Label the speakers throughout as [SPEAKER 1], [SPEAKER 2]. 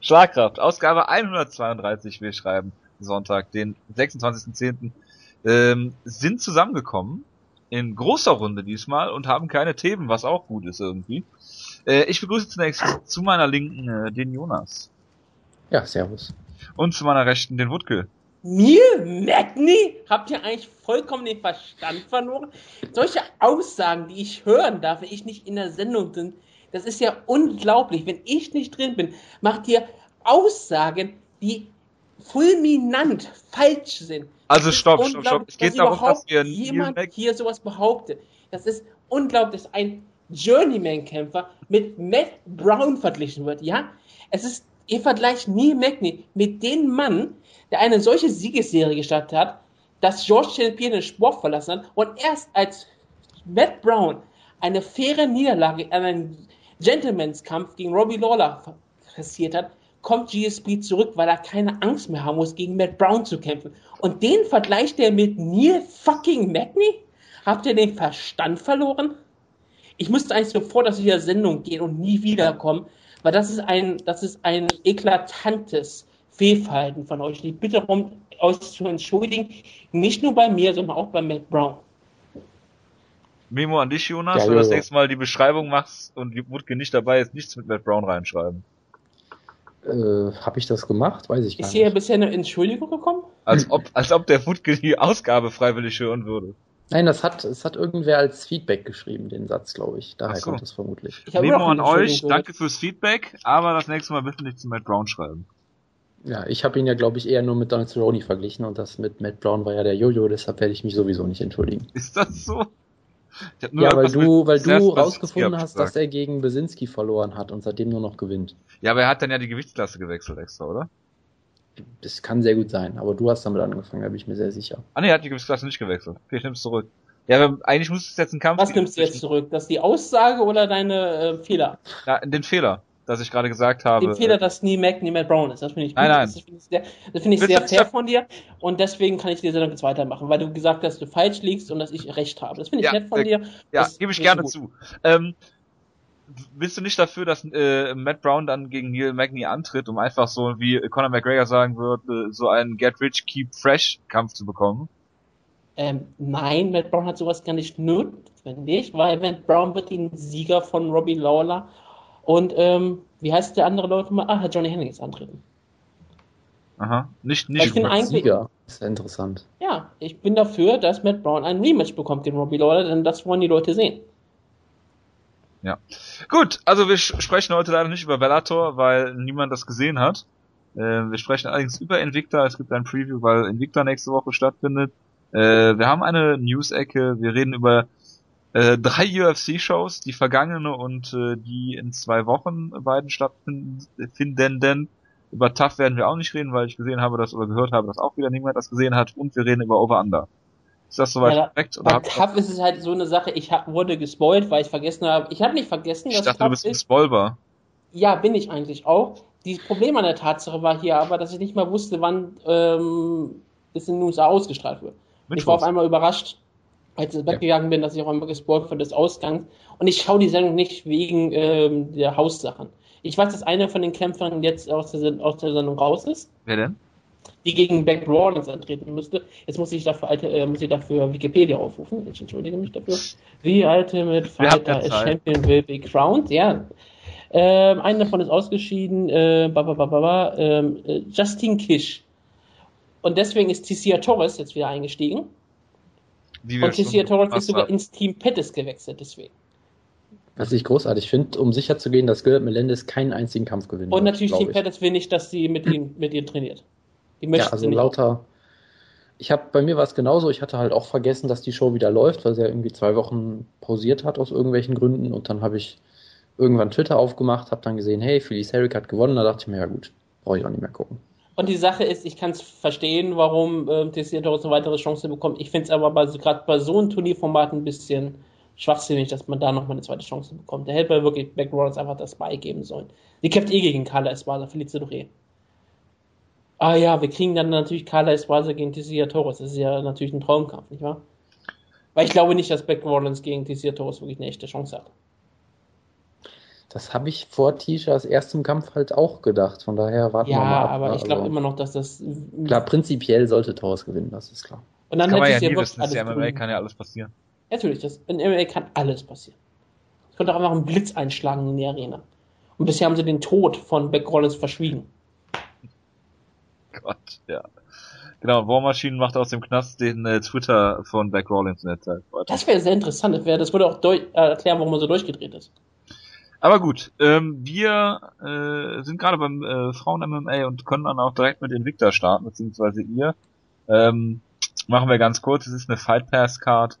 [SPEAKER 1] Schlagkraft, Ausgabe 132, wir schreiben Sonntag, den 26.10. Ähm, sind zusammengekommen in großer Runde diesmal und haben keine Themen, was auch gut ist irgendwie. Äh, ich begrüße zunächst zu meiner Linken äh, den Jonas.
[SPEAKER 2] Ja, servus.
[SPEAKER 1] Und zu meiner Rechten den Wutke.
[SPEAKER 3] Mir? Magni? Habt ihr eigentlich vollkommen den Verstand verloren? Solche Aussagen, die ich hören darf, wenn ich nicht in der Sendung bin, das ist ja unglaublich. Wenn ich nicht drin bin, macht ihr Aussagen, die fulminant falsch sind.
[SPEAKER 1] Also stopp, stopp, stopp.
[SPEAKER 3] Es geht darum, dass wir jemand hier sowas behauptet. Das ist unglaublich, dass ein Journeyman-Kämpfer mit Matt Brown verglichen wird. Ja, es ist, ihr vergleicht nie Magni mit dem Mann, der eine solche Siegesserie gestartet hat, dass George Champion den Sport verlassen hat und erst als Matt Brown eine faire Niederlage an einem Gentleman's Kampf gegen Robbie Lawler kassiert hat, kommt GSP zurück, weil er keine Angst mehr haben muss, gegen Matt Brown zu kämpfen. Und den vergleicht er mit Neil fucking Magny? Habt ihr den Verstand verloren? Ich müsste eigentlich sofort aus dieser Sendung gehen und nie wiederkommen, weil das ist ein, das ist ein eklatantes Fehlverhalten von euch. Ich bitte darum, euch zu entschuldigen, nicht nur bei mir, sondern auch bei Matt Brown.
[SPEAKER 1] Memo an dich, Jonas, ja, wenn du das nächste Mal die Beschreibung machst und Wutke nicht dabei ist, nichts mit Matt Brown reinschreiben.
[SPEAKER 2] Äh, habe ich das gemacht? Weiß ich
[SPEAKER 3] gar ist nicht. Ist hier bisher eine Entschuldigung gekommen?
[SPEAKER 1] Als ob, als ob der Wutke die Ausgabe freiwillig hören würde.
[SPEAKER 2] Nein, das hat, es hat irgendwer als Feedback geschrieben, den Satz, glaube ich. Daher so. kommt das vermutlich.
[SPEAKER 1] Memo an euch, danke fürs Feedback, aber das nächste Mal bitte nicht zu Matt Brown schreiben.
[SPEAKER 2] Ja, ich habe ihn ja, glaube ich, eher nur mit Donald Cerrone verglichen und das mit Matt Brown war ja der Jojo, deshalb werde ich mich sowieso nicht entschuldigen.
[SPEAKER 1] Ist das so?
[SPEAKER 2] Ja, weil du, weil du rausgefunden hast, dass er gegen Besinski verloren hat und seitdem nur noch gewinnt.
[SPEAKER 1] Ja, aber er hat dann ja die Gewichtsklasse gewechselt extra, oder?
[SPEAKER 2] Das kann sehr gut sein, aber du hast damit angefangen, da bin ich mir sehr sicher.
[SPEAKER 1] Ah ne, er hat die Gewichtsklasse nicht gewechselt. Okay, ich nehm's zurück. Ja, aber eigentlich muss es jetzt ein Kampf
[SPEAKER 3] Was nimmst du jetzt zurück? Das ist die Aussage oder deine äh, Fehler?
[SPEAKER 1] Ja, den Fehler, dass ich gerade gesagt habe.
[SPEAKER 3] Den Fehler, dass nie Mac, nie Matt Brown ist. Das finde ich
[SPEAKER 1] gut. Nein, nein.
[SPEAKER 3] Das finde ich sehr, find ich sehr fair von dir. Und deswegen kann ich dir Sendung jetzt weitermachen, weil du gesagt hast, du falsch liegst und dass ich recht habe. Das finde ich ja, nett von dir.
[SPEAKER 1] Ja, gebe ich gerne zu. Ähm, bist du nicht dafür, dass äh, Matt Brown dann gegen Neil Magny antritt, um einfach so, wie Conor McGregor sagen würde, so einen Get Rich, Keep Fresh Kampf zu bekommen?
[SPEAKER 3] Ähm, nein, Matt Brown hat sowas gar nicht notwendig, weil Matt Brown wird den Sieger von Robbie Lawler und ähm, wie heißt der andere Leute mal? Ah, Johnny Hendricks antreten.
[SPEAKER 1] Aha, nicht, nicht
[SPEAKER 2] ich bin eigentlich, Sieger. Das ist ja interessant.
[SPEAKER 3] Ja, ich bin dafür, dass Matt Brown ein Rematch bekommt gegen Robbie Lawler, denn das wollen die Leute sehen.
[SPEAKER 1] Ja. Gut, also wir sprechen heute leider nicht über Bellator, weil niemand das gesehen hat. Äh, wir sprechen allerdings über Invicta. Es gibt ein Preview, weil Invicta nächste Woche stattfindet. Äh, wir haben eine News-Ecke. Wir reden über äh, drei UFC-Shows, die vergangene und äh, die in zwei Wochen beiden stattfinden. Über Tough werden wir auch nicht reden, weil ich gesehen habe, dass oder gehört habe, dass auch wieder niemand das gesehen hat. Und wir reden über Over Under. Ist das soweit ja,
[SPEAKER 3] korrekt? Oder bei Tough ist es halt so eine Sache, ich hab, wurde gespoilt, weil ich vergessen habe. Ich habe nicht vergessen,
[SPEAKER 1] dass ich dachte, Tough du bist ein Spoilbar.
[SPEAKER 3] Ja, bin ich eigentlich auch. Das Problem an der Tatsache war hier aber, dass ich nicht mal wusste, wann ähm, es in den USA ausgestrahlt wird. Ich war auf einmal überrascht, als ich ins Bett gegangen bin, dass ich auf einmal gespoilt wurde des Ausgangs. Und ich schaue die Sendung nicht wegen ähm, der Haussachen. Ich weiß, dass einer von den Kämpfern jetzt aus der, aus der Sendung raus ist.
[SPEAKER 1] Wer denn?
[SPEAKER 3] Die gegen Beck Rawlins antreten müsste. Jetzt muss ich dafür, alte, äh, muss ich dafür Wikipedia aufrufen. Ich entschuldige mich dafür. The Ultimate Fighter Champion will be crowned. Ja. Ähm, einer davon ist ausgeschieden. Äh, ba, ba, ba, ba, ähm, äh, Justin Kish. Und deswegen ist Ticia Torres jetzt wieder eingestiegen. Und Ticia Torres ist sogar ins Team Pettis gewechselt, deswegen.
[SPEAKER 2] Was ich großartig finde, um sicher zu gehen, dass Gilbert Melendez keinen einzigen Kampf gewinnt.
[SPEAKER 3] Und natürlich Team Pettis will nicht, dass sie mit ihm, mit ihm trainiert.
[SPEAKER 2] Die ja, also lauter. Ich habe bei mir war es genauso. Ich hatte halt auch vergessen, dass die Show wieder läuft, weil sie ja irgendwie zwei Wochen pausiert hat aus irgendwelchen Gründen. Und dann habe ich irgendwann Twitter aufgemacht, habe dann gesehen, hey, Phyllis Herrick hat gewonnen. Da dachte ich mir, ja gut, brauche ich auch nicht mehr gucken.
[SPEAKER 3] Und die Sache ist, ich kann es verstehen, warum äh, Tessier Torres eine weitere Chance bekommt. Ich finde es aber gerade bei so einem Turnierformat ein bisschen schwachsinnig, dass man da nochmal eine zweite Chance bekommt. Der hätte wirklich Back Rollins einfach das beigeben sollen. Die kämpft eh gegen Carla Esparza, verliert sie doch eh. Ah ja, wir kriegen dann natürlich Carla Esparza gegen Tessier Torres. Das ist ja natürlich ein Traumkampf, nicht wahr? Weil ich glaube nicht, dass Back Rollins gegen Tessier Torres wirklich eine echte Chance hat.
[SPEAKER 2] Das habe ich vor Tishas erstem Kampf halt auch gedacht. Von daher warten
[SPEAKER 3] ja,
[SPEAKER 2] wir mal
[SPEAKER 3] ab. aber ich glaube immer noch, dass das.
[SPEAKER 2] Klar, prinzipiell sollte Torres gewinnen, das ist klar.
[SPEAKER 1] Und dann kann man ja nie wissen, das MMA kann ja alles passieren.
[SPEAKER 3] Natürlich, das, in MMA kann alles passieren. Es könnte auch einfach ein Blitz einschlagen in die Arena. Und bisher haben sie den Tod von Beck Rollins verschwiegen.
[SPEAKER 1] Gott, ja. Genau, War Machine macht aus dem Knast den äh, Twitter von Beck Rollins in der Zeit.
[SPEAKER 3] Das wäre sehr interessant. Das, wär, das würde auch äh, erklären, warum er so durchgedreht ist.
[SPEAKER 1] Aber gut, ähm, wir äh, sind gerade beim äh, Frauen-MMA und können dann auch direkt mit Invicta starten, beziehungsweise ihr. Ähm, machen wir ganz kurz, es ist eine Fight Pass Card.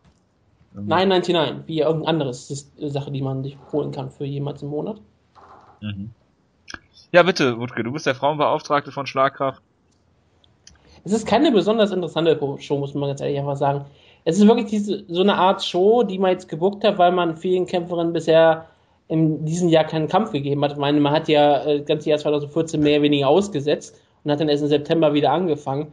[SPEAKER 3] Ähm, 9,99, wie irgendein anderes ist eine Sache, die man sich holen kann für jemals im Monat.
[SPEAKER 1] Mhm. Ja, bitte, Wutke, du bist der Frauenbeauftragte von Schlagkraft.
[SPEAKER 3] Es ist keine besonders interessante Show, muss man ganz ehrlich einfach sagen. Es ist wirklich diese, so eine Art Show, die man jetzt gebuckt hat, weil man vielen Kämpferinnen bisher in diesem Jahr keinen Kampf gegeben hat. Ich meine, man hat ja äh, das ganze Jahr 2014 mehr oder weniger ausgesetzt und hat dann erst im September wieder angefangen.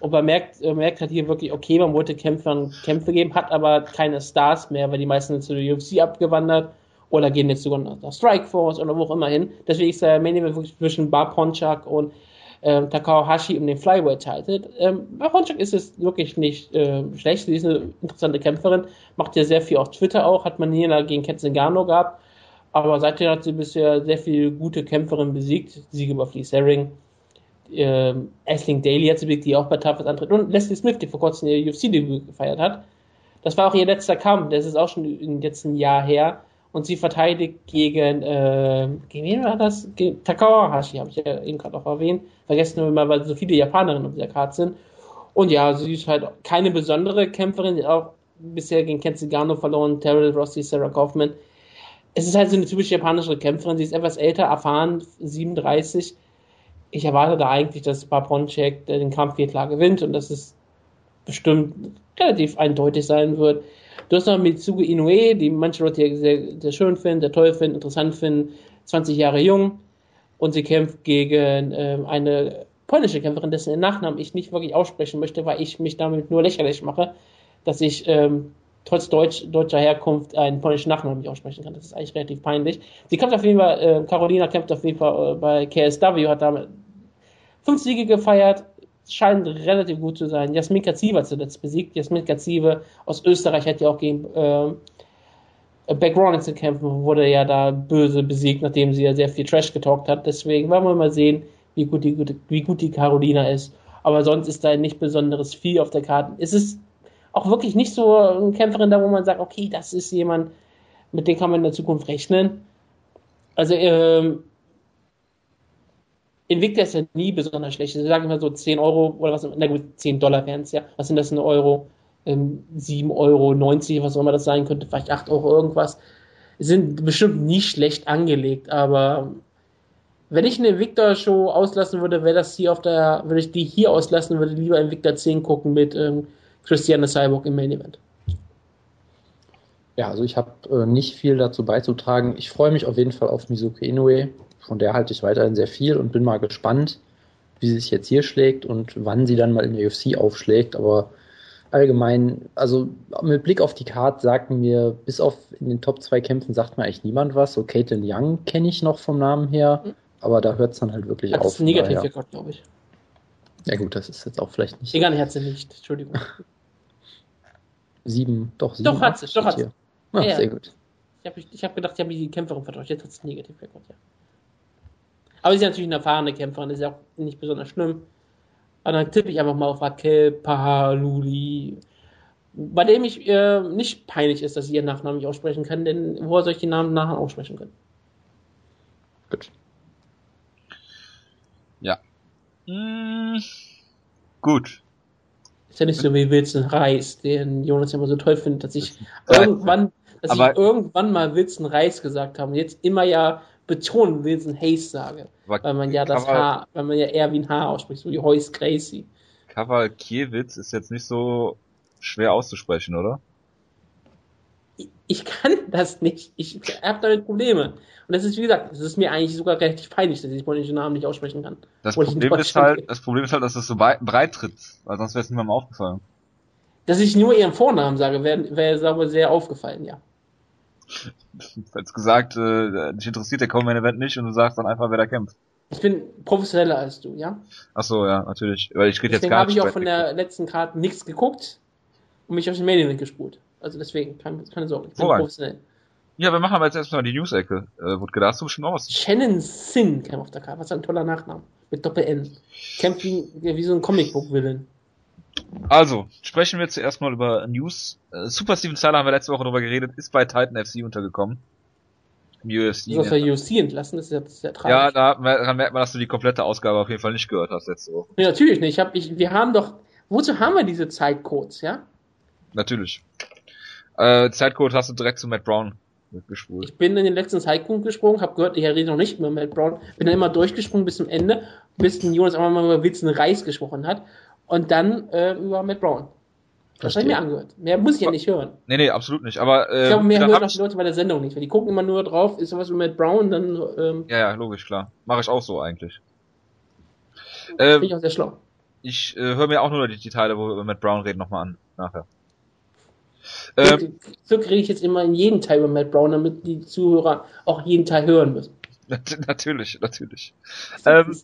[SPEAKER 3] Und man merkt, man merkt halt hier wirklich, okay, man wollte Kämpfern Kämpfe geben, hat aber keine Stars mehr, weil die meisten sind zu der UFC abgewandert oder gehen jetzt sogar nach Strikeforce oder wo auch immer hin. Deswegen ist der Main Event wirklich zwischen Bar Ponchak und ähm, Takao Hashi um den Flyweight-Title. Ähm, bei Honchak ist es wirklich nicht äh, schlecht. Sie ist eine interessante Kämpferin, macht ja sehr viel auf Twitter auch, hat man hier gegen Ketzengano gehabt. Aber seitdem hat sie bisher sehr viele gute Kämpferinnen besiegt. Siege über Fleece Herring. Ähm, Aisling Daly hat sie besiegt, die auch bei Toughest antritt. Und Leslie Smith, die vor kurzem ihr UFC-Debüt gefeiert hat. Das war auch ihr letzter Kampf. Das ist auch schon jetzt ein Jahr her und sie verteidigt gegen, äh, gegen wen war das? Gegen Takawahashi, habe ich ja eben gerade auch erwähnt. Vergessen wir mal, weil so viele Japanerinnen auf dieser Karte sind. Und ja, sie ist halt keine besondere Kämpferin, die auch bisher gegen Kenzigano verloren, Terrell Rossi, Sarah Kaufman. Es ist halt so eine typisch japanische Kämpferin, sie ist etwas älter, erfahren, 37. Ich erwarte da eigentlich, dass Paponchek den Kampf hier klar gewinnt und dass es bestimmt relativ eindeutig sein wird. Du hast noch Mitsuge Inoue, die manche Leute sehr, sehr schön finden, sehr toll finden, interessant finden, 20 Jahre jung und sie kämpft gegen äh, eine polnische Kämpferin, dessen Nachnamen ich nicht wirklich aussprechen möchte, weil ich mich damit nur lächerlich mache, dass ich ähm, trotz Deutsch, deutscher Herkunft einen polnischen Nachnamen nicht aussprechen kann. Das ist eigentlich relativ peinlich. Sie kämpft auf jeden Fall, äh, Carolina kämpft auf jeden Fall äh, bei KSW, hat damit fünf Siege gefeiert, scheint relativ gut zu sein. Jasmin Kaziva zuletzt besiegt. Jasmin Kaziva aus Österreich hat ja auch gegen äh, Beck Ronaldson kämpfen, wurde ja da böse besiegt, nachdem sie ja sehr viel Trash getalkt hat. Deswegen wollen wir mal sehen, wie gut die, wie gut die Carolina ist. Aber sonst ist da nicht besonderes viel auf der Karte. Es ist auch wirklich nicht so eine Kämpferin da, wo man sagt, okay, das ist jemand, mit dem kann man in der Zukunft rechnen. Also, ähm, Invicta ist ja nie besonders schlecht. Sie sagen immer so 10 Euro oder was, na gut, 10 Dollar wären es ja. Was sind das in Euro? Ähm, 7 Euro, 90, was auch immer das sein könnte, vielleicht 8 Euro irgendwas. Sind bestimmt nie schlecht angelegt, aber wenn ich eine Victor-Show auslassen würde, wäre das hier auf der, würde ich die hier auslassen, würde lieber Invicta 10 gucken mit ähm, Christiane Cyborg im Main Event.
[SPEAKER 2] Ja, also ich habe äh, nicht viel dazu beizutragen. Ich freue mich auf jeden Fall auf Mizuki Inoue. Von der halte ich weiterhin sehr viel und bin mal gespannt, wie sie sich jetzt hier schlägt und wann sie dann mal in der UFC aufschlägt. Aber allgemein, also mit Blick auf die Card sagten mir, bis auf in den Top 2 Kämpfen sagt mir eigentlich niemand was. So Caitlin Young kenne ich noch vom Namen her, aber da hört es dann halt wirklich
[SPEAKER 3] Hat
[SPEAKER 2] auf.
[SPEAKER 3] Das ist Negativrekord, glaube ich.
[SPEAKER 2] Ja gut, das ist jetzt auch vielleicht nicht.
[SPEAKER 3] Egal, hat sie nicht, Entschuldigung.
[SPEAKER 2] sieben, doch sieben.
[SPEAKER 3] Doch hat sie, doch hat sie.
[SPEAKER 2] Ah, ja, sehr gut.
[SPEAKER 3] Ich habe ich hab gedacht, ich habe die Kämpferin vertauscht. Jetzt hat es einen Negativrekord, ja. Aber sie ist natürlich eine erfahrene Kämpferin, das ist ja auch nicht besonders schlimm. Aber dann tippe ich einfach mal auf Raquel Pahaluli, bei dem ich äh, nicht peinlich ist, dass sie ihren Nachnamen nicht aussprechen kann, denn woher soll ich den Namen nachher aussprechen können?
[SPEAKER 2] Gut.
[SPEAKER 1] Ja. Mmh, gut.
[SPEAKER 3] Ist ja nicht so wie Wilson Reis, den Jonas ja immer so toll findet, dass ich irgendwann, dass ich irgendwann mal Wilson Reis gesagt habe und jetzt immer ja betonen Wilson Hayes sage. Aber weil man ja das Haar, weil man ja eher wie ein Haar ausspricht, so wie Heus Gracie.
[SPEAKER 1] Kavalkiewicz ist jetzt nicht so schwer auszusprechen, oder?
[SPEAKER 3] Ich, kann das nicht. Ich habe damit Probleme. Und das ist, wie gesagt, es ist mir eigentlich sogar relativ peinlich, dass ich polnischen Namen nicht aussprechen kann.
[SPEAKER 1] Das Problem ist halt, das Problem ist halt, dass das so breit tritt, weil sonst wäre es niemandem aufgefallen.
[SPEAKER 3] Dass ich nur ihren Vornamen sage, wäre wär, wär sehr aufgefallen, ja.
[SPEAKER 1] Als gesagt, äh, dich interessiert der Common Event nicht und du sagst dann einfach, wer da kämpft.
[SPEAKER 3] Ich bin professioneller als du, ja?
[SPEAKER 1] Ach so, ja, natürlich. Weil ich rede jetzt
[SPEAKER 3] gar nicht. habe ich auch von der letzten Karte nichts geguckt und mich auf den Main Event gespult. Also deswegen, keine, keine Sorge, ich bin
[SPEAKER 1] Woran? professionell. Ja, wir machen aber jetzt erstmal die News-Ecke. Äh, Wutke, da hast du schon aus.
[SPEAKER 3] Shannon Sin kämpft auf der Karte. Was ein toller Nachname. Mit Doppel-N. Kämpft wie, wie so ein Comicbook-Villain.
[SPEAKER 1] Also, sprechen wir zuerst mal über News. Äh, Super Steven Styler haben wir letzte Woche darüber geredet, ist bei Titan FC untergekommen.
[SPEAKER 3] Im UFC. Ist auf UFC entlassen, das ist ja, das ist ja
[SPEAKER 1] tragisch. Ja, da merkt man, dass du die komplette Ausgabe auf jeden Fall nicht gehört hast letzte Woche.
[SPEAKER 3] Ja, natürlich nicht. Ich hab, ich, wir haben doch, wozu haben wir diese Zeitcodes, ja?
[SPEAKER 1] Natürlich. Äh, Zeitcode hast du direkt zu Matt Brown
[SPEAKER 3] gespult. Ich bin in den letzten Zeitpunkt gesprungen, habe gehört, ich rede noch nicht mehr Matt Brown, bin dann immer durchgesprungen bis zum Ende, bis ein Jonas einmal mal über Wilson Reis gesprochen hat und dann äh, über Matt Brown. Das habe ich mir angehört. Mehr muss ich ja nicht hören.
[SPEAKER 1] Nee, nee, absolut nicht. Aber
[SPEAKER 3] äh, ich glaube, mehr hören auch die Leute bei der Sendung nicht, weil die gucken immer nur drauf, ist sowas mit Matt Brown, dann ähm,
[SPEAKER 1] Ja, ja, logisch, klar. Mache ich auch so eigentlich.
[SPEAKER 3] Ähm, Finde ich auch sehr schlau.
[SPEAKER 1] Ich äh, höre mir auch nur die, die Teile, wo wir über Matt Brown reden, nochmal an, nachher.
[SPEAKER 3] Ähm, so kriege ich jetzt immer in jeden Teil über Matt Brown, damit die Zuhörer auch jeden Teil hören müssen.
[SPEAKER 1] natürlich, natürlich. Ähm,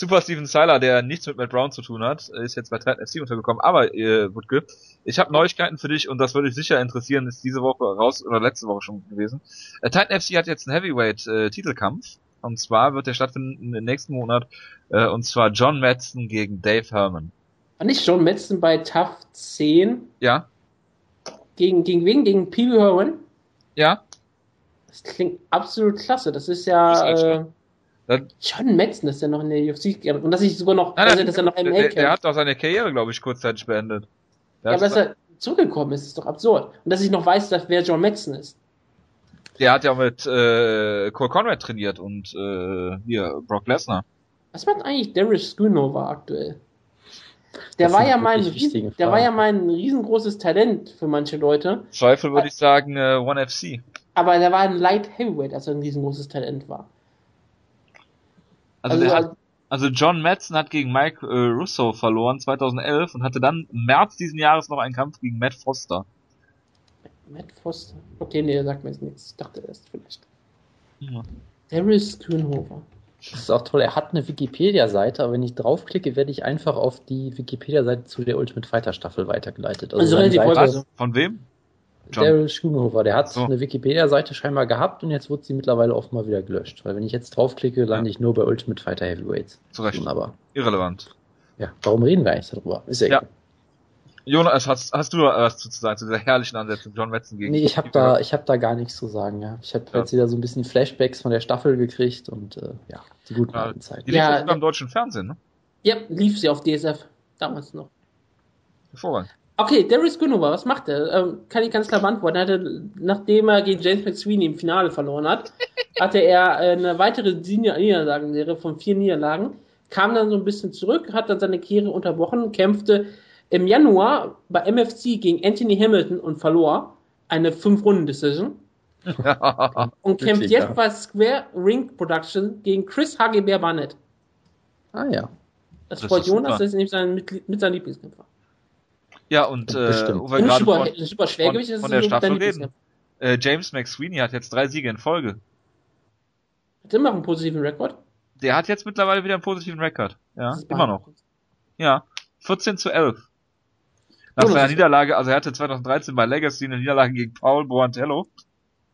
[SPEAKER 1] Super Steven Seiler, der nichts mit Matt Brown zu tun hat, ist jetzt bei Titan FC untergekommen. Aber, äh, Wutke, ich habe Neuigkeiten für dich und das würde dich sicher interessieren, ist diese Woche raus oder letzte Woche schon gewesen. Äh, Titan FC hat jetzt einen Heavyweight-Titelkampf. Äh, und zwar wird der stattfinden im nächsten Monat. Äh, und zwar John Madsen gegen Dave Herman.
[SPEAKER 3] War nicht John Madsen bei TAF 10?
[SPEAKER 1] Ja.
[SPEAKER 3] Gegen, gegen wen? Gegen Pee Herman?
[SPEAKER 1] Ja.
[SPEAKER 3] Das klingt absolut klasse. Das ist ja. Das äh, John Metzen, dass er noch in der UFC und dass ich sogar noch,
[SPEAKER 1] nein, also, dass er noch MMA der, der hat doch seine Karriere, glaube ich, kurzzeitig beendet.
[SPEAKER 3] Der ja, aber dass er zurückgekommen ist, ist doch absurd. Und dass ich noch weiß, dass wer John Metzen ist.
[SPEAKER 1] Der hat ja mit äh, Cole Conrad trainiert und äh, hier Brock Lesnar.
[SPEAKER 3] Was macht eigentlich Darius Schoonover aktuell? Der das war ja mein, der war ja mein riesengroßes Talent für manche Leute.
[SPEAKER 1] Zweifel würde ich sagen äh, One FC.
[SPEAKER 3] Aber der war ein Light Heavyweight, als er ein riesengroßes Talent war.
[SPEAKER 1] Also, also, hat, also John Madsen hat gegen Mike äh, Russo verloren 2011 und hatte dann im März diesen Jahres noch einen Kampf gegen Matt Foster.
[SPEAKER 3] Matt Foster? Okay, nee, der sagt mir jetzt nichts. Ich dachte erst vielleicht. Ja. Darius Kühnhofer.
[SPEAKER 2] Das ist auch toll. Er hat eine Wikipedia-Seite, aber wenn ich draufklicke, werde ich einfach auf die Wikipedia-Seite zu der Ultimate Fighter Staffel weitergeleitet.
[SPEAKER 3] Also, also
[SPEAKER 1] Seite, Von wem?
[SPEAKER 2] Daryl Schoonover, der hat so. eine Wikipedia-Seite scheinbar gehabt und jetzt wird sie mittlerweile offenbar wieder gelöscht. Weil wenn ich jetzt draufklicke, lande ja. ich nur bei Ultimate Fighter Heavyweights.
[SPEAKER 1] Zu Recht. Aber, Irrelevant.
[SPEAKER 2] Ja, warum reden wir eigentlich darüber?
[SPEAKER 1] Ist ja, ja. Jonas, hast, hast du was zu sagen zu dieser herrlichen Ansetzung John Metzen
[SPEAKER 2] gegen Nee, ich habe da, ich hab da gar nichts zu sagen, ja. Ich habe ja. jetzt wieder so ein bisschen Flashbacks von der Staffel gekriegt und äh, ja, die guten ja, Zeiten.
[SPEAKER 1] Die lief ja, beim deutschen Fernsehen, ne?
[SPEAKER 3] Ja, lief sie auf DSF. Damals noch.
[SPEAKER 1] Hervorragend.
[SPEAKER 3] Okay, Darius Gunova, was macht er? Ähm, kann ich ganz klar beantworten. Er hatte, nachdem er gegen James McSweeney im Finale verloren hat, hatte er eine weitere Niederlagenserie von vier Niederlagen, kam dann so ein bisschen zurück, hat dann seine Karriere unterbrochen, kämpfte im Januar bei MFC gegen Anthony Hamilton und verlor eine Fünf-Runden-Decision. und kämpft jetzt ja. bei Square Ring Production gegen Chris Hagebär Barnett.
[SPEAKER 2] Ah ja.
[SPEAKER 3] Das, das freut Jonas, das ist nämlich sein, mit, mit seinem Lieblingskämpfer.
[SPEAKER 1] Ja, und äh,
[SPEAKER 3] wo wir gerade von, super Schwergewicht
[SPEAKER 1] von, von der Staffel reden. Äh, James McSweeney hat jetzt drei Siege in Folge.
[SPEAKER 3] Hat immer einen positiven Rekord?
[SPEAKER 1] Der hat jetzt mittlerweile wieder einen positiven Rekord. Ja, immer noch. Ja, 14 zu 11. Nach seiner Niederlage, also er hatte 2013 bei Legacy eine Niederlage gegen Paul Boantello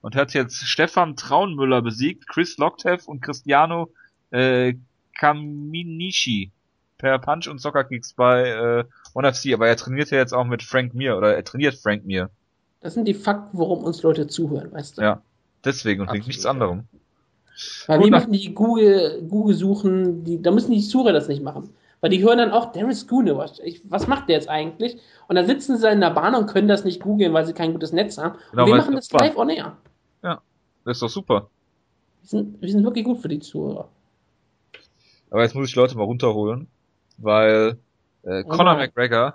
[SPEAKER 1] und hat jetzt Stefan Traunmüller besiegt, Chris Locktev und Cristiano äh, Kaminishi per Punch und Soccer Kicks bei äh, ONE FC, aber er trainiert ja jetzt auch mit Frank Mir oder er trainiert Frank Mir.
[SPEAKER 3] Das sind die Fakten, warum uns Leute zuhören, weißt du?
[SPEAKER 1] Ja, deswegen und wegen nichts anderem.
[SPEAKER 3] Weil Gut, wir machen die Google, Google suchen, die, da müssen die Zuhörer das nicht machen. Weil die hören dann auch, Darius Gune, was, was macht der jetzt eigentlich? Und dann sitzen sie in der Bahn und können das nicht googeln, weil sie kein gutes Netz haben. Genau, und wir machen das live on air.
[SPEAKER 1] Ja, das ist doch super.
[SPEAKER 3] Wir sind, wir sind wirklich gut für die Zuhörer.
[SPEAKER 1] Aber jetzt muss ich Leute mal runterholen, weil äh, oh Conor McGregor.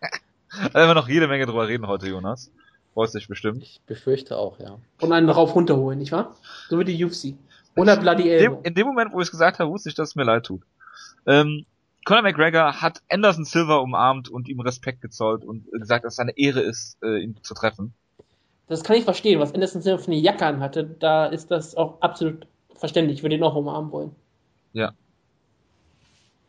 [SPEAKER 1] da werden wir noch jede Menge drüber reden heute, Jonas. Freust dich bestimmt.
[SPEAKER 2] Ich befürchte auch, ja.
[SPEAKER 3] Und einen darauf runterholen, nicht wahr? So wie die UFC. Oder Bloody Elbow.
[SPEAKER 1] In, in dem Moment, wo ich es gesagt habe, wusste ich, dass es mir leid tut. Ähm, Conor McGregor hat Anderson Silver umarmt und ihm Respekt gezollt und gesagt, dass es eine Ehre ist, äh, ihn zu treffen.
[SPEAKER 3] Das kann ich verstehen, was Anderson Silva für eine Jacke anhatte, da ist das auch absolut verständlich. Ich würde ihn auch umarmen wollen.
[SPEAKER 1] Ja.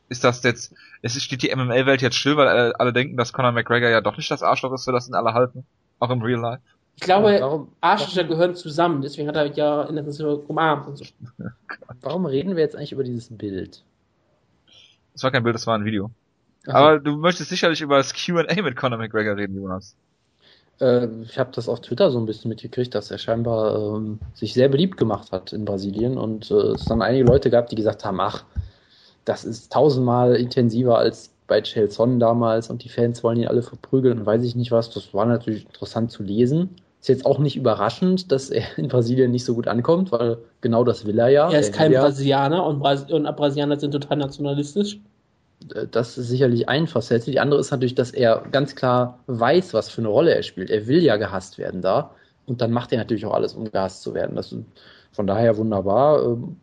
[SPEAKER 1] Ist das jetzt, es steht die MMA-Welt jetzt still, weil alle, alle, denken, dass Conor McGregor ja doch nicht das Arschloch ist, für das ihn alle halten? Auch im Real Life?
[SPEAKER 3] Ich glaube, warum, Arschlöcher gehören zusammen, deswegen hat er ja Anderson Silva umarmt und so.
[SPEAKER 2] Warum reden wir jetzt eigentlich über dieses Bild?
[SPEAKER 1] Das war kein Bild, das war ein Video. Also, Aber du möchtest sicherlich über das Q&A mit Conor McGregor reden, Jonas.
[SPEAKER 2] Äh, ich habe das auf Twitter so ein bisschen mitgekriegt, dass er scheinbar ähm, sich sehr beliebt gemacht hat in Brasilien und äh, es dann einige Leute gab, die gesagt haben, ach, das ist tausendmal intensiver als bei Chelson damals und die Fans wollen ihn alle verprügeln und weiß ich nicht was. Das war natürlich interessant zu lesen. Ist jetzt auch nicht überraschend, dass er in Brasilien nicht so gut ankommt, weil genau das will er ja.
[SPEAKER 3] Er ist kein Brasilianer und, Bras und Brasilianer sind total nationalistisch.
[SPEAKER 2] Äh, das ist sicherlich ein Facette. Die andere ist natürlich, dass er ganz klar weiß, was für eine Rolle er spielt. Er will ja gehasst werden da. Und dann macht er natürlich auch alles, um gehasst zu werden. Das ist von daher wunderbar. Ähm,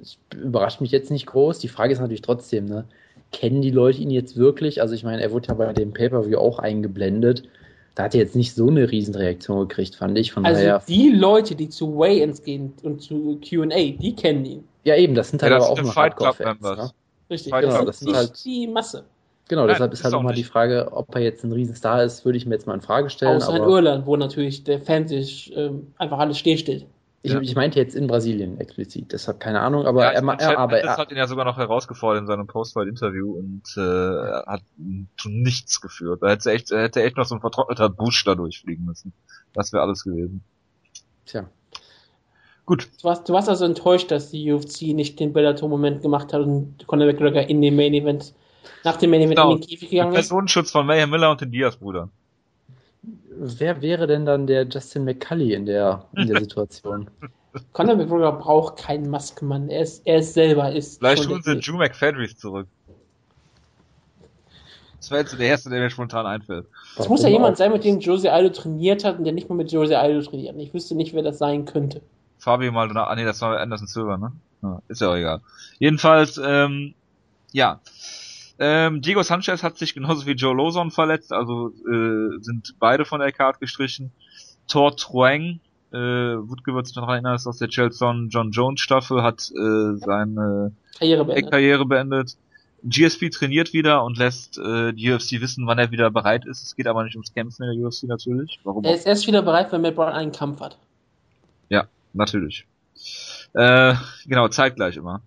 [SPEAKER 2] es überrascht mich jetzt nicht groß. Die Frage ist natürlich trotzdem, ne? kennen die Leute ihn jetzt wirklich? Also ich meine, er wurde ja bei dem Pay-Per-View auch eingeblendet. Da hat er jetzt nicht so eine Riesenreaktion gekriegt, fand ich. Von
[SPEAKER 3] also
[SPEAKER 2] daher,
[SPEAKER 3] die Leute, die zu Way-Ins gehen und zu Q&A, die kennen ihn.
[SPEAKER 2] Ja eben, das sind halt
[SPEAKER 1] ja,
[SPEAKER 2] aber auch noch
[SPEAKER 1] Hardcore-Fans. Ne?
[SPEAKER 3] Richtig,
[SPEAKER 2] genau, das, das sind halt
[SPEAKER 3] die Masse.
[SPEAKER 2] Genau, Nein, deshalb ist halt auch mal die Frage, ob er jetzt ein Riesenstar ist, würde ich mir jetzt mal in Frage stellen.
[SPEAKER 3] Außer in Irland, wo natürlich der Fan sich ähm, einfach alles stillsteht.
[SPEAKER 2] Ich, ja. ich meinte jetzt in Brasilien explizit, deshalb keine Ahnung, aber
[SPEAKER 1] ja,
[SPEAKER 2] er, er, er aber
[SPEAKER 1] er hat ihn ja sogar noch herausgefordert in seinem Postfight-Interview und äh, er hat zu nichts geführt. Da hätte echt, er hätte echt noch so ein vertrockneter Busch da durchfliegen müssen. Das wäre alles gewesen.
[SPEAKER 2] Tja.
[SPEAKER 3] Gut. Du warst, du warst also enttäuscht, dass die UFC nicht den Bellator-Moment gemacht hat und Conor McGregor in dem Main Event, nach dem Main Event genau. in den Käfig gegangen
[SPEAKER 1] ist. Personenschutz von Mayhem Miller und den Diaz-Brüdern.
[SPEAKER 2] Wer wäre denn dann der Justin McCully in der, in der Situation?
[SPEAKER 3] Conor McGregor braucht keinen Maskenmann. Er ist, er ist selber ist.
[SPEAKER 1] Vielleicht holen sie Drew McFadry zurück. Das wäre jetzt der erste, der mir spontan einfällt.
[SPEAKER 3] Es muss ja jemand sein, mit dem Jose Aldo trainiert hat und der nicht mal mit Jose Aldo trainiert. Ich wüsste nicht, wer das sein könnte.
[SPEAKER 1] Fabio Maldonado, ah nee, das war Anderson Silver, ne? Ja, ist ja auch egal. Jedenfalls, ähm, ja. Ähm, Diego Sanchez hat sich genauso wie Joe Lozon verletzt, also äh, sind beide von der Card gestrichen. Tor Truang, äh, Wutke wird sich noch erinnern, ist aus der Chelson John Jones Staffel, hat äh, seine
[SPEAKER 3] Karriere beendet.
[SPEAKER 1] Karriere beendet. GSP trainiert wieder und lässt äh, die UFC wissen, wann er wieder bereit ist. Es geht aber nicht ums Kämpfen in der UFC natürlich.
[SPEAKER 3] Warum er ist erst wieder bereit, wenn Matt Brown einen Kampf hat.
[SPEAKER 1] Ja, natürlich. Äh, genau, zeitgleich immer.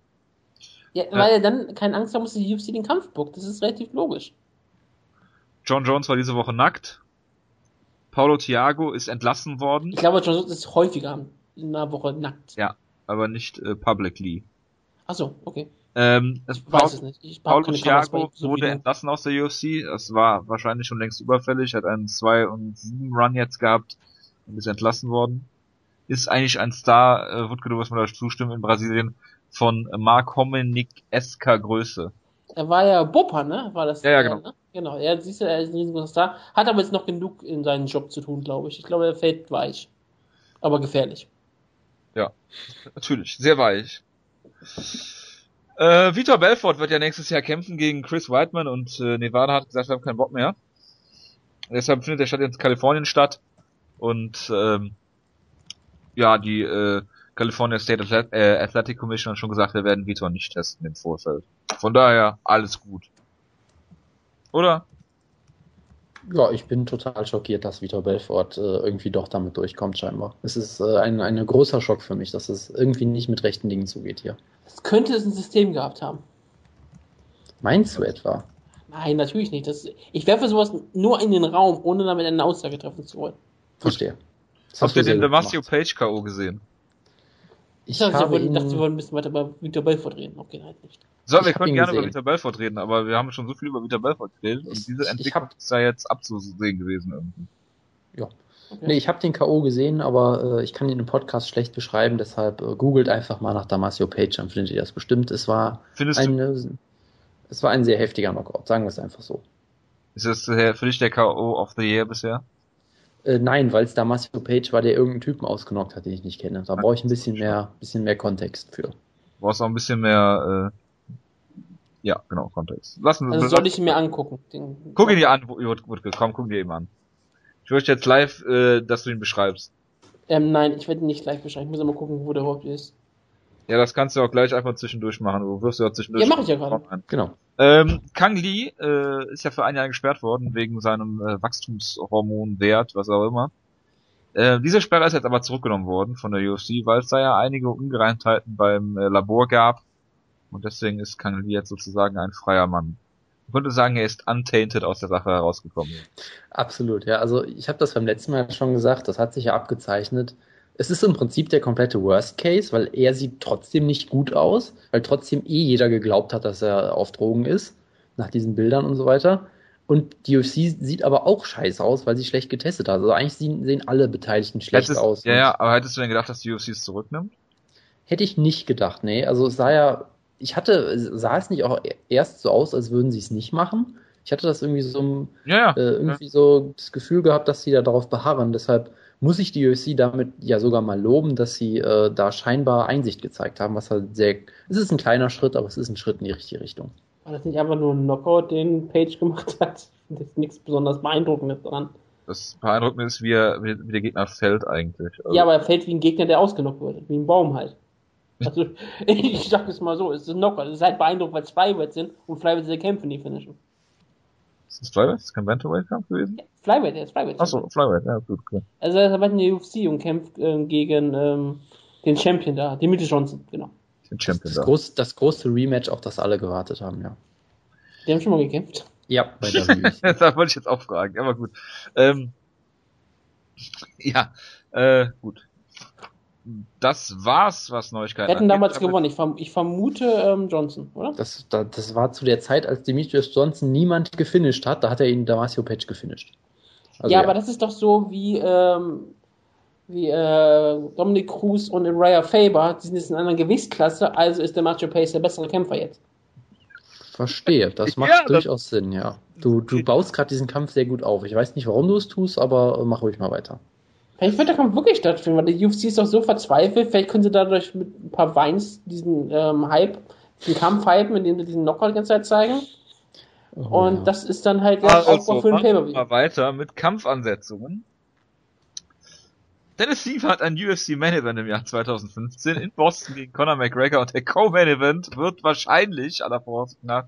[SPEAKER 3] Ja, weil er dann keine Angst haben muss, dass die UFC den Kampf buckt. Das ist relativ logisch.
[SPEAKER 1] John Jones war diese Woche nackt. Paulo Thiago ist entlassen worden.
[SPEAKER 3] Ich glaube, John Jones ist häufiger in einer Woche nackt.
[SPEAKER 1] Ja, aber nicht äh, publicly.
[SPEAKER 3] Ach so, okay.
[SPEAKER 1] Ähm,
[SPEAKER 3] ich Paul, weiß es nicht. Ich
[SPEAKER 1] Paulo Thiago so wurde entlassen aus der UFC. Das war wahrscheinlich schon längst überfällig. Hat einen 2 und 7 Run jetzt gehabt und ist entlassen worden ist eigentlich ein Star, äh, Wutke, du wirst mir da zustimmen, in Brasilien von Mark Hominick esker Größe.
[SPEAKER 3] Er war ja Bupper, ne? War das?
[SPEAKER 1] Ja, ja genau.
[SPEAKER 3] Ne? Genau, er siehst du, er ist ein riesengroßer Star. Hat aber jetzt noch genug in seinen Job zu tun, glaube ich. Ich glaube, er fällt weich. Aber gefährlich.
[SPEAKER 1] Ja, natürlich. Sehr weich. Äh, Vitor Belfort wird ja nächstes Jahr kämpfen gegen Chris Whiteman und äh, Nevada hat gesagt, wir haben keinen Bock mehr. Deshalb findet der Stadt jetzt Kalifornien statt. Und ähm, ja, die äh, California State Athlet äh, Athletic Commission hat schon gesagt, wir werden Vitor nicht testen im Vorfeld. Von daher alles gut. Oder?
[SPEAKER 2] Ja, ich bin total schockiert, dass Vitor Belfort äh, irgendwie doch damit durchkommt, scheinbar. Es ist äh, ein, ein großer Schock für mich, dass es irgendwie nicht mit rechten Dingen zugeht hier.
[SPEAKER 3] Es könnte es ein System gehabt haben.
[SPEAKER 2] Meinst du etwa?
[SPEAKER 3] Nein, natürlich nicht. Das, ich werfe sowas nur in den Raum, ohne damit eine Aussage treffen zu wollen.
[SPEAKER 2] Verstehe.
[SPEAKER 1] Habt ihr den Damasio Page K.O. gesehen?
[SPEAKER 3] Ich, ich dachte, wir dachte, wir wollen ein bisschen weiter über Victor Belfort reden. Okay, halt nicht.
[SPEAKER 1] So, wir können gerne gesehen. über Victor Belfort reden, aber wir haben schon so viel über Victor Belfort geredet und diese Entwicklung hab, ist da jetzt abzusehen gewesen irgendwie.
[SPEAKER 2] Ja. Okay. Nee, ich habe den K.O. gesehen, aber äh, ich kann ihn im Podcast schlecht beschreiben, deshalb äh, googelt einfach mal nach Damasio Page, dann findet ihr das bestimmt. Es war
[SPEAKER 1] Findest
[SPEAKER 2] ein, äh, es war ein sehr heftiger Knockout, sagen wir es einfach so.
[SPEAKER 1] Ist das für dich der K.O. of the Year bisher?
[SPEAKER 2] Äh, nein, weil es da Massimo Page war, der irgendeinen Typen ausgenockt hat, den ich nicht kenne. Da brauche ich ein bisschen mehr, bisschen mehr Kontext für. Du
[SPEAKER 1] brauchst auch ein bisschen mehr, äh, ja, genau, Kontext.
[SPEAKER 3] Lassen, also soll ich ihn mir angucken?
[SPEAKER 1] Den guck ihn dir an, Wutke, komm, guck dir eben an. Ich möchte jetzt live, äh, dass du ihn beschreibst.
[SPEAKER 3] Ähm, nein, ich werde ihn nicht live beschreiben. Ich muss mal gucken, wo der überhaupt ist.
[SPEAKER 1] Ja, das kannst du auch gleich einfach zwischendurch machen. Du wirst ja zwischendurch.
[SPEAKER 3] Ja, mach ich ja gerade.
[SPEAKER 2] Genau.
[SPEAKER 1] Ähm, Kang Lee äh, ist ja für ein Jahr gesperrt worden wegen seinem äh, Wachstumshormonwert, was auch immer. Äh, diese Sperre ist jetzt aber zurückgenommen worden von der UFC, weil es da ja einige Ungereimtheiten beim äh, Labor gab. Und deswegen ist Kang Lee jetzt sozusagen ein freier Mann. Ich könnte sagen, er ist untainted aus der Sache herausgekommen.
[SPEAKER 2] Absolut, ja. Also ich habe das beim letzten Mal schon gesagt, das hat sich ja abgezeichnet. Es ist im Prinzip der komplette Worst Case, weil er sieht trotzdem nicht gut aus, weil trotzdem eh jeder geglaubt hat, dass er auf Drogen ist, nach diesen Bildern und so weiter. Und die UFC sieht aber auch scheiße aus, weil sie schlecht getestet hat. Also eigentlich sehen, sehen alle Beteiligten schlecht
[SPEAKER 1] hättest,
[SPEAKER 2] aus.
[SPEAKER 1] Ja, ja, aber hättest du denn gedacht, dass die UFC es zurücknimmt?
[SPEAKER 2] Hätte ich nicht gedacht, nee. Also es sah ja, ich hatte, sah es nicht auch erst so aus, als würden sie es nicht machen. Ich hatte das irgendwie so,
[SPEAKER 1] ja, ja.
[SPEAKER 2] Äh, irgendwie ja. so das Gefühl gehabt, dass sie da darauf beharren. Deshalb muss ich die UFC damit ja sogar mal loben, dass sie äh, da scheinbar Einsicht gezeigt haben, was halt sehr, es ist ein kleiner Schritt, aber es ist ein Schritt in die richtige Richtung.
[SPEAKER 3] War das nicht einfach nur ein Knockout, den Page gemacht hat? Das ist nichts besonders Beeindruckendes dran.
[SPEAKER 1] Das Beeindruckende ist, wie, er, wie, der Gegner fällt eigentlich.
[SPEAKER 3] Also ja, aber er fällt wie ein Gegner, der ausgenockt wird. Wie ein Baum halt. Also, ich sag es mal so, es ist ein Knockout. Es ist halt beeindruckend, weil es Flyweights sind und Flyweights sind Kämpfe nicht finishen.
[SPEAKER 1] Ist das Flyweight? Ist das kein Bantamweight-Kampf gewesen?
[SPEAKER 3] Ja, Flyweight, er ist Flyweight.
[SPEAKER 1] Achso, Flyweight, ja, gut, okay.
[SPEAKER 3] Also, er war in der UFC und kämpft äh, gegen ähm, den Champion da, Dimitri Johnson, genau.
[SPEAKER 1] Den Champion
[SPEAKER 2] Das,
[SPEAKER 1] da.
[SPEAKER 2] groß, das große Rematch, auf das alle gewartet haben, ja.
[SPEAKER 3] Die haben schon mal gekämpft.
[SPEAKER 2] Ja, bei der UFC.
[SPEAKER 1] da wollte ich jetzt auch fragen, aber gut. Ähm, ja, äh, gut. Das war's, was Neuigkeiten
[SPEAKER 3] Wir hätten
[SPEAKER 1] angeht,
[SPEAKER 3] damals
[SPEAKER 1] aber-
[SPEAKER 3] gewonnen. Ich, verm ich vermute ähm, Johnson, oder?
[SPEAKER 2] Das, da, das war zu der Zeit, als Demetrius Johnson niemand gefinisht hat, da hat er ihn Damasio Page gefinisht. Also,
[SPEAKER 3] ja, aber das ist doch so wie, ähm, wie äh, Dominic Cruz und Raya Faber. Die sind jetzt in einer anderen Gewichtsklasse, also ist der Macho Pace der bessere Kämpfer jetzt.
[SPEAKER 2] Verstehe, das macht
[SPEAKER 1] Ja, das-
[SPEAKER 2] durchaus Sinn, ja. Du, du baust gerade diesen Kampf sehr gut auf. Ich weiß nicht, warum du es tust, aber mach ruhig mal weiter.
[SPEAKER 3] Vielleicht wird der Kampf wirklich stattfinden, weil die UFC ist doch so verzweifelt. Vielleicht können sie dadurch mit ein paar Weins diesen ähm, Hype, diesen Kampf hypen, indem sie diesen Knockout die ganze Zeit zeigen.
[SPEAKER 2] Oh,
[SPEAKER 3] Und
[SPEAKER 2] ja.
[SPEAKER 3] das ist dann halt der
[SPEAKER 1] Also,
[SPEAKER 3] Aufbau für den Pay-Per-View.
[SPEAKER 1] mal weiter mit Kampfansetzungen. Dennis Steve hat ein UFC Main Event im Jahr 2015 in Boston gegen Conor McGregor und der Co-Main Event wird wahrscheinlich aller Voraussicht nach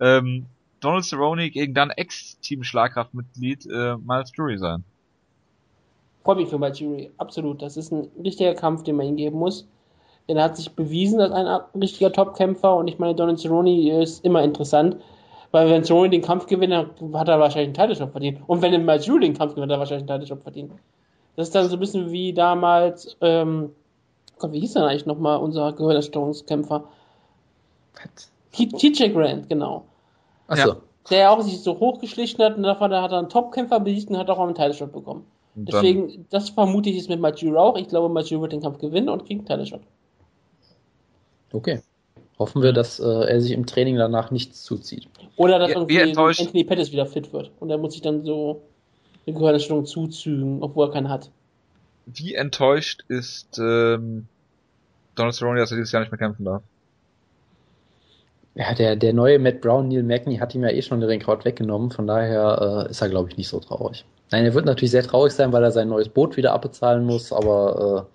[SPEAKER 1] ähm, Donald Cerrone gegen dann Ex-Team Schlagkraftmitglied äh, Miles Jury sein.
[SPEAKER 3] Freut mich für Jury, absolut. Das ist ein richtiger Kampf, den man ihm geben muss. Denn er hat sich bewiesen als ein richtiger Topkämpfer und ich meine, Donald Cerrone ist immer interessant, weil wenn Cerrone den Kampf gewinnt, dann hat er wahrscheinlich einen Title-Shot verdient. Und wenn er Jury den Kampf gewinnt, hat er wahrscheinlich einen Title-Shot verdient. Das ist dann so ein bisschen wie damals, ähm, Gott, wie hieß denn eigentlich nochmal unser Gehirnerstörungskämpfer? TJ Grant, genau.
[SPEAKER 2] Achso,
[SPEAKER 3] Der auch sich so hochgeschlichen hat und davon hat er einen Topkämpfer besiegt und hat auch einen Title-Shot bekommen. Deswegen, das vermute ich jetzt mit Majuro auch. Ich glaube, Majuro wird den Kampf gewinnen und kriegt einen Title-Shot.
[SPEAKER 2] okay. Hoffen wir, dass äh, er sich im Training danach nichts zuzieht.
[SPEAKER 3] Oder dass
[SPEAKER 1] wie
[SPEAKER 3] irgendwie
[SPEAKER 1] enttäuscht-
[SPEAKER 3] Anthony Pettis wieder fit wird. Und er muss sich dann so eine Gehirnerschütterung zuzügen, obwohl er keinen hat.
[SPEAKER 1] Wie enttäuscht ist ähm, Donald Cerrone, dass er dieses Jahr nicht mehr kämpfen darf?
[SPEAKER 2] Ja, der, der neue Matt Brown, Neil Magny, hat ihm ja eh schon den Rekord weggenommen, von daher äh, ist er, glaube ich, nicht so traurig. Nein, er wird natürlich sehr traurig sein, weil er sein neues Boot wieder abbezahlen muss, aber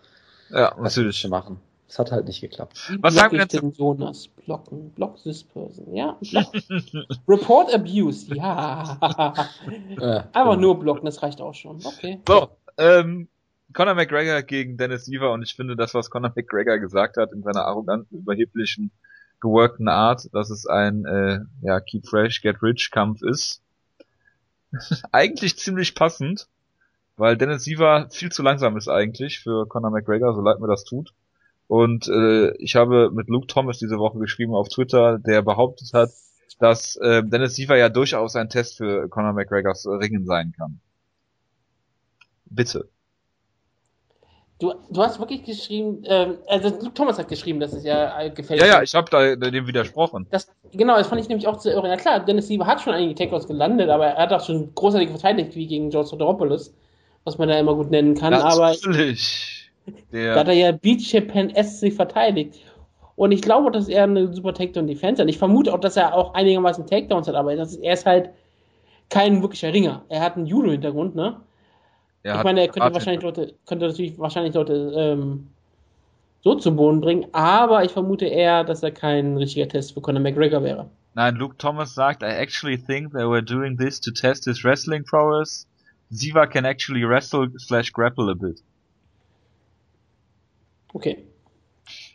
[SPEAKER 1] Ja,
[SPEAKER 2] äh, was willst
[SPEAKER 1] natürlich.
[SPEAKER 2] du machen? Es hat halt nicht geklappt.
[SPEAKER 1] Was sagen wir
[SPEAKER 3] ich
[SPEAKER 1] denn
[SPEAKER 3] den Jonas? Blocken. Block this person. Ja, block. Report Abuse. Ja. Einfach nur blocken, das reicht auch schon. Okay.
[SPEAKER 1] So, ähm, Conor McGregor gegen Dennis Siever und ich finde das, was Conor McGregor gesagt hat in seiner arroganten, überheblichen, geworkten Art, dass es ein äh, ja, Keep Fresh, Get Rich Kampf ist, eigentlich ziemlich passend, weil Dennis Siever viel zu langsam ist eigentlich für Conor McGregor, so leid mir das tut. Und äh, ich habe mit Luke Thomas diese Woche geschrieben auf Twitter, der behauptet hat, dass äh, Dennis Siever ja durchaus ein Test für Conor McGregors Ringen sein kann. Bitte.
[SPEAKER 3] Du, du hast wirklich geschrieben, ähm, also Luke Thomas hat geschrieben, dass es ja äh, gefällt.
[SPEAKER 1] Ja, ja, ich habe da dem widersprochen.
[SPEAKER 3] Das, genau, das fand ich nämlich auch zu irre. Na klar, Dennis Siever hat schon einige Takedowns gelandet, aber er hat auch schon großartig verteidigt, wie gegen George Soteropoulos, was man da immer gut nennen kann. Aber
[SPEAKER 1] Natürlich.
[SPEAKER 3] da hat
[SPEAKER 1] Der,
[SPEAKER 3] er ja Beach Japan SC verteidigt. Und ich glaube, dass er eine super Takedown-Defense hat. Ich vermute auch, dass er auch einigermaßen Takedowns hat, aber das ist, er ist halt kein wirklicher Ringer. Er hat einen Judo-Hintergrund, ne? Er ich meine, er könnte wahrscheinlich Leute, könnte natürlich wahrscheinlich Leute ähm, so zu Boden bringen, aber ich vermute eher, dass er kein richtiger Test für Conor McGregor wäre.
[SPEAKER 1] Nein, Luke Thomas sagt, I actually think they were doing this to test his wrestling prowess. Siva can actually wrestle slash grapple a bit.
[SPEAKER 3] Okay.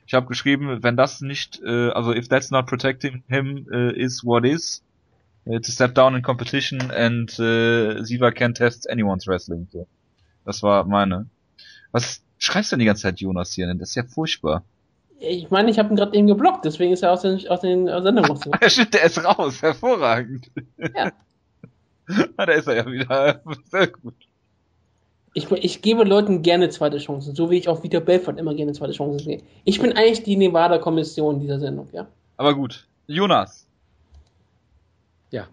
[SPEAKER 1] Ich habe geschrieben, wenn das nicht, äh, also if that's not protecting him uh, is what is, uh, to step down in competition and uh, Siva can test anyone's wrestling. So. Das war meine. Was schreibst du denn die ganze Zeit Jonas hier? Das ist ja furchtbar.
[SPEAKER 3] Ich meine, ich habe ihn gerade eben geblockt, deswegen ist er aus den, aus den Sendungen raus.
[SPEAKER 1] Ja, stimmt, der ist raus. Hervorragend. Ja. ah, da ist er ja wieder. Sehr gut.
[SPEAKER 3] Ich, ich gebe Leuten gerne zweite Chancen, so wie ich auch Vita Belfort immer gerne zweite Chancen sehe. Ich bin eigentlich die Nevada-Kommission dieser Sendung, ja.
[SPEAKER 1] Aber gut. Jonas.
[SPEAKER 2] Ja.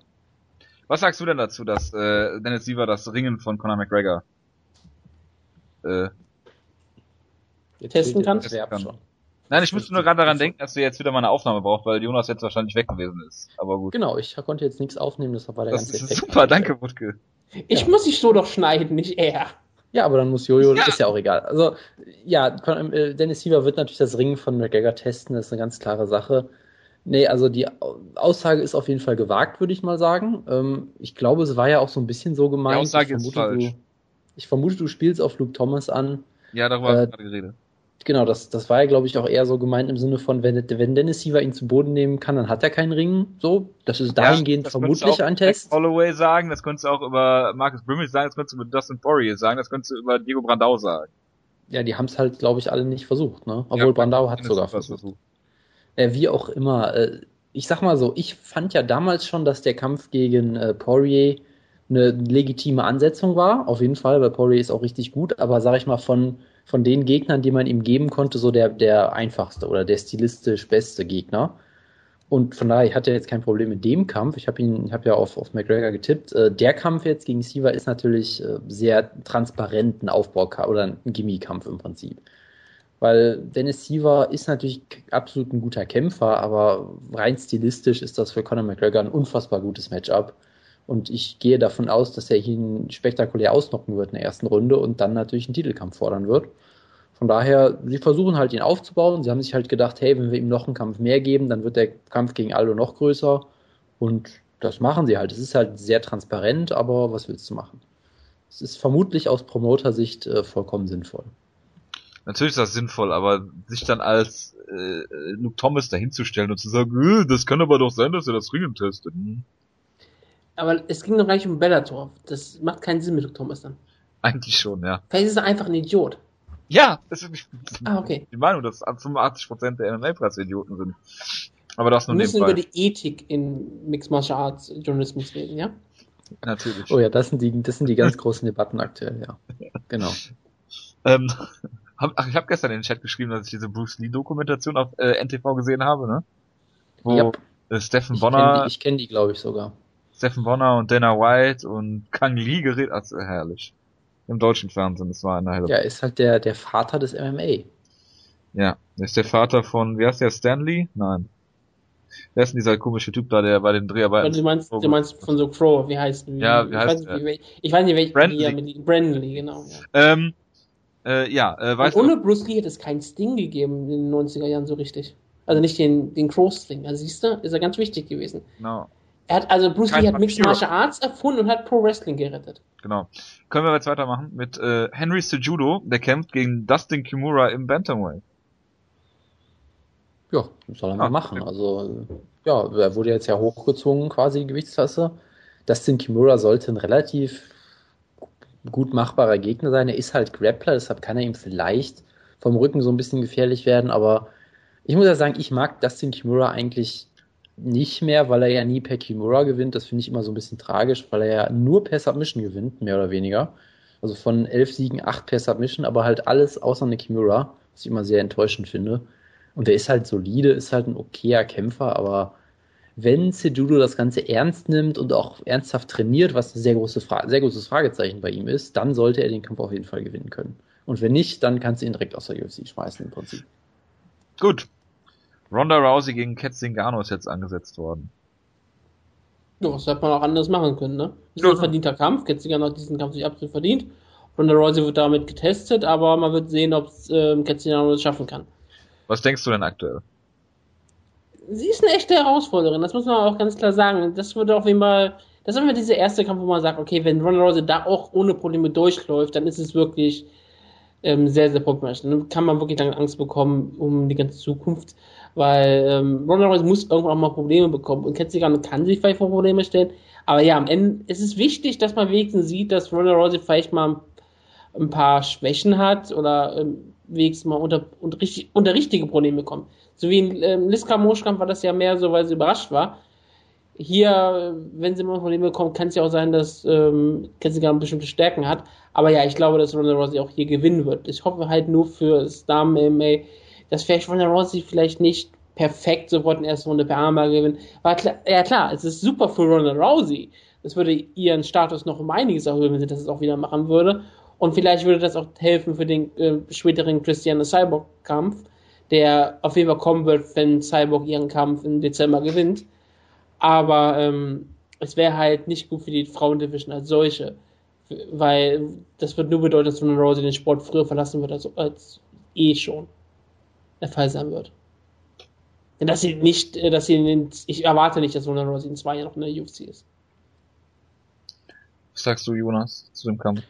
[SPEAKER 1] Was sagst du denn dazu, dass äh, Dennis Siever das Ringen von Conor McGregor
[SPEAKER 3] äh, testen kannst?
[SPEAKER 1] Kann. Nein, ich müsste nur gerade daran denken, dass wir jetzt wieder mal eine Aufnahme brauchen, weil Jonas jetzt wahrscheinlich weg gewesen ist. Aber gut.
[SPEAKER 2] Genau, ich konnte jetzt nichts aufnehmen, deshalb war der
[SPEAKER 1] das ganze ist Effekt. Super, danke, Wutke.
[SPEAKER 3] Ich muss dich so doch schneiden, nicht er.
[SPEAKER 2] Ja, aber dann muss Jojo, ja. ist ja auch egal. Also, ja, äh, Dennis Siever wird natürlich das Ringen von McGregor testen, das ist eine ganz klare Sache. Nee, also die Aussage ist auf jeden Fall gewagt, würde ich mal sagen. Ähm, ich glaube, es war ja auch so ein bisschen so gemeint. Die
[SPEAKER 1] Aussage ist falsch.
[SPEAKER 2] Du, ich vermute, du spielst auf Luke Thomas an.
[SPEAKER 1] Ja, darüber äh, habe ich gerade geredet.
[SPEAKER 2] Genau, das, das war ja, glaube ich, auch eher so gemeint im Sinne von, wenn, wenn Dennis Siever ihn zu Boden nehmen kann, dann hat er keinen Ring. So, das ist dahingehend ja, vermutlich ein Test.
[SPEAKER 1] Holloway sagen, das könntest du auch über Marcus Brimage sagen, das könntest du über Dustin Poirier sagen, das könntest du über Diego Brandau sagen.
[SPEAKER 2] Ja, die haben es halt, glaube ich, alle nicht versucht, ne? Obwohl ja, Brandau hat sogar versucht. versucht. Äh, wie auch immer, äh, ich sag mal so, ich fand ja damals schon, dass der Kampf gegen äh, Poirier eine legitime Ansetzung war, auf jeden Fall, weil Poirier ist auch richtig gut, aber sag ich mal, von von den Gegnern, die man ihm geben konnte, so der, der einfachste oder der stilistisch beste Gegner. Und von daher, ich hatte jetzt kein Problem mit dem Kampf. Ich habe ihn, ich habe ja auf, auf McGregor getippt. Äh, der Kampf jetzt gegen Siva ist natürlich äh, sehr transparent ein Aufbau oder ein Gimmie-Kampf im Prinzip. Weil Dennis Siva ist natürlich absolut ein guter Kämpfer, aber rein stilistisch ist das für Conor McGregor ein unfassbar gutes Matchup. Und ich gehe davon aus, dass er ihn spektakulär ausnocken wird in der ersten Runde und dann natürlich einen Titelkampf fordern wird. Von daher, sie versuchen halt ihn aufzubauen. Sie haben sich halt gedacht, hey, wenn wir ihm noch einen Kampf mehr geben, dann wird der Kampf gegen Aldo noch größer. Und das machen sie halt. Es ist halt sehr transparent, aber was willst du machen? Es ist vermutlich aus Promoter-Sicht äh, vollkommen sinnvoll.
[SPEAKER 1] Natürlich ist das sinnvoll, aber sich dann als äh, Luke Thomas dahinzustellen und zu sagen, äh, das kann aber doch sein, dass er das Ringen testet. Hm.
[SPEAKER 3] Aber es ging doch gleich um Bellator. Das macht keinen Sinn mit Thomas dann.
[SPEAKER 1] Eigentlich schon, ja.
[SPEAKER 3] Vielleicht ist er einfach ein Idiot.
[SPEAKER 1] Ja, das ist
[SPEAKER 3] ah, okay.
[SPEAKER 1] die Meinung, dass 85% der MMA-Preise Idioten sind. Aber das nur
[SPEAKER 3] Wir müssen über die Ethik in Mixed Martial Arts Journalismus reden, ja?
[SPEAKER 1] Natürlich.
[SPEAKER 2] Oh ja, das sind die, das sind die ganz großen Debatten aktuell, ja. Genau.
[SPEAKER 1] Ähm, ach, ich habe gestern in den Chat geschrieben, dass ich diese Bruce Lee-Dokumentation auf äh, NTV gesehen habe, ne? Wo yep. Steffen Bonner.
[SPEAKER 2] Ich kenne die, kenn die glaube ich, sogar.
[SPEAKER 1] Steffen Bonner und Dana White und Kang Lee geredet. Also herrlich. Im deutschen Fernsehen, das war eine helle.
[SPEAKER 2] Ja, ist halt der, der Vater des MMA.
[SPEAKER 1] Ja, ist der Vater von, wie heißt der, Stanley? Nein. Wer ist denn dieser komische Typ da, der bei den Dreharbeiten...
[SPEAKER 3] Du meinst, du meinst von so Crow, wie heißt wie,
[SPEAKER 1] Ja, wie heißt
[SPEAKER 3] ich weiß, nicht, ich weiß nicht, welcher
[SPEAKER 1] Brandon Lee,
[SPEAKER 3] genau. Ja.
[SPEAKER 1] Ähm, äh, ja, äh,
[SPEAKER 3] weißt ohne du, Bruce Lee hätte es keinen Sting gegeben in den 90er Jahren so richtig. Also nicht den, den Crow-Sting. Also siehst du, ist er ganz wichtig gewesen.
[SPEAKER 1] Genau.
[SPEAKER 3] Er hat, also Bruce Lee hat Mixed Martial Arts erfunden und hat Pro Wrestling gerettet.
[SPEAKER 1] Genau. Können wir jetzt weitermachen mit äh, Henry Sejudo, der kämpft gegen Dustin Kimura im Bantamweight.
[SPEAKER 2] Ja, soll er mal ah, machen. Okay. Also, ja, er wurde jetzt ja hochgezogen, quasi die Gewichtsklasse. Dustin Kimura sollte ein relativ gut machbarer Gegner sein. Er ist halt Grappler, deshalb kann er ihm vielleicht vom Rücken so ein bisschen gefährlich werden, aber ich muss ja sagen, ich mag Dustin Kimura eigentlich nicht mehr, weil er ja nie per Kimura gewinnt. Das finde ich immer so ein bisschen tragisch, weil er ja nur per Submission gewinnt, mehr oder weniger. Also von elf Siegen acht per Submission, aber halt alles außer eine Kimura, was ich immer sehr enttäuschend finde. Und er ist halt solide, ist halt ein okayer Kämpfer, aber wenn Cejudo das Ganze ernst nimmt und auch ernsthaft trainiert, was ein sehr, große sehr großes Fragezeichen bei ihm ist, dann sollte er den Kampf auf jeden Fall gewinnen können. Und wenn nicht, dann kannst du ihn direkt aus der UFC schmeißen im Prinzip.
[SPEAKER 1] Gut, Ronda Rousey gegen Kat Zingano ist jetzt angesetzt worden.
[SPEAKER 3] Ja, das hätte man auch anders machen können, ne? Das ist ein verdienter Kampf. Kat Zingano hat diesen Kampf sich absolut verdient. Ronda Rousey wird damit getestet, aber man wird sehen, ob es äh, Katsiano das schaffen kann.
[SPEAKER 1] Was denkst du denn aktuell?
[SPEAKER 3] Sie ist eine echte Herausforderin, das muss man auch ganz klar sagen. Das würde auf jeden Fall, das ist immer dieser erste Kampf, wo man sagt, okay, wenn Ronda Rousey da auch ohne Probleme durchläuft, dann ist es wirklich ähm, sehr, sehr problematisch. Dann kann man wirklich lange Angst bekommen um die ganze Zukunft, weil ähm, Ronda Rousey muss irgendwann auch mal Probleme bekommen und Katsiano kann sich vielleicht vor Probleme stellen, aber ja, am Ende ist es wichtig, dass man wenigstens sieht, dass Ronda Rousey vielleicht mal ein paar Schwächen hat oder ähm, wenigstens mal unter, unter, unter richtige Probleme kommt. So wie in ähm, Liska Moschkamp war das ja mehr so, weil sie überrascht war. Hier, wenn sie mal Probleme bekommt, kann es ja auch sein, dass ähm, Kenzigan bestimmte Stärken hat. Aber ja, ich glaube, dass Ronda Rousey auch hier gewinnen wird. Ich hoffe halt nur für Star MMA, dass vielleicht Ronda Rousey vielleicht nicht perfekt sofort in der ersten Runde per Armbar gewinnen. Aber klar, ja klar, es ist super für Ronda Rousey. Das würde ihren Status noch um einiges erhöhen, wenn sie das auch wieder machen würde. Und vielleicht würde das auch helfen für den äh, späteren Christiane Cyborg-Kampf, der auf jeden Fall kommen wird, wenn Cyborg ihren Kampf im Dezember gewinnt. Aber ähm, es wäre halt nicht gut für die Frauendivision als solche. Weil das wird nur bedeuten, dass Ronda Rousey den Sport früher verlassen wird, als, als eh schon der Fall sein wird. Dass sie nicht, äh, dass sie in den, ich erwarte nicht, dass Ronda Rousey in zwei Jahren noch in der UFC ist.
[SPEAKER 1] Was sagst du, Jonas, zu dem Kampf?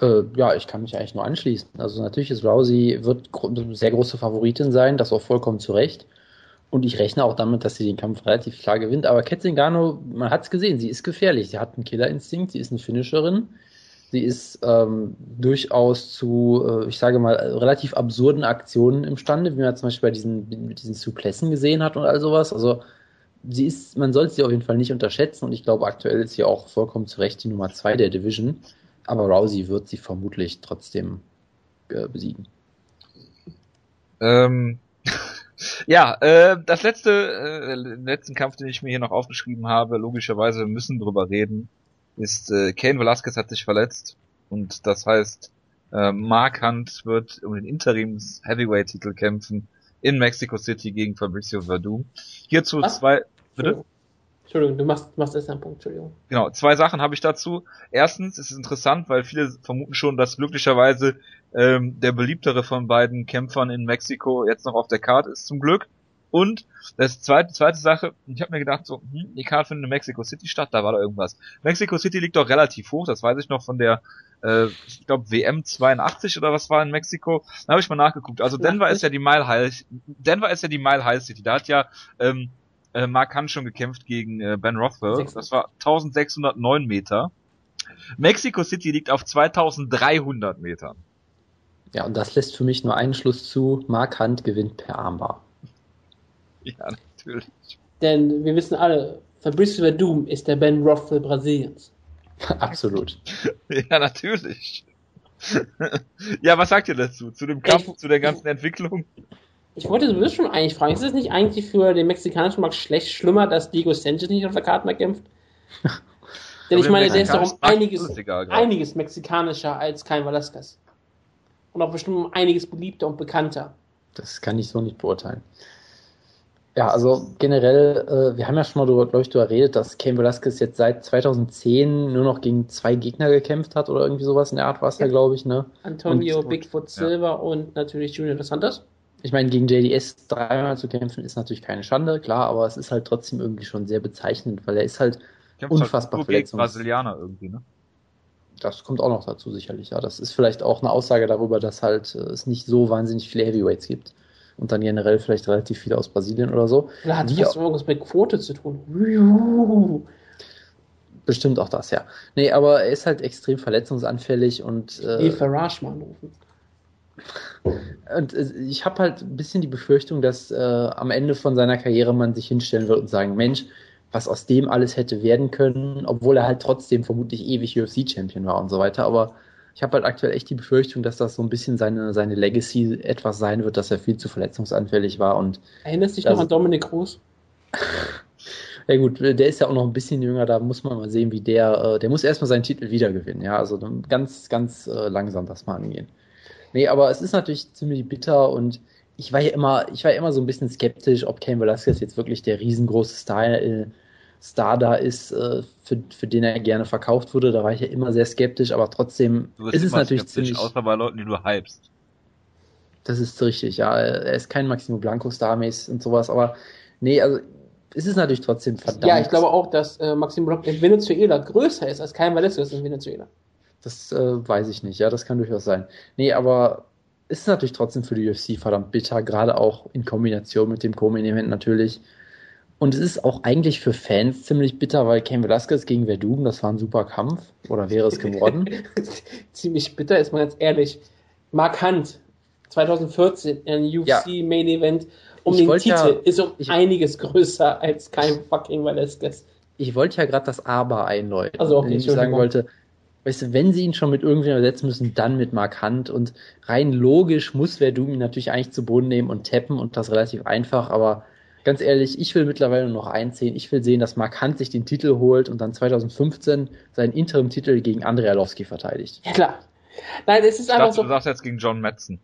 [SPEAKER 2] Äh, ja, ich kann mich eigentlich nur anschließen. Also natürlich ist Rousey wird eine sehr große Favoritin sein, das auch vollkommen zu Recht. Und ich rechne auch damit, dass sie den Kampf relativ klar gewinnt. Aber Ketzingano, man hat es gesehen, sie ist gefährlich. Sie hat einen Killerinstinkt, sie ist eine Finisherin. Sie ist ähm, durchaus zu, äh, ich sage mal, relativ absurden Aktionen imstande, wie man zum Beispiel bei diesen, diesen Suplessen gesehen hat und all sowas. Also sie ist, man sollte sie auf jeden Fall nicht unterschätzen und ich glaube, aktuell ist sie auch vollkommen zu Recht die Nummer zwei der Division. Aber Rousey wird sie vermutlich trotzdem äh, besiegen.
[SPEAKER 1] Ähm, ja, äh, das letzte, äh, letzten Kampf, den ich mir hier noch aufgeschrieben habe, logischerweise, wir müssen drüber reden, ist äh, Kane Velasquez hat sich verletzt und das heißt, äh, Mark Hunt wird um den Interims Heavyweight Titel kämpfen in Mexico City gegen Fabricio Verdum. Hierzu Was? zwei
[SPEAKER 3] bitte Entschuldigung, du machst, machst erst einen Punkt, Entschuldigung.
[SPEAKER 1] Genau, zwei Sachen habe ich dazu. Erstens ist es interessant, weil viele vermuten schon, dass glücklicherweise ähm, der beliebtere von beiden Kämpfern in Mexiko jetzt noch auf der Karte ist, zum Glück. Und das zweite, zweite Sache, ich habe mir gedacht, so, hm, die Karte findet in Mexico City statt, da war da irgendwas. Mexico City liegt doch relativ hoch, das weiß ich noch von der, äh, ich glaube WM 82 oder was war in Mexiko. Da habe ich mal nachgeguckt. Also Denver ist ja die Mile High, Denver ist ja die Mile High City. Da hat ja ähm, äh, Mark Hunt schon gekämpft gegen äh, Ben Rothwell. Das war 1609 Meter. Mexico City liegt auf 2300 Metern.
[SPEAKER 2] Ja, und das lässt für mich nur einen Schluss zu. Mark Hunt gewinnt per Armbar.
[SPEAKER 1] Ja, natürlich.
[SPEAKER 3] Denn wir wissen alle, Fabrice Verdum ist der Ben Rothwell Brasiliens.
[SPEAKER 2] Absolut.
[SPEAKER 1] ja, natürlich. ja, was sagt ihr dazu? Zu dem Kampf, ich, zu der ganzen Entwicklung?
[SPEAKER 3] Ich wollte sowieso schon eigentlich fragen, ist es nicht eigentlich für den mexikanischen Markt schlecht schlimmer, dass Diego Sanchez nicht auf der Karte mehr kämpft? Denn ich meine, der ist doch um einiges, egal, einiges mexikanischer als Kai Velasquez. Und auch bestimmt um einiges beliebter und bekannter.
[SPEAKER 2] Das kann ich so nicht beurteilen. Ja, also generell, äh, wir haben ja schon mal darüber, glaube ich, darüber geredet, dass Cain Velasquez jetzt seit 2010 nur noch gegen zwei Gegner gekämpft hat oder irgendwie sowas in der Art war es ja, glaube ich, ne?
[SPEAKER 3] Antonio und, Bigfoot Silver ja. und natürlich Junior Dos Santos
[SPEAKER 2] ich meine, gegen JDS dreimal zu kämpfen ist natürlich keine Schande, klar, aber es ist halt trotzdem irgendwie schon sehr bezeichnend, weil er ist halt Kämpft unfassbar halt verletzungs...
[SPEAKER 1] Brasilianer irgendwie, ne?
[SPEAKER 2] Das kommt auch noch dazu sicherlich, ja. Das ist vielleicht auch eine Aussage darüber, dass halt äh, es nicht so wahnsinnig viele Heavyweights gibt und dann generell vielleicht relativ viele aus Brasilien oder so.
[SPEAKER 3] Oder hat das irgendwas mit Quote zu tun?
[SPEAKER 2] Bestimmt auch das, ja. Nee, aber er ist halt extrem verletzungsanfällig und.
[SPEAKER 3] Äh, nee, Farage mal anrufen.
[SPEAKER 2] Und äh, ich habe halt ein bisschen die Befürchtung, dass äh, am Ende von seiner Karriere man sich hinstellen wird und sagen, Mensch, was aus dem alles hätte werden können, obwohl er halt trotzdem vermutlich ewig UFC-Champion war und so weiter. Aber ich habe halt aktuell echt die Befürchtung, dass das so ein bisschen seine, seine Legacy etwas sein wird, dass er viel zu verletzungsanfällig war. Und
[SPEAKER 3] Erinnerst du dich noch an Dominik Groß?
[SPEAKER 2] ja gut, der ist ja auch noch ein bisschen jünger, da muss man mal sehen, wie der, äh, der muss erstmal seinen Titel wiedergewinnen, ja, also ganz, ganz äh, langsam das mal angehen. Nee, aber es ist natürlich ziemlich bitter und ich war ja immer, ich war immer so ein bisschen skeptisch, ob Cain Velasquez jetzt wirklich der riesengroße Star äh, Star da ist, äh, für, für den er gerne verkauft wurde. Da war ich ja immer sehr skeptisch, aber trotzdem ist es natürlich ziemlich.
[SPEAKER 1] Außer bei Leuten, die du hypst.
[SPEAKER 2] Das ist richtig, ja. Er ist kein Maximo Blanco Star-mäßig und sowas, aber nee, also es ist natürlich trotzdem verdammt.
[SPEAKER 3] Ja, ich glaube auch, dass äh, Maximo Blanco in Venezuela größer ist als kein Venezuela in Venezuela.
[SPEAKER 2] Das äh, weiß ich nicht, ja, das kann durchaus sein. Nee, aber es ist natürlich trotzdem für die UFC verdammt bitter, gerade auch in Kombination mit dem Co-Main-Event natürlich. Und es ist auch eigentlich für Fans ziemlich bitter, weil Ken Velasquez gegen Verdun, das war ein super Kampf. Oder wäre es geworden?
[SPEAKER 3] ziemlich bitter, ist man jetzt ehrlich. Markant. 2014 ein UFC ja. Main Event um ich den Titel ja, ist um ich, einiges größer als kein fucking Velasquez.
[SPEAKER 2] Ich wollte ja gerade das Aber einläuten.
[SPEAKER 3] Also okay,
[SPEAKER 2] ich sagen wollte, weißt du, wenn sie ihn schon mit irgendjemandem ersetzen müssen, dann mit Mark Hunt und rein logisch muss Verdum ihn natürlich eigentlich zu Boden nehmen und tappen und das relativ einfach, aber ganz ehrlich, ich will mittlerweile nur noch einziehen. Ich will sehen, dass Mark Hunt sich den Titel holt und dann 2015 seinen Interim-Titel gegen Andrei Arlovski verteidigt.
[SPEAKER 3] Ja, klar. Nein, es ist ich einfach dachte, so.
[SPEAKER 1] Du sagst jetzt gegen John Madsen.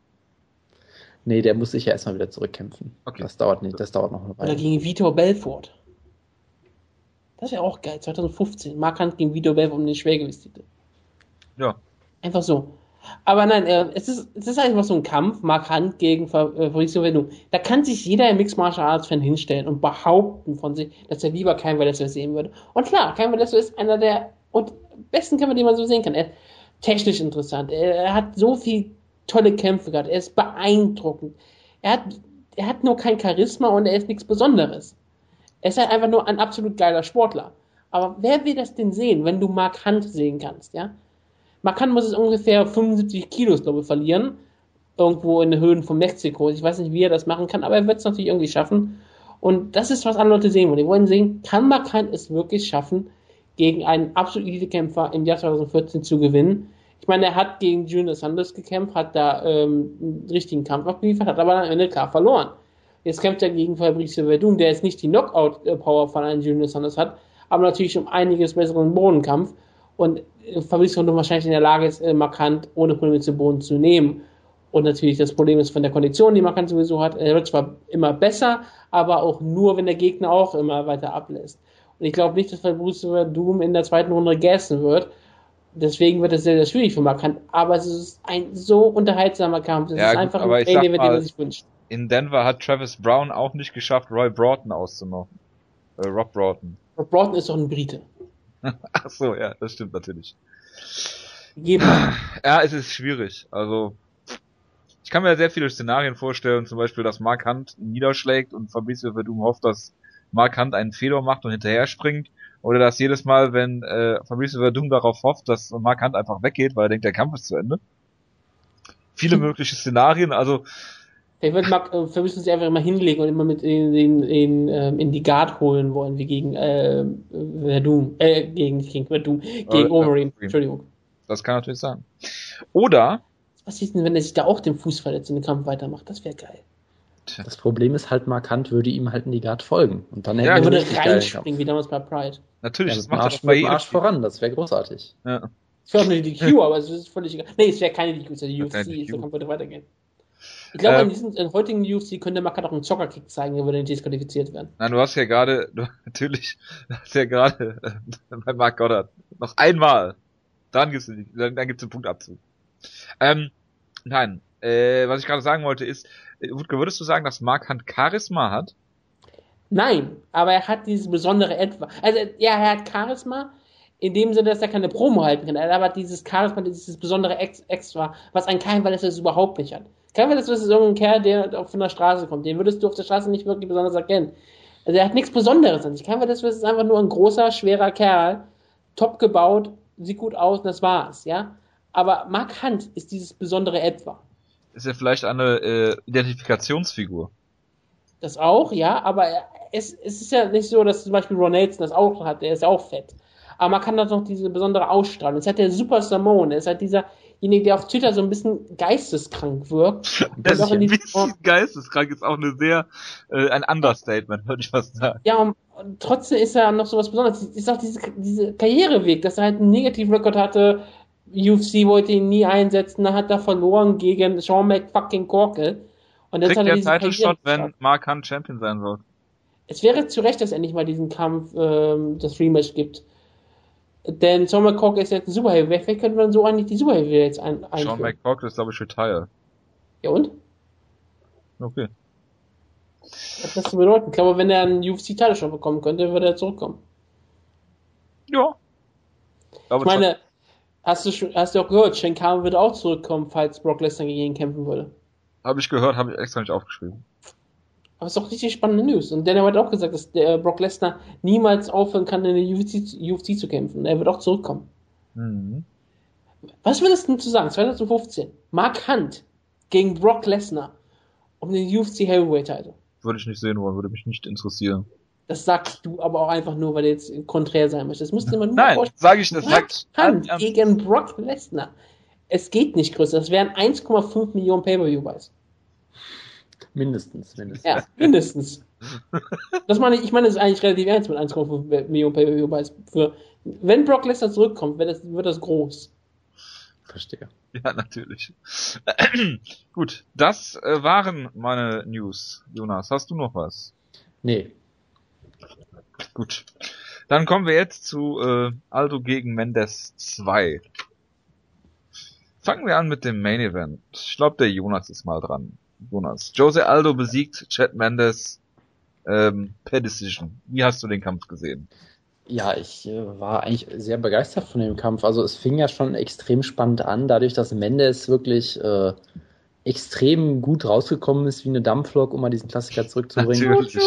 [SPEAKER 2] Nee, der muss sich ja erstmal wieder zurückkämpfen. Okay. Das dauert nicht, das dauert noch eine
[SPEAKER 3] Weile. Oder gegen Vitor Belfort. Das wäre auch geil, 2015. Mark Hunt gegen Vitor Belfort um den Schwergewichtstitel.
[SPEAKER 1] Ja.
[SPEAKER 3] Einfach so. Aber nein, äh, es, ist, es ist einfach so ein Kampf, Mark Hunt gegen äh, Fabrizio Verdun. Da kann sich jeder Mixed Martial Arts Fan hinstellen und behaupten von sich, dass er lieber kein Velasquez sehen würde. Und klar, kein Velasquez ist einer der und besten Kämpfer, den man so sehen kann. Er ist technisch interessant. Er, hat so viel tolle Kämpfe gehabt. Er ist beeindruckend. Er hat, er hat nur kein Charisma und er ist nichts Besonderes. Er ist halt einfach nur ein absolut geiler Sportler. Aber wer will das denn sehen, wenn du Mark Hunt sehen kannst, ja? Mark Hunt muss es ungefähr 75 Kilos, glaube ich, verlieren. Irgendwo in den Höhen von Mexiko. Ich weiß nicht, wie er das machen kann, aber er wird es natürlich irgendwie schaffen. Und das ist, was alle Leute sehen wollen. Die wollen sehen, kann Mark Hunt es wirklich schaffen, gegen einen absoluten Elite-Kämpfer im Jahr 2014 zu gewinnen? Ich meine, er hat gegen Junior Sanders gekämpft, hat da ähm, einen richtigen Kampf abgeliefert, hat aber am Ende klar verloren. Jetzt kämpft er gegen Fabrice Verdun, der jetzt nicht die Knockout-Power von einem Junior Sanders hat, aber natürlich um einiges besseren Bodenkampf. Und äh, Fabrice Verdun wahrscheinlich in der Lage ist, äh, markant ohne Probleme zu Boden zu nehmen. Und natürlich das Problem ist von der Kondition, die Markant sowieso hat. Er wird zwar immer besser, aber auch nur, wenn der Gegner auch immer weiter ablässt. Und ich glaube nicht, dass Fabrice Verdun in der zweiten Runde gegessen wird deswegen wird es sehr, sehr schwierig für Markant. Aber es ist ein so unterhaltsamer Kampf. Es
[SPEAKER 1] ja,
[SPEAKER 3] ist
[SPEAKER 1] einfach ein Training, den man sich wünscht. In Denver hat Travis Brown auch nicht geschafft, Roy Broughton auszumachen. Äh, Rob Broughton.
[SPEAKER 3] Rob Broughton ist doch ein Brite.
[SPEAKER 1] Ach so, ja, das stimmt natürlich. Ja, es ist schwierig. Also, ich kann mir sehr viele Szenarien vorstellen, zum Beispiel, dass Mark Hunt niederschlägt und Fabricio Verdum hofft, dass Mark Hunt einen Fehler macht und hinterher springt oder dass jedes Mal, wenn äh, Fabrice Verdum darauf hofft, dass Mark Hunt einfach weggeht, weil er denkt, der Kampf ist zu Ende. Viele mögliche Szenarien, also
[SPEAKER 3] ich würde Mark äh, Fabrice sich einfach immer hinlegen und immer mit in, in, in, ähm, in die Guard holen wollen, wie gegen äh, Verdum, äh, gegen, gegen Verdum, gegen Overeem, Entschuldigung.
[SPEAKER 1] Das kann natürlich sein. Oder
[SPEAKER 3] was ist denn, wenn er sich da auch den Fuß verletzt und den Kampf weitermacht? Das wäre geil.
[SPEAKER 2] Das Problem ist halt, markant würde ihm halt in die Guard folgen. Und dann
[SPEAKER 3] ja, er würde reinspringen, wie damals bei Pride.
[SPEAKER 1] Natürlich, ja,
[SPEAKER 2] das macht Arsch, er bei jedem Arsch voran, das wäre großartig.
[SPEAKER 3] Ja. Es wäre auch eine DQ, aber es ist völlig egal. Nee, es wäre keine DQ, es wäre die UFC, so kann würde weitergehen. Ich glaube, ähm, in diesem in heutigen UFC könnte Markant auch einen Zockerkick zeigen, er würde nicht disqualifiziert werden.
[SPEAKER 1] Nein, du hast ja gerade, du, natürlich, du hast ja gerade äh, bei Mark Goddard noch einmal. Dann gibt's, dann, dann gibt's einen Punktabzug. Ähm, nein, äh, was ich gerade sagen wollte ist, Wutke, würdest du sagen, dass Mark Hunt Charisma hat?
[SPEAKER 3] Nein, aber er hat dieses besondere Etwa. Also, ja, er hat Charisma in dem Sinne, dass er keine Promo halten kann. Er hat dieses Charisma, dieses besondere Ex Extra, was ein Kein Velasquez überhaupt nicht hat. Kein Velasquez ist irgendein Kerl, der von der Straße kommt. Den würdest du auf der Straße nicht wirklich besonders erkennen. Also, er hat nichts Besonderes an sich. Kein Velasquez ist einfach nur ein großer, schwerer Kerl, top gebaut, sieht gut aus und das war's, ja. Aber Mark Hunt ist dieses besondere Etwa
[SPEAKER 1] ist er vielleicht eine äh, Identifikationsfigur.
[SPEAKER 3] Das auch, ja, aber es, es ist ja nicht so, dass zum Beispiel Ron Nelson das auch hat, der ist ja auch fett. Aber man kann da noch diese besondere Ausstrahlung. Jetzt hat der Super Simone, er ist halt dieserjenige, der auf Twitter so ein bisschen geisteskrank wirkt.
[SPEAKER 1] Das ist ein bisschen geisteskrank ist auch eine sehr, äh, ein Understatement, würde ich fast sagen.
[SPEAKER 3] Ja, und, und trotzdem ist er noch so was Besonderes. Ist auch diese, diese Karriereweg, dass er halt einen Negativ-Record hatte, UFC wollte ihn nie einsetzen, dann hat er verloren gegen Sean McFucking Corkel.
[SPEAKER 1] Und jetzt Kriegt hat er der Title Shot, wenn Mark Hunt Champion sein soll.
[SPEAKER 3] Es wäre zu Recht, dass endlich mal diesen Kampf, ähm, das Rematch gibt. Denn Sean McCock ist jetzt ein Super Heavyweight. Wer könnte man so eigentlich die Super Heavyweights ein einführen?
[SPEAKER 1] Sean McCock ist, glaube ich, retired.
[SPEAKER 3] Ja und?
[SPEAKER 1] Okay.
[SPEAKER 3] Was hat das zu bedeuten? Ich glaube, wenn er einen UFC-Title schon bekommen könnte, würde er zurückkommen.
[SPEAKER 1] Ja.
[SPEAKER 3] Ich, ich meine, hast du, hast du auch gehört, Shenkawa würde auch zurückkommen, falls Brock Lesnar gegen ihn kämpfen würde.
[SPEAKER 1] Habe ich gehört, habe ich extra nicht aufgeschrieben.
[SPEAKER 3] Aber es ist doch richtig spannende News. Und Dana hat auch gesagt, dass der Brock Lesnar niemals aufhören kann, in der UFC, UFC zu kämpfen. Er wird auch zurückkommen. Mhm. Was würdest du zu sagen? 2015. Mark Hunt gegen Brock Lesnar um den UFC Heavyweight Title.
[SPEAKER 1] Würde ich nicht sehen wollen, würde mich nicht interessieren.
[SPEAKER 3] Das sagst du aber auch einfach nur, weil du jetzt konträr sein möchtest. Das musst du nur
[SPEAKER 1] Nein, sage ich nicht.
[SPEAKER 3] Mark Hunt um, gegen Brock Lesnar. Es geht nicht größer. Das wären 1,5 Millionen Pay-Per-View-Buys.
[SPEAKER 2] Mindestens, mindestens.
[SPEAKER 3] Ja, mindestens. das meine ich, ich meine, das ist eigentlich relativ ernst mit 1,5 Millionen Pay-Per-View-Buys. wenn Brock Lesnar zurückkommt, wird das, wird das groß.
[SPEAKER 2] Verstehe.
[SPEAKER 1] Ja, natürlich. Gut, das äh, waren meine News. Jonas, hast du noch was?
[SPEAKER 2] Nee.
[SPEAKER 1] Gut. Dann kommen wir jetzt zu äh, Aldo gegen Mendes 2. Fangen wir an mit dem Main Event. Ich glaube, der Jonas ist mal dran. Jonas. Jose Aldo besiegt Chad Mendes ähm, per Decision. Wie hast du den Kampf gesehen?
[SPEAKER 2] Ja, ich äh, war eigentlich sehr begeistert von dem Kampf. Also es fing ja schon extrem spannend an, dadurch, dass Mendes wirklich äh, extrem gut rausgekommen ist, wie eine Dampflok, um mal diesen Klassiker zurückzubringen. Natürlich.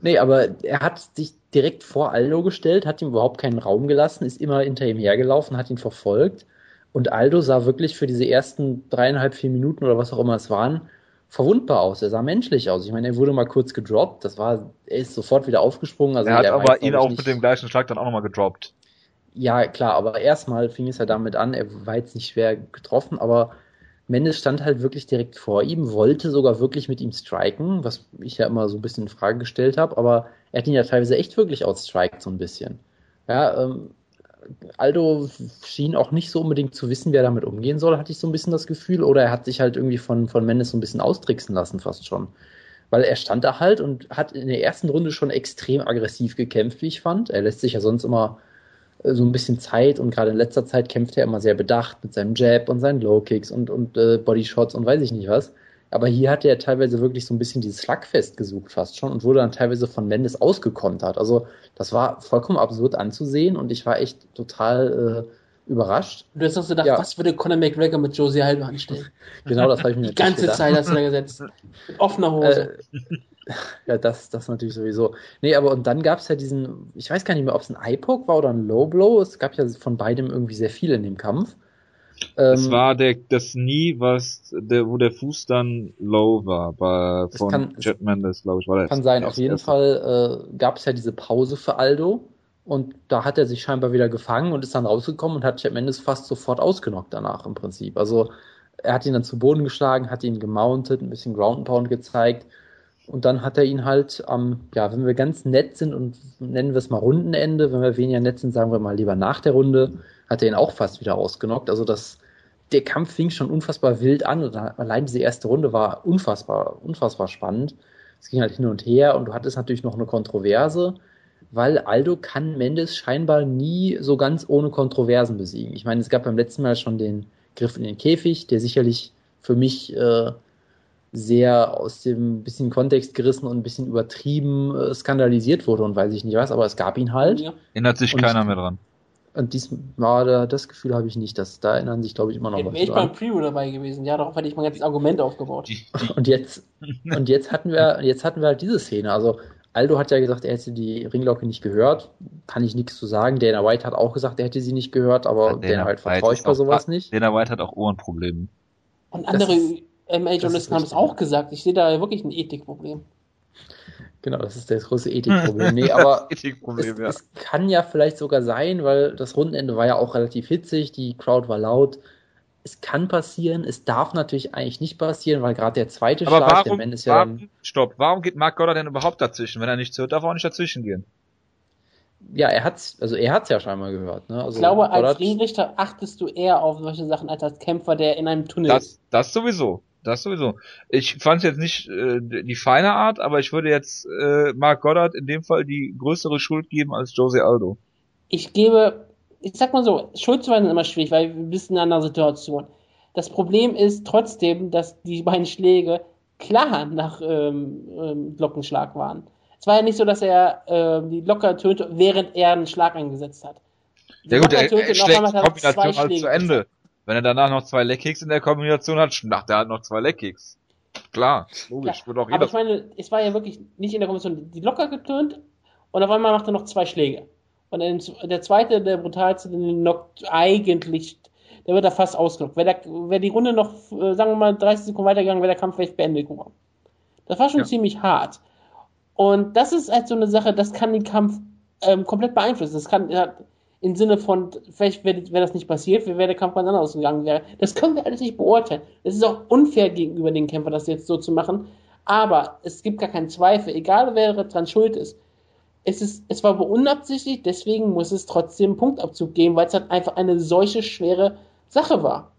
[SPEAKER 2] Nee, aber er hat sich direkt vor Aldo gestellt, hat ihm überhaupt keinen Raum gelassen, ist immer hinter ihm hergelaufen, hat ihn verfolgt. Und Aldo sah wirklich für diese ersten dreieinhalb, vier Minuten oder was auch immer es waren, verwundbar aus. Er sah menschlich aus. Ich meine, er wurde mal kurz gedroppt. Das war, er ist sofort wieder aufgesprungen. Also
[SPEAKER 1] er hat aber ihn auch nicht, mit dem gleichen Schlag dann auch nochmal gedroppt.
[SPEAKER 2] Ja, klar, aber erstmal fing es ja damit an, er war jetzt nicht schwer getroffen, aber Mendes stand halt wirklich direkt vor ihm, wollte sogar wirklich mit ihm striken, was ich ja immer so ein bisschen in Frage gestellt habe, aber er hat ihn ja teilweise echt wirklich outstriked, so ein bisschen. Ja, ähm, Aldo schien auch nicht so unbedingt zu wissen, wer damit umgehen soll, hatte ich so ein bisschen das Gefühl. Oder er hat sich halt irgendwie von, von Mendes so ein bisschen austricksen lassen, fast schon. Weil er stand da halt und hat in der ersten Runde schon extrem aggressiv gekämpft, wie ich fand. Er lässt sich ja sonst immer äh, so ein bisschen Zeit und gerade in letzter Zeit kämpft er immer sehr bedacht mit seinem Jab und seinen Low Kicks und, und äh, Bodyshots und weiß ich nicht was. Aber hier hat er teilweise wirklich so ein bisschen dieses Slugfest gesucht fast schon und wurde dann teilweise von Mendes ausgekontert. Also das war vollkommen absurd anzusehen und ich war echt total äh, überrascht.
[SPEAKER 3] Du hast auch gedacht, ja. was würde Conor McGregor mit Josie Aldo anstellen?
[SPEAKER 2] genau, das habe ich mir
[SPEAKER 3] Die ganze gedacht. Zeit hast du da gesetzt. Mit offener Hose. Äh,
[SPEAKER 2] ja, das, das natürlich sowieso. Nee, aber und dann gab es ja diesen, ich weiß gar nicht mehr, ob es ein Eye-Poke war oder ein Low Blow. Es gab ja von beidem irgendwie sehr viel in dem Kampf.
[SPEAKER 1] Es ähm, war der, das nie, was, der, wo der Fuß dann low war, bei, von kann, Jet Mendes, glaube ich, war
[SPEAKER 2] das. Kann sein, auf jeden Fall äh, gab es ja diese Pause für Aldo und da hat er sich scheinbar wieder gefangen und ist dann rausgekommen und hat Jet Mendes fast sofort ausgenockt danach im Prinzip. Also er hat ihn dann zu Boden geschlagen, hat ihn gemountet, ein bisschen Ground and Pound gezeigt und dann hat er ihn halt am, ähm, ja, wenn wir ganz nett sind und nennen wir es mal Rundenende, wenn wir weniger nett sind, sagen wir mal lieber nach der Runde, hat er ihn auch fast wieder ausgenockt. Also das, der Kampf fing schon unfassbar wild an und allein diese erste Runde war unfassbar, unfassbar spannend. Es ging halt hin und her und du hattest natürlich noch eine Kontroverse, weil Aldo kann Mendes scheinbar nie so ganz ohne Kontroversen besiegen. Ich meine, es gab beim letzten Mal schon den Griff in den Käfig, der sicherlich für mich äh, sehr aus dem bisschen Kontext gerissen und ein bisschen übertrieben äh, skandalisiert wurde und weiß ich nicht was, aber es gab ihn halt. Ja.
[SPEAKER 1] Erinnert sich und keiner mehr dran.
[SPEAKER 2] Und diesmal da, das Gefühl habe ich nicht. Dass, da erinnern sich, glaube ich, immer noch
[SPEAKER 3] was. Wäre ich beim Preview dabei gewesen. Ja, darauf hatte ich mein ganzes Argument aufgebaut.
[SPEAKER 2] und jetzt, und jetzt hatten wir, jetzt hatten wir halt diese Szene. Also, Aldo hat ja gesagt, er hätte die Ringlocke nicht gehört. Kann ich nichts zu sagen. Dana White hat auch gesagt, er hätte sie nicht gehört, aber ja, Dana halt vertraue ich bei sowas nicht.
[SPEAKER 1] Dana White hat auch Ohrenprobleme.
[SPEAKER 3] Und andere MA-Journalisten haben es auch gesagt. Ich sehe da wirklich ein Ethikproblem.
[SPEAKER 2] Genau, das ist das große Ethikproblem. Nee, aber Ethikproblem, es, ja. es kann ja vielleicht sogar sein, weil das Rundenende war ja auch relativ hitzig, die Crowd war laut. Es kann passieren, es darf natürlich eigentlich nicht passieren, weil gerade der zweite
[SPEAKER 1] aber Schlag, warum, der Mann ist ja warum, dann, Stopp, warum geht Mark Goddard denn überhaupt dazwischen? Wenn er nichts hört, darf er auch nicht dazwischen gehen.
[SPEAKER 2] Ja, er hat's, also er hat's ja scheinbar gehört. Ne? Also
[SPEAKER 3] ich glaube, als Ringrichter achtest du eher auf solche Sachen als als Kämpfer, der in einem Tunnel
[SPEAKER 1] das, ist. Das sowieso. Das sowieso. Ich fand jetzt nicht äh, die feine Art, aber ich würde jetzt äh, Mark Goddard in dem Fall die größere Schuld geben als Jose Aldo.
[SPEAKER 3] Ich gebe, ich sag mal so, Schuldzuweisen ist immer schwierig, weil wir wissen in einer anderen Situation. Das Problem ist trotzdem, dass die beiden Schläge klar nach ähm, ähm, Glockenschlag waren. Es war ja nicht so, dass er äh, die locker tönte, während er einen Schlag eingesetzt hat.
[SPEAKER 1] Die ja gut, er, er schlägt die Kombination halt zu Ende. Wenn er danach noch zwei Leckkicks in der Kombination hat, macht er halt noch zwei Leckkicks. Klar, logisch.
[SPEAKER 3] Ja, auch aber ich meine, es war ja wirklich nicht in der Kombination die locker getönt und auf einmal macht er noch zwei Schläge. Und der zweite, der brutalste, den knockt eigentlich, der wird da fast ausgelockt. Wäre wär die Runde noch, äh, sagen wir mal, 30 Sekunden weitergegangen, wäre der Kampf vielleicht beendet geworden. Das war schon ja. ziemlich hart. Und das ist halt so eine Sache, das kann den Kampf ähm, komplett beeinflussen. Das kann im Sinne von, vielleicht wäre wär das nicht passiert, wäre der Kampf ganz anders gegangen wäre. Das können wir alles nicht beurteilen. Es ist auch unfair gegenüber den Kämpfern, das jetzt so zu machen. Aber es gibt gar keinen Zweifel, egal wer dran schuld ist. Es, ist, es war unabsichtlich, deswegen muss es trotzdem einen Punktabzug geben, weil es halt einfach eine solche schwere Sache war.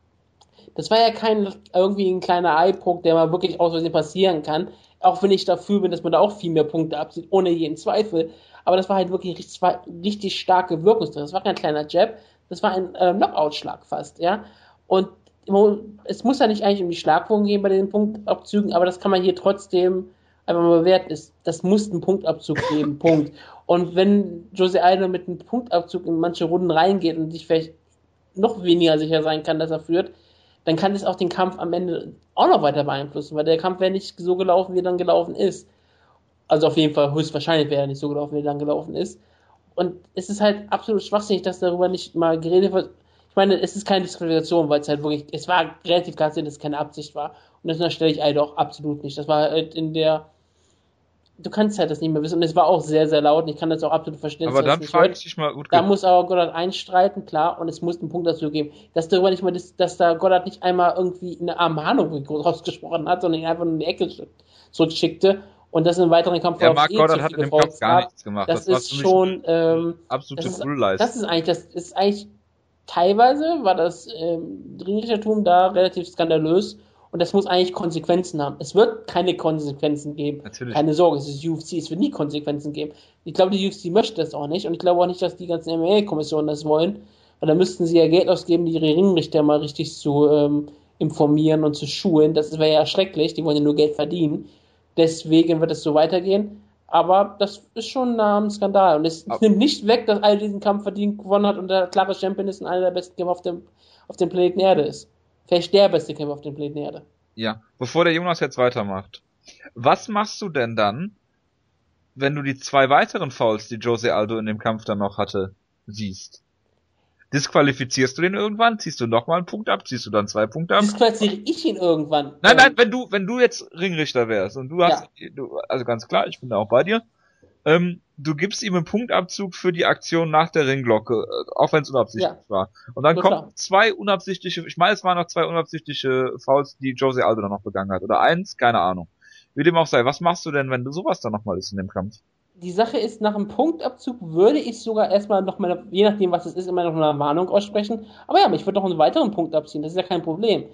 [SPEAKER 3] Das war ja kein irgendwie ein kleiner Eindruck, der mal wirklich aus passieren kann. Auch wenn ich dafür bin, dass man da auch viel mehr Punkte abzieht, ohne jeden Zweifel. Aber das war halt wirklich richtig, richtig starke Wirkung. Das war kein kleiner Jab, das war ein äh, Knockout-Schlag fast, ja. Und es muss ja nicht eigentlich um die Schlagwurm gehen bei den Punktabzügen, aber das kann man hier trotzdem einfach mal bewerten. Ist, das muss einen Punktabzug geben, Punkt. Und wenn Jose Aldo mit einem Punktabzug in manche Runden reingeht und sich vielleicht noch weniger sicher sein kann, dass er führt, dann kann es auch den Kampf am Ende auch noch weiter beeinflussen, weil der Kampf wäre nicht so gelaufen, wie er dann gelaufen ist. Also auf jeden Fall höchstwahrscheinlich wäre er nicht so gelaufen, wie er dann gelaufen ist. Und es ist halt absolut schwachsinnig, dass darüber nicht mal geredet wird. Ich meine, es ist keine Disqualifikation, weil es halt wirklich, es war relativ klar, dass es keine Absicht war. Und das unterstelle ich halt auch absolut nicht. Das war halt in der, du kannst halt das nicht mehr wissen. Und es war auch sehr, sehr laut und ich kann das auch absolut verstehen.
[SPEAKER 1] Aber dann frage ich dich mal, gut.
[SPEAKER 3] Da muss aber Goddard einstreiten, klar, und es muss einen Punkt dazu geben. Dass darüber nicht mal, dass, dass da Goddard nicht einmal irgendwie eine Armhahnung rausgesprochen hat, sondern ihn einfach in die Ecke zurückschickte und das in einem weiteren Kampf
[SPEAKER 1] Der Mark eh Goddard hat in dem Kampf gar nichts gemacht.
[SPEAKER 3] Das, das ist schon, ähm,
[SPEAKER 1] absolute
[SPEAKER 3] das
[SPEAKER 1] ist,
[SPEAKER 3] das ist eigentlich, das ist eigentlich, teilweise war das, ähm, Ringrichtertum da relativ skandalös und das muss eigentlich Konsequenzen haben. Es wird keine Konsequenzen geben.
[SPEAKER 1] Natürlich.
[SPEAKER 3] Keine Sorge, es ist UFC, es wird nie Konsequenzen geben. Ich glaube, die UFC möchte das auch nicht und ich glaube auch nicht, dass die ganzen MMA-Kommissionen das wollen, weil da müssten sie ja Geld ausgeben, die ihre Ringrichter mal richtig zu ähm, informieren und zu schulen. Das wäre ja schrecklich, die wollen ja nur Geld verdienen. Deswegen wird es so weitergehen. Aber das ist schon ein Skandal. Und es Aber nimmt nicht weg, dass all diesen Kampf verdient gewonnen hat und der klare Champion ist und einer der besten Kämpfer auf dem, auf dem Planeten Erde ist. Vielleicht der beste Kämpfer auf dem Planeten Erde.
[SPEAKER 1] Ja, bevor der Jonas jetzt weitermacht. Was machst du denn dann, wenn du die zwei weiteren Fouls, die Jose Aldo in dem Kampf dann noch hatte, siehst? Disqualifizierst du den irgendwann? Ziehst du nochmal einen Punkt ab? Ziehst du dann zwei Punkte ab?
[SPEAKER 3] Disqualifiziere ich ihn irgendwann?
[SPEAKER 1] Nein, nein, wenn du, wenn du jetzt Ringrichter wärst und du hast, ja. du, also ganz klar, ich bin da auch bei dir, ähm, du gibst ihm einen Punktabzug für die Aktion nach der Ringglocke, äh, auch wenn es unabsichtlich ja. war. Und dann Total. kommen zwei unabsichtliche, ich meine, es waren noch zwei unabsichtliche Fouls, die Jose Aldo dann noch begangen hat. Oder eins, keine Ahnung. Wie dem auch sei, was machst du denn, wenn du sowas dann nochmal ist in dem Kampf?
[SPEAKER 3] Die Sache ist, nach einem Punktabzug würde ich sogar erstmal noch mal, je nachdem was es ist, immer noch eine Warnung aussprechen. Aber ja, ich würde noch einen weiteren Punkt abziehen, das ist ja kein Problem.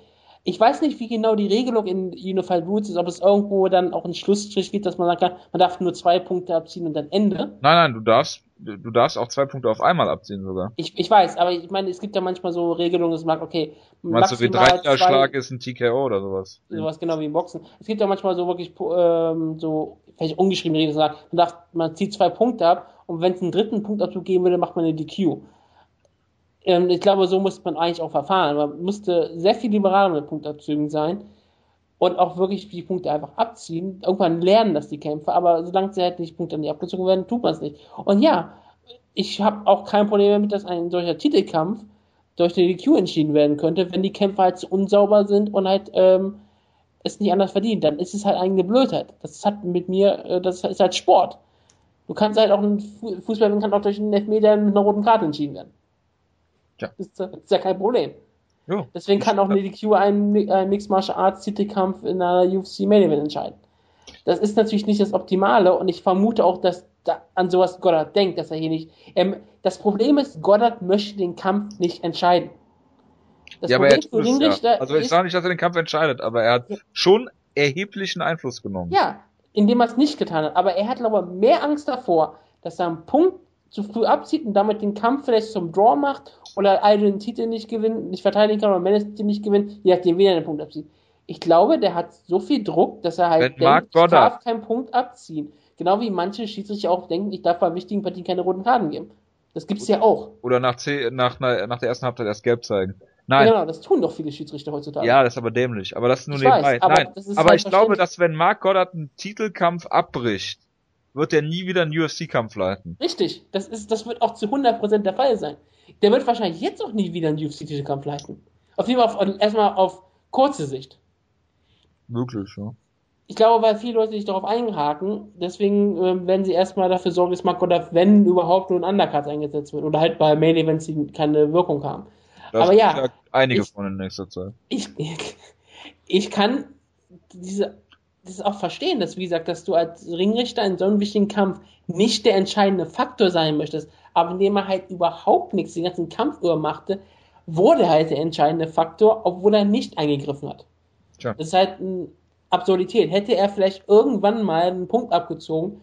[SPEAKER 3] Ich weiß nicht, wie genau die Regelung in Unified Roots ist, ob es irgendwo dann auch einen Schlussstrich gibt, dass man kann, man darf nur zwei Punkte abziehen und dann Ende.
[SPEAKER 1] Nein, nein, du darfst, du darfst auch zwei Punkte auf einmal abziehen sogar.
[SPEAKER 3] Ich, ich weiß, aber ich meine, es gibt ja manchmal so Regelungen, dass man sagt, okay,
[SPEAKER 1] Meinst du, wie drei Schlag ist ein TKO oder sowas?
[SPEAKER 3] Sowas genau wie im Boxen. Es gibt ja manchmal so wirklich ähm, so vielleicht ungeschriebene Regeln, sagt, man darf, man zieht zwei Punkte ab und wenn es einen dritten Punkt dazu geben würde, macht man eine DQ. Ähm, ich glaube, so muss man eigentlich auch verfahren. Man müsste sehr viel liberaler mit Punktabzügen sein und auch wirklich die Punkte einfach abziehen. Irgendwann lernen das die Kämpfer, aber solange sie halt nicht Punkte nicht abgezogen werden, tut man es nicht. Und ja, ich habe auch kein Problem damit, dass ein solcher Titelkampf durch die DQ entschieden werden könnte, wenn die Kämpfer halt so unsauber sind und halt ähm, es nicht anders verdient. Dann ist es halt eine Blödheit. Das hat mit mir, äh, das ist halt Sport. Du kannst halt auch ein Fußball kann auch durch einen Elfmeter mit einer roten Karte entschieden werden. Ja. Das ist, ist ja kein Problem. Ja. Deswegen kann auch eine DQ einen, einen Mixed Martial Arts Titelkampf in einer UFC Main Event entscheiden. Das ist natürlich nicht das Optimale und ich vermute auch, dass da an sowas Goddard denkt, dass er hier nicht. Ähm, das Problem ist, Goddard möchte den Kampf nicht entscheiden.
[SPEAKER 1] Das ja, Problem aber er tut's, ja. Also ich sage nicht, dass er den Kampf entscheidet, aber er hat schon erheblichen Einfluss genommen.
[SPEAKER 3] Ja, indem er es nicht getan hat. Aber er hat, glaube ich, mehr Angst davor, dass er einen Punkt zu früh abzieht und damit den Kampf vielleicht zum Draw macht oder Aldo den Titel nicht gewinnt, nicht verteidigen kann oder Mendes den nicht gewinnt, je nachdem, wer den Punkt abzieht. Ich glaube, der hat so viel Druck, dass er halt
[SPEAKER 1] denkt,
[SPEAKER 3] ich darf keinen Punkt abziehen. Genau wie manche Schiedsrichter auch denken, ich darf bei wichtigen Partien keine roten Karten geben. Das gibt's ja auch.
[SPEAKER 1] Oder nach, C, nach, nach der ersten Halbzeit erst gelb zeigen. Nein.
[SPEAKER 3] Genau, das tun doch viele Schiedsrichter heutzutage.
[SPEAKER 1] Ja, das ist aber dämlich. Aber das ist nur ich nebenbei. Weiß, aber Nein, aber halt ich glaube, dass wenn Mark Goddard einen Titelkampf abbricht, wird er nie wieder einen UFC-Kampf leiten.
[SPEAKER 3] Richtig. Das ist, das wird auch zu 100% der Fall sein. Der wird wahrscheinlich jetzt auch nie wieder einen UFC-Titelkampf leiten. Auf jeden Fall auf, erstmal auf kurze Sicht.
[SPEAKER 1] Möglich, ja.
[SPEAKER 3] Ich glaube, weil viele Leute sich darauf einhaken, deswegen äh, werden sie erstmal dafür sorgen, dass Mark Goddard, wenn überhaupt, nur ein Undercut eingesetzt wird. Oder halt bei Main Events, die keine Wirkung haben.
[SPEAKER 1] Das Aber ja. Einige ich, von in nächster Zeit.
[SPEAKER 3] Ich, ich kann diese, das auch verstehen, dass, wie gesagt, dass du als Ringrichter in so einem wichtigen Kampf nicht der entscheidende Faktor sein möchtest, aber indem er halt überhaupt nichts den ganzen Kampf übermachte, wurde halt der entscheidende Faktor, obwohl er nicht eingegriffen hat. Tja. Das ist halt eine Absurdität. Hätte er vielleicht irgendwann mal einen Punkt abgezogen,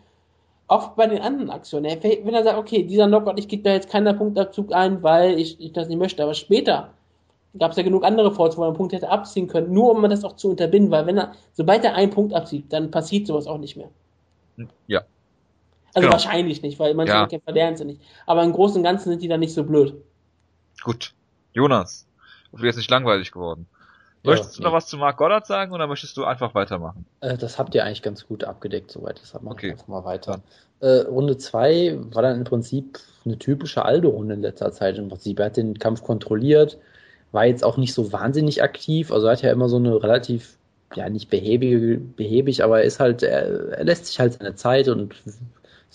[SPEAKER 3] oft bei den anderen Aktionen. Wenn er sagt, okay, dieser Knockout, ich gebe da jetzt keinen Punktabzug ein, weil ich, ich das nicht möchte, aber später gab es ja genug andere Falls, wo er einen Punkt hätte abziehen können, nur um das auch zu unterbinden, weil wenn er, sobald er einen Punkt abzieht, dann passiert sowas auch nicht mehr.
[SPEAKER 1] Ja.
[SPEAKER 3] Also genau. wahrscheinlich nicht, weil manche ja. Kämpfer lernen sie nicht. Aber im Großen und Ganzen sind die dann nicht so blöd.
[SPEAKER 1] Gut. Jonas, du jetzt nicht langweilig geworden. Möchtest ja, du noch was zu Mark Goddard sagen oder möchtest du einfach weitermachen?
[SPEAKER 2] Äh, das habt ihr eigentlich ganz gut abgedeckt soweit. Deshalb machen okay. wir einfach mal weiter. Äh, Runde 2 war dann im Prinzip eine typische Aldo-Runde in letzter Zeit. Im Prinzip er hat den Kampf kontrolliert, war jetzt auch nicht so wahnsinnig aktiv. Also hat ja immer so eine relativ, ja nicht behäbige, behäbig, aber er ist halt, er, er lässt sich halt seine Zeit und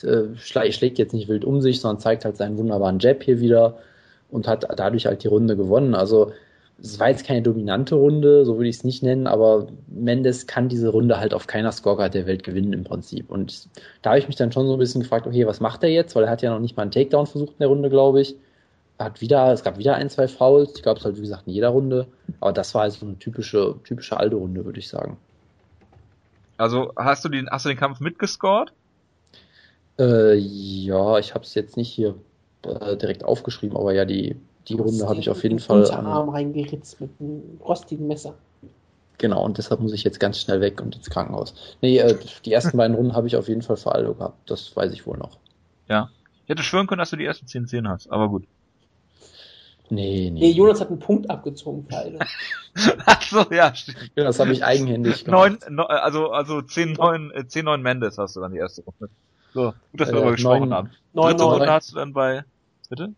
[SPEAKER 2] äh, schlägt jetzt nicht wild um sich, sondern zeigt halt seinen wunderbaren Jab hier wieder und hat dadurch halt die Runde gewonnen. Also es war jetzt keine dominante Runde, so würde ich es nicht nennen, aber Mendes kann diese Runde halt auf keiner Scorecard der Welt gewinnen im Prinzip. Und da habe ich mich dann schon so ein bisschen gefragt, okay, was macht er jetzt? Weil er hat ja noch nicht mal einen Takedown versucht in der Runde, glaube ich. Hat wieder, es gab wieder ein, zwei Fouls. Ich glaube, es halt, wie gesagt, in jeder Runde. Aber das war also eine typische, typische Aldo-Runde, würde ich sagen.
[SPEAKER 1] Also, hast du den, hast du den Kampf mitgescored?
[SPEAKER 2] Äh, ja, ich habe es jetzt nicht hier äh, direkt aufgeschrieben, aber ja, die, die Runde habe ich auf jeden Fall.
[SPEAKER 3] Arm reingeritzt mit einem rostigen Messer.
[SPEAKER 2] Genau, und deshalb muss ich jetzt ganz schnell weg und ins Krankenhaus. Nee, äh, die ersten beiden Runden habe ich auf jeden Fall für Aldo gehabt. Das weiß ich wohl noch.
[SPEAKER 1] Ja. Ich hätte schwören können, dass du die ersten 10 10 hast, aber gut.
[SPEAKER 2] Nee,
[SPEAKER 3] nee. Nee, Jonas hat einen Punkt abgezogen für Aldo.
[SPEAKER 1] Ach so, ja,
[SPEAKER 2] stimmt. Das habe ich eigenhändig
[SPEAKER 1] gemacht. Neun, also, also 10, 9, 10, 9 Mendes hast du dann die erste Runde. So, gut, dass wir äh, darüber gesprochen haben. Dritte Runde hast du dann bei, bitte?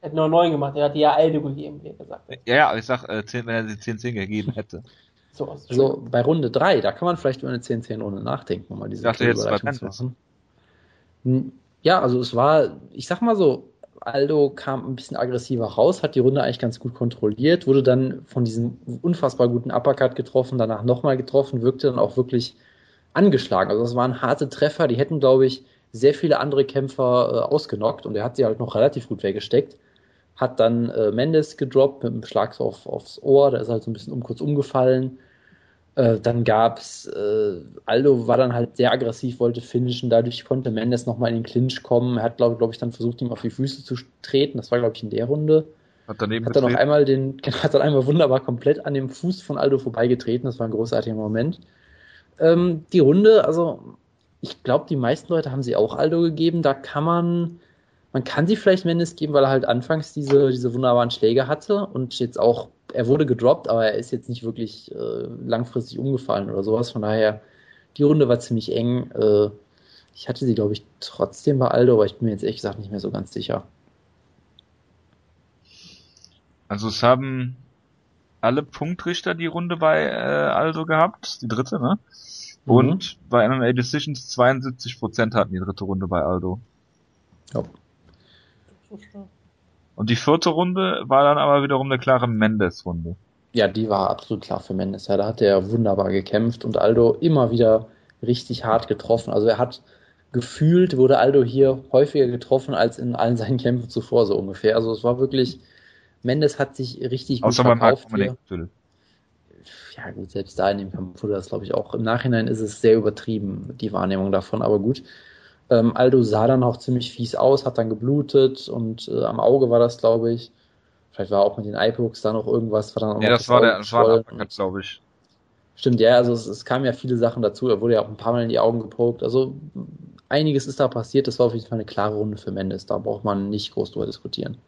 [SPEAKER 3] Er hat nur 9 gemacht, er hat ja Aldo gegeben, wie er gesagt hat.
[SPEAKER 1] Ja, ja, aber ich sag, äh, 10, wenn er die 10-10 gegeben hätte.
[SPEAKER 2] So, also bei Runde 3, da kann man vielleicht über eine 10-10-Runde nachdenken, um mal diese
[SPEAKER 1] ich dachte, jetzt zu machen.
[SPEAKER 2] Hm, ja, also es war, ich sag mal so, Aldo kam ein bisschen aggressiver raus, hat die Runde eigentlich ganz gut kontrolliert, wurde dann von diesem unfassbar guten Uppercut getroffen, danach nochmal getroffen, wirkte dann auch wirklich angeschlagen. Also das waren harte Treffer, die hätten, glaube ich, sehr viele andere Kämpfer äh, ausgenockt und er hat sie halt noch relativ gut weggesteckt hat dann äh, Mendes gedroppt mit einem Schlag auf, aufs Ohr, da ist halt so ein bisschen um, kurz umgefallen. Äh, dann gab's, äh, Aldo war dann halt sehr aggressiv, wollte finishen, dadurch konnte Mendes nochmal in den Clinch kommen. Er hat, glaube glaub ich, dann versucht, ihm auf die Füße zu treten. Das war, glaube ich, in der Runde.
[SPEAKER 1] Hat, daneben
[SPEAKER 2] hat dann noch einmal den, hat dann einmal wunderbar komplett an dem Fuß von Aldo vorbeigetreten. Das war ein großartiger Moment. Ähm, die Runde, also ich glaube, die meisten Leute haben sie auch Aldo gegeben. Da kann man, man kann sie vielleicht Mendes geben, weil er halt anfangs diese, diese wunderbaren Schläge hatte und jetzt auch, er wurde gedroppt, aber er ist jetzt nicht wirklich äh, langfristig umgefallen oder sowas. Von daher, die Runde war ziemlich eng. Äh, ich hatte sie, glaube ich, trotzdem bei Aldo, aber ich bin mir jetzt ehrlich gesagt nicht mehr so ganz sicher.
[SPEAKER 1] Also es haben alle Punktrichter die Runde bei äh, Aldo gehabt, die dritte, ne? Mhm. Und mhm. bei MMA Decisions 72% hatten die dritte Runde bei Aldo. Ja. Und die vierte Runde war dann aber wiederum eine klare Mendes-Runde.
[SPEAKER 2] Ja, die war absolut klar für Mendes. Ja, da hat er wunderbar gekämpft und Aldo immer wieder richtig hart getroffen. Also er hat gefühlt, wurde Aldo hier häufiger getroffen als in allen seinen Kämpfen zuvor, so ungefähr. Also es war wirklich Mendes hat sich richtig
[SPEAKER 1] gut Außer verkauft beim hier.
[SPEAKER 2] Ja gut, selbst da in dem Kampf wurde das glaube ich auch. Im Nachhinein ist es sehr übertrieben, die Wahrnehmung davon, aber gut. Ähm, Aldo sah dann auch ziemlich fies aus, hat dann geblutet und äh, am Auge war das, glaube ich. Vielleicht war auch mit den iPoks da noch irgendwas.
[SPEAKER 1] War dann ja, das, das war der, das war der glaube ich.
[SPEAKER 2] Stimmt, ja, also es, es kamen ja viele Sachen dazu. Er wurde ja auch ein paar Mal in die Augen gepokt. Also einiges ist da passiert. Das war auf jeden Fall eine klare Runde für Mendes. Da braucht man nicht groß drüber diskutieren.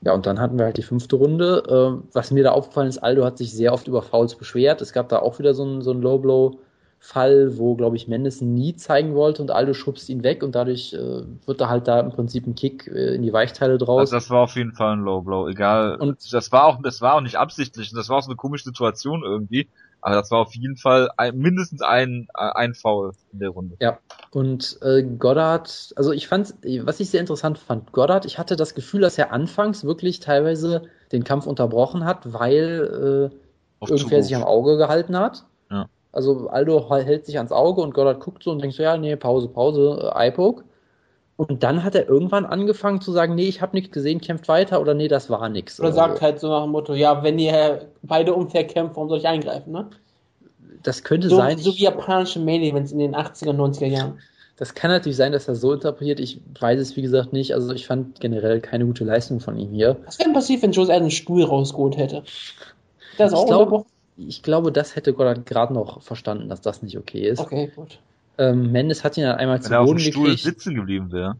[SPEAKER 2] Ja, und dann hatten wir halt die fünfte Runde. Äh, was mir da aufgefallen ist, Aldo hat sich sehr oft über Fouls beschwert. Es gab da auch wieder so ein, so ein Low-Blow Fall, wo, glaube ich, Mendes nie zeigen wollte und Aldo schubst ihn weg und dadurch äh, wird da halt da im Prinzip ein Kick äh, in die Weichteile draus. Also
[SPEAKER 1] das war auf jeden Fall ein Low Blow, egal. Und das war auch, das war auch nicht absichtlich, das war auch so eine komische Situation irgendwie. Aber das war auf jeden Fall ein, mindestens ein, ein Foul in der Runde.
[SPEAKER 2] Ja. Und äh, Goddard, also ich fand, was ich sehr interessant fand, Goddard, ich hatte das Gefühl, dass er anfangs wirklich teilweise den Kampf unterbrochen hat, weil äh, irgendwer sich am Auge gehalten hat. Ja. Also Aldo hält sich ans Auge und Goddard guckt so und denkt so, ja, nee, Pause, Pause, äh, Eyepoke. Und dann hat er irgendwann angefangen zu sagen, nee, ich habe nichts gesehen, kämpft weiter oder nee, das war nichts.
[SPEAKER 3] Oder also, sagt halt so nach dem Motto, ja, wenn ihr beide unfair kämpft, warum soll ich eingreifen, ne?
[SPEAKER 2] Das könnte
[SPEAKER 3] so,
[SPEAKER 2] sein.
[SPEAKER 3] So wie japanische Many-Events in den 80er, 90er Jahren.
[SPEAKER 2] Das kann natürlich sein, dass er so interpretiert. Ich weiß es, wie gesagt, nicht. Also ich fand generell keine gute Leistung von ihm hier.
[SPEAKER 3] Was wäre passiert, wenn Jose einen Stuhl rausgeholt hätte?
[SPEAKER 2] Das auch glaub, ich glaube, das hätte Goddard gerade noch verstanden, dass das nicht okay ist.
[SPEAKER 3] Okay, gut.
[SPEAKER 2] Ähm, Mendes hat ihn dann einmal
[SPEAKER 1] Wenn zu Boden gekriegt. Wenn er auf dem Stuhl sitzen geblieben wäre.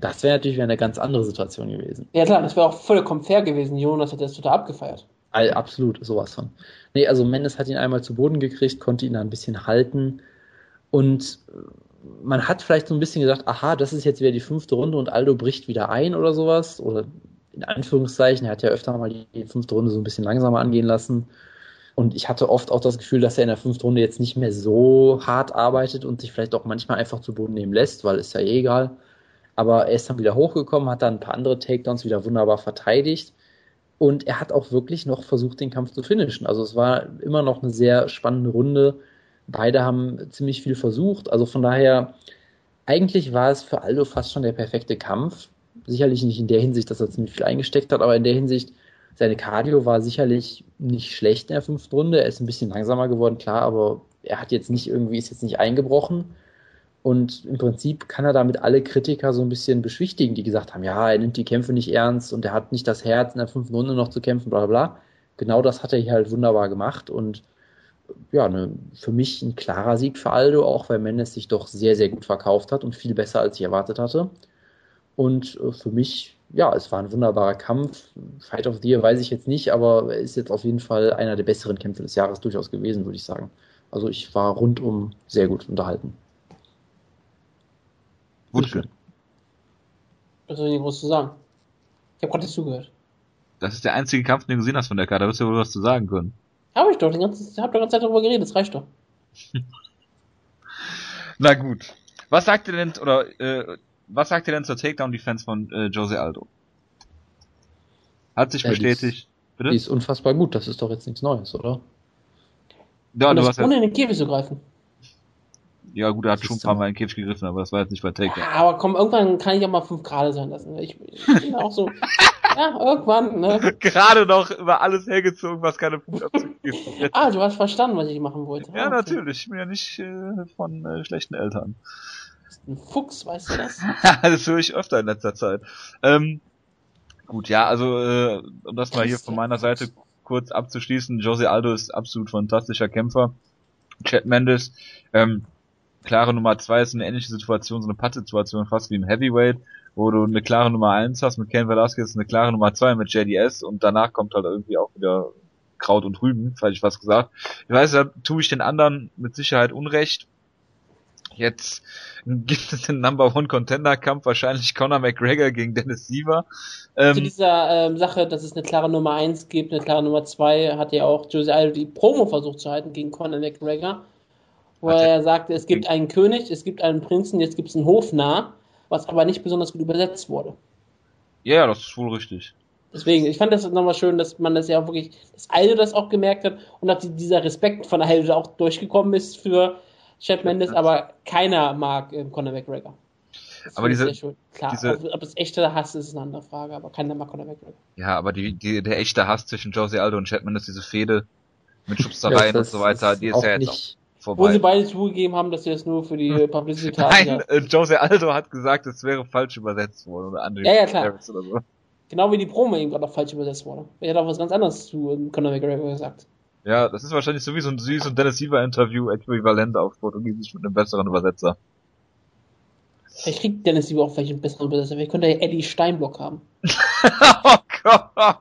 [SPEAKER 2] Das wäre natürlich eine ganz andere Situation gewesen.
[SPEAKER 3] Ja klar, das wäre auch vollkommen fair gewesen. Jonas hätte das total abgefeiert.
[SPEAKER 2] All, absolut, sowas von. Nee, also Mendes hat ihn einmal zu Boden gekriegt, konnte ihn da ein bisschen halten und man hat vielleicht so ein bisschen gedacht, aha, das ist jetzt wieder die fünfte Runde und Aldo bricht wieder ein oder sowas. Oder in Anführungszeichen, er hat ja öfter mal die fünfte Runde so ein bisschen langsamer angehen lassen. Und ich hatte oft auch das Gefühl, dass er in der fünften Runde jetzt nicht mehr so hart arbeitet und sich vielleicht auch manchmal einfach zu Boden nehmen lässt, weil ist ja eh egal. Aber er ist dann wieder hochgekommen, hat dann ein paar andere Takedowns wieder wunderbar verteidigt. Und er hat auch wirklich noch versucht, den Kampf zu finishen. Also es war immer noch eine sehr spannende Runde. Beide haben ziemlich viel versucht. Also von daher, eigentlich war es für Aldo fast schon der perfekte Kampf. Sicherlich nicht in der Hinsicht, dass er ziemlich viel eingesteckt hat, aber in der Hinsicht, seine Cardio war sicherlich nicht schlecht in der fünften Runde. Er ist ein bisschen langsamer geworden, klar, aber er hat jetzt nicht irgendwie, ist jetzt nicht eingebrochen. Und im Prinzip kann er damit alle Kritiker so ein bisschen beschwichtigen, die gesagt haben, ja, er nimmt die Kämpfe nicht ernst und er hat nicht das Herz, in der fünften Runde noch zu kämpfen, bla bla. Genau das hat er hier halt wunderbar gemacht und ja, ne, für mich ein klarer Sieg für Aldo, auch weil Mendes sich doch sehr, sehr gut verkauft hat und viel besser als ich erwartet hatte. Und äh, für mich, ja, es war ein wunderbarer Kampf. Fight of the Year weiß ich jetzt nicht, aber ist jetzt auf jeden Fall einer der besseren Kämpfe des Jahres durchaus gewesen, würde ich sagen. Also ich war rundum sehr gut unterhalten.
[SPEAKER 1] Wunschel.
[SPEAKER 3] Was soll ich groß zu sagen? Ich habe gerade nicht zugehört.
[SPEAKER 1] Das ist der einzige Kampf, den du gesehen hast von der Karte. Da wirst du wohl was zu sagen können.
[SPEAKER 3] Habe ich doch. Ich habe die ganze Zeit darüber geredet. Das reicht doch.
[SPEAKER 1] Na gut. Was sagt ihr denn, oder, äh, was sagt ihr denn zur Takedown-Defense von äh, Jose Aldo? Hat sich ja, bestätigt.
[SPEAKER 2] Die ist, Bitte? die ist unfassbar gut. Das ist doch jetzt nichts Neues, oder?
[SPEAKER 3] Ja, Und du das hast ohne ja, in den Käfig zu greifen.
[SPEAKER 1] Ja, gut, er hat schon ein paar Mal in den Käfig gegriffen, aber das war jetzt nicht bei Takedown.
[SPEAKER 3] Ja, aber komm, irgendwann kann ich auch mal fünf Grad sein lassen. Ich, ich bin auch so, ja, irgendwann, ne?
[SPEAKER 1] Gerade noch über alles hergezogen, was keine gibt.
[SPEAKER 3] ah, du hast verstanden, was ich machen wollte.
[SPEAKER 1] Ja, ah, okay. natürlich. Ich bin ja nicht äh, von äh, schlechten Eltern.
[SPEAKER 3] Ein Fuchs, weißt du das?
[SPEAKER 1] das höre ich öfter in letzter Zeit. Ähm, gut, ja, also, äh, um das mal hier von meiner Seite kurz abzuschließen, Jose Aldo ist absolut fantastischer Kämpfer. Chad Mendes, ähm, klare Nummer zwei ist eine ähnliche Situation, so eine Pattsituation fast wie im Heavyweight, wo du eine klare Nummer eins hast mit Ken Velasquez, eine klare Nummer zwei mit JDS und danach kommt halt irgendwie auch wieder Kraut und Rüben, falls ich was gesagt. Ich weiß, da tue ich den anderen mit Sicherheit Unrecht. Jetzt gibt es den Number One Contender Kampf, wahrscheinlich Conor McGregor gegen Dennis Siever.
[SPEAKER 3] Ähm, Zu dieser ähm, Sache, dass es eine klare Nummer eins gibt, eine klare Nummer zwei, hat ja auch Jose Aldo die Promo versucht zu halten gegen Conor McGregor wo er sagte, es gibt einen König, es gibt einen Prinzen, jetzt gibt es einen Hofnarr, was aber nicht besonders gut übersetzt wurde.
[SPEAKER 1] Ja, ja, das ist wohl richtig.
[SPEAKER 3] Deswegen, ich fand das nochmal schön, dass man das ja auch wirklich, dass Aldo das auch gemerkt hat und dass dieser Respekt von Aldo auch durchgekommen ist für Chad Mendes, aber keiner mag äh, Conor McGregor.
[SPEAKER 1] Das aber diese,
[SPEAKER 3] Klar, diese, ob, ob es echter Hass ist, ist eine andere Frage, aber keiner mag Conor McGregor.
[SPEAKER 1] Ja, aber die, die, der echte Hass zwischen Jose Aldo und Chapman ist diese Fehde mit Schubstereien ja, und so weiter, die ist ja jetzt auch vorbei.
[SPEAKER 3] Wo sie beide zugegeben haben, dass sie das nur für die. Publicity
[SPEAKER 1] haben. Nein, äh, Jose Aldo hat gesagt, es wäre falsch übersetzt worden oder
[SPEAKER 3] Andrew ja, ja, klar. oder so. Genau wie die Promo eben gerade auch falsch übersetzt wurde. Er hat auch was ganz anderes zu Conor McGregor gesagt.
[SPEAKER 1] Ja, das ist wahrscheinlich so wie so ein süß und Dennis Siever Interview äquivalent auf Portugiesisch mit einem besseren Übersetzer.
[SPEAKER 3] Vielleicht kriegt Dennis Siever auch vielleicht einen besseren Übersetzer. Vielleicht könnte er Eddie Steinblock haben. oh Gott!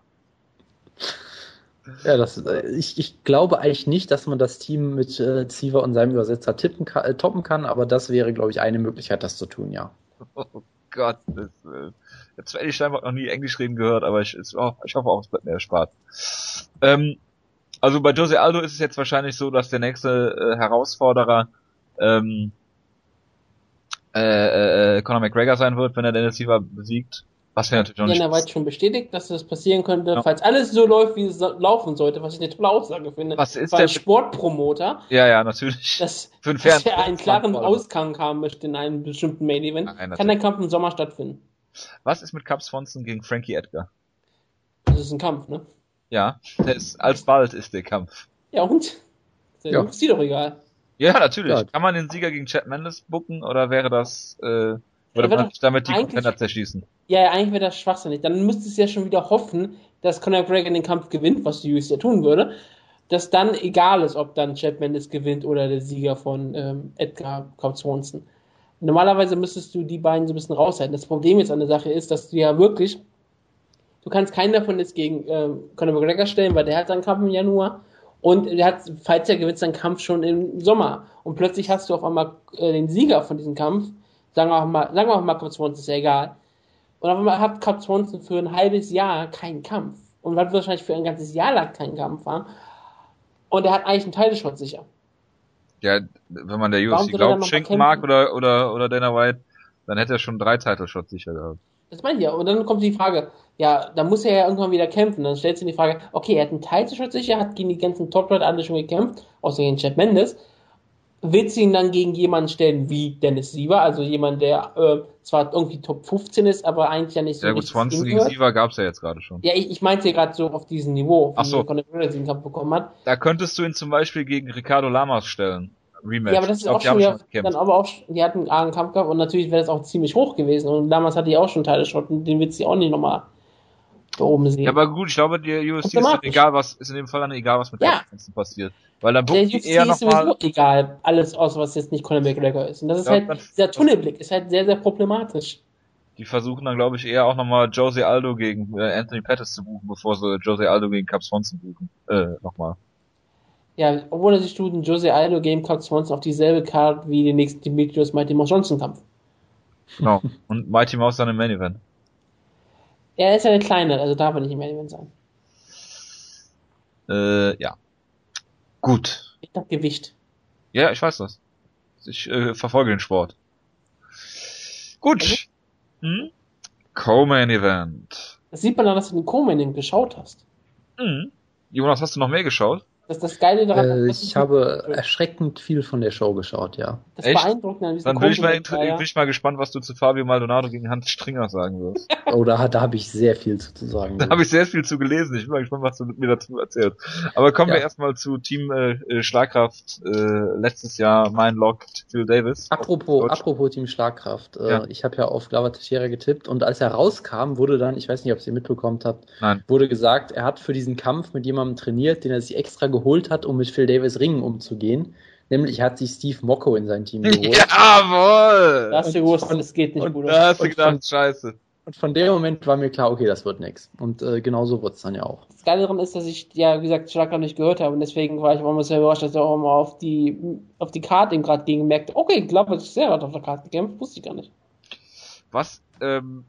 [SPEAKER 2] Ja, das, äh, ich, ich glaube eigentlich nicht, dass man das Team mit äh, Siever und seinem Übersetzer tippen kann, äh, toppen kann, aber das wäre, glaube ich, eine Möglichkeit, das zu tun, ja.
[SPEAKER 1] Oh Gott, das, äh, ich habe zwar Eddie Steinblock noch nie Englisch reden gehört, aber ich, ich, oh, ich hoffe auch, es bleibt mir erspart. Ähm, also bei Jose Aldo ist es jetzt wahrscheinlich so, dass der nächste äh, Herausforderer ähm, äh, äh, Conor McGregor sein wird, wenn er Dennis Siever besiegt. Was wäre natürlich
[SPEAKER 3] auch nicht. Dana schon bestätigt, dass das passieren könnte, ja. falls alles so läuft, wie es laufen sollte, was ich eine tolle Aussage finde.
[SPEAKER 1] Was ist
[SPEAKER 3] der Sportpromoter?
[SPEAKER 1] Ja, ja, natürlich.
[SPEAKER 3] Dass, Für einen dass er einen klaren Ausgang haben möchte in einem bestimmten Main Event, Nein, kann der Kampf im Sommer stattfinden.
[SPEAKER 1] Was ist mit Cub Swanson gegen Frankie Edgar?
[SPEAKER 3] Das ist ein Kampf, ne?
[SPEAKER 1] Ja, der ist, alsbald ist der Kampf.
[SPEAKER 3] Ja, und? Der ja. ist dir doch egal.
[SPEAKER 1] Ja, natürlich. Ja. Kann man den Sieger gegen Chad Mendes bucken oder wäre das, äh, würde ja, man sich damit die Contender zerschießen?
[SPEAKER 3] Ja, ja eigentlich wäre das schwachsinnig. Dann müsste es ja schon wieder hoffen, dass Conor McGregor den Kampf gewinnt, was die UFC ja tun würde. Dass dann egal ist, ob dann Chad Mendes gewinnt oder der Sieger von ähm, Edgar Cobb Swanson. Normalerweise müsstest du die beiden so ein bisschen raushalten. Das Problem jetzt an der Sache ist, dass du ja wirklich Du kannst keinen davon jetzt gegen äh, Conor McGregor stellen, weil der hat seinen Kampf im Januar. Und er hat, falls er gewinnt, seinen Kampf schon im Sommer. Und plötzlich hast du auf einmal äh, den Sieger von diesem Kampf. Sagen wir auch mal, sagen wir auch mal, Cup Swanson ist ja egal. Und auf einmal hat Cup Swanson für ein halbes Jahr keinen Kampf. Und hat wahrscheinlich für ein ganzes Jahr lang keinen Kampf haben. Und er hat eigentlich einen Teilschott sicher.
[SPEAKER 1] Ja, wenn man der UFC glaubt, schenken mag oder, oder, oder Dana White, dann hätte er schon drei Title Shots sicher gehabt.
[SPEAKER 3] Das meine ich ja. Und dann kommt die Frage, ja, da muss er ja irgendwann wieder kämpfen. Dann stellt sich die Frage, okay, er hat einen Teilzuschutz sicher, hat gegen die ganzen Top-Leute alle schon gekämpft, außer gegen Chad Mendes. Willst du ihn dann gegen jemanden stellen wie Dennis Siever, also jemand, der äh, zwar irgendwie Top 15 ist, aber eigentlich ja nicht
[SPEAKER 1] so Ja gut, 20 gegen Siever gab's ja jetzt gerade schon.
[SPEAKER 3] Ja, ich, ich meinte gerade so auf diesem Niveau,
[SPEAKER 1] Ach so.
[SPEAKER 3] Den Kampf bekommen hat.
[SPEAKER 1] Da könntest du ihn zum Beispiel gegen Ricardo Lamas stellen.
[SPEAKER 3] Rematch. Ja, aber das ist auch schon, ja, dann aber auch, die hatten einen Kampf gehabt und natürlich wäre das auch ziemlich hoch gewesen und damals hatte die auch schon Teile Schotten, den wird sie auch nicht nochmal da oben sehen.
[SPEAKER 1] Ja, aber gut, ich glaube, die UFC ist dann egal, was, ist in dem Fall dann egal, was mit ja. der passiert. Weil dann
[SPEAKER 3] bucht die eher nochmal. egal, alles aus, was jetzt nicht Conor McGregor ist. Und das ist ja, halt, dieser Tunnelblick ist halt sehr, sehr problematisch.
[SPEAKER 1] Die versuchen dann, glaube ich, eher auch nochmal Jose Aldo gegen äh, Anthony Pettis zu buchen, bevor sie Jose Aldo gegen Cap Swanson buchen. Äh, nochmal.
[SPEAKER 3] Ja, obwohl sich tut, Jose Aldo gegen Cap Swanson auf dieselbe Card wie den nächsten Demetrius Mighty Mouse Johnson Kampf.
[SPEAKER 1] Genau. Und Mighty Mouse dann im Main Event.
[SPEAKER 3] Er ist ja eine kleine, also darf er nicht im Event sein.
[SPEAKER 1] Äh, ja. Gut.
[SPEAKER 3] Ich dachte Gewicht.
[SPEAKER 1] Ja, ich weiß das. Ich äh, verfolge den Sport. Gut. Okay. Hm? Co-Main Event.
[SPEAKER 3] Das sieht man dann, dass du den Co-Main Event geschaut hast.
[SPEAKER 1] Mhm. Jonas, hast du noch mehr geschaut?
[SPEAKER 3] Das ist das Geile daran.
[SPEAKER 2] Äh, ich habe erschreckend viel von der Show geschaut, ja.
[SPEAKER 3] Das Echt? beeindruckt an
[SPEAKER 1] Dann bin ich, mal, bin ich mal gespannt, was du zu Fabio Maldonado gegen Hans Stringer sagen wirst.
[SPEAKER 2] oh, da, da habe ich sehr viel zu, zu sagen.
[SPEAKER 1] Da habe ich sehr viel zu gelesen. Ich bin mal gespannt, was du mir dazu erzählst. Aber kommen ja. wir erstmal zu Team äh, äh, Schlagkraft äh, letztes Jahr, mein Lock, Phil Davis.
[SPEAKER 2] Apropos, apropos Team Schlagkraft. Äh, ja. Ich habe ja auf Glava Teixeira getippt und als er rauskam, wurde dann, ich weiß nicht, ob ihr mitbekommen habt,
[SPEAKER 1] Nein.
[SPEAKER 2] wurde gesagt, er hat für diesen Kampf mit jemandem trainiert, den er sich extra geholt hat, um mit Phil Davis Ringen umzugehen. Nämlich hat sich Steve Mocco in sein Team geholt.
[SPEAKER 1] Jawohl!
[SPEAKER 3] Da hast du gewusst, es geht nicht gut.
[SPEAKER 1] Da hast du gedacht, von, scheiße.
[SPEAKER 2] Und von dem Moment war mir klar, okay, das wird nix. Und äh, genau so wird es dann ja auch.
[SPEAKER 3] Das Geile daran ist, dass ich, ja, wie gesagt, Schlag noch nicht gehört habe und deswegen war ich auch mal sehr überrascht, dass er auch mal auf die, auf die Karte eben gerade gegen merkte, okay, ich glaube, es ist sehr weit auf der Karte gekämpft, wusste ich gar nicht.
[SPEAKER 1] Was, ähm,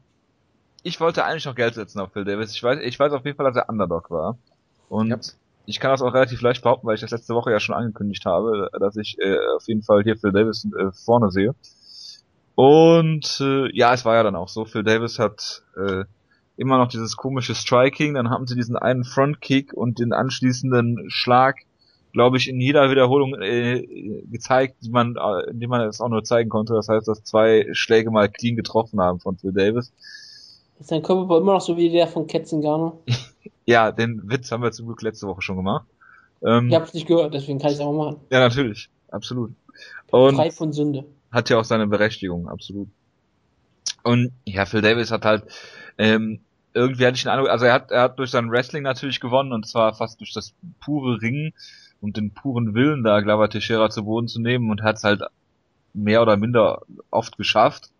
[SPEAKER 1] ich wollte eigentlich noch Geld setzen auf Phil Davis. Ich weiß, ich weiß auf jeden Fall, dass er Underdog war. Und ja ich kann das auch relativ leicht behaupten, weil ich das letzte Woche ja schon angekündigt habe, dass ich äh, auf jeden Fall hier Phil Davis äh, vorne sehe. Und äh, ja, es war ja dann auch so. Phil Davis hat äh, immer noch dieses komische Striking, dann haben sie diesen einen Frontkick und den anschließenden Schlag glaube ich, in jeder Wiederholung äh, gezeigt, die man, äh, die man es auch nur zeigen konnte. Das heißt, dass zwei Schläge mal clean getroffen haben von Phil Davis.
[SPEAKER 3] Ist sein Körper immer noch so wie der von Ketzingano?
[SPEAKER 1] ja, den Witz haben wir zum Glück letzte Woche schon gemacht.
[SPEAKER 3] Ähm, ich hab's nicht gehört, deswegen kann ich es auch machen.
[SPEAKER 1] Ja, natürlich. Absolut. Und
[SPEAKER 3] Frei von Sünde.
[SPEAKER 1] Hat ja auch seine Berechtigung, absolut. Und ja, Phil Davis hat halt ähm, irgendwie hatte ich den Eindruck, also er hat, er hat durch sein Wrestling natürlich gewonnen und zwar fast durch das pure Ringen und den puren Willen da Glover Teixeira zu Boden zu nehmen und hat es halt mehr oder minder oft geschafft.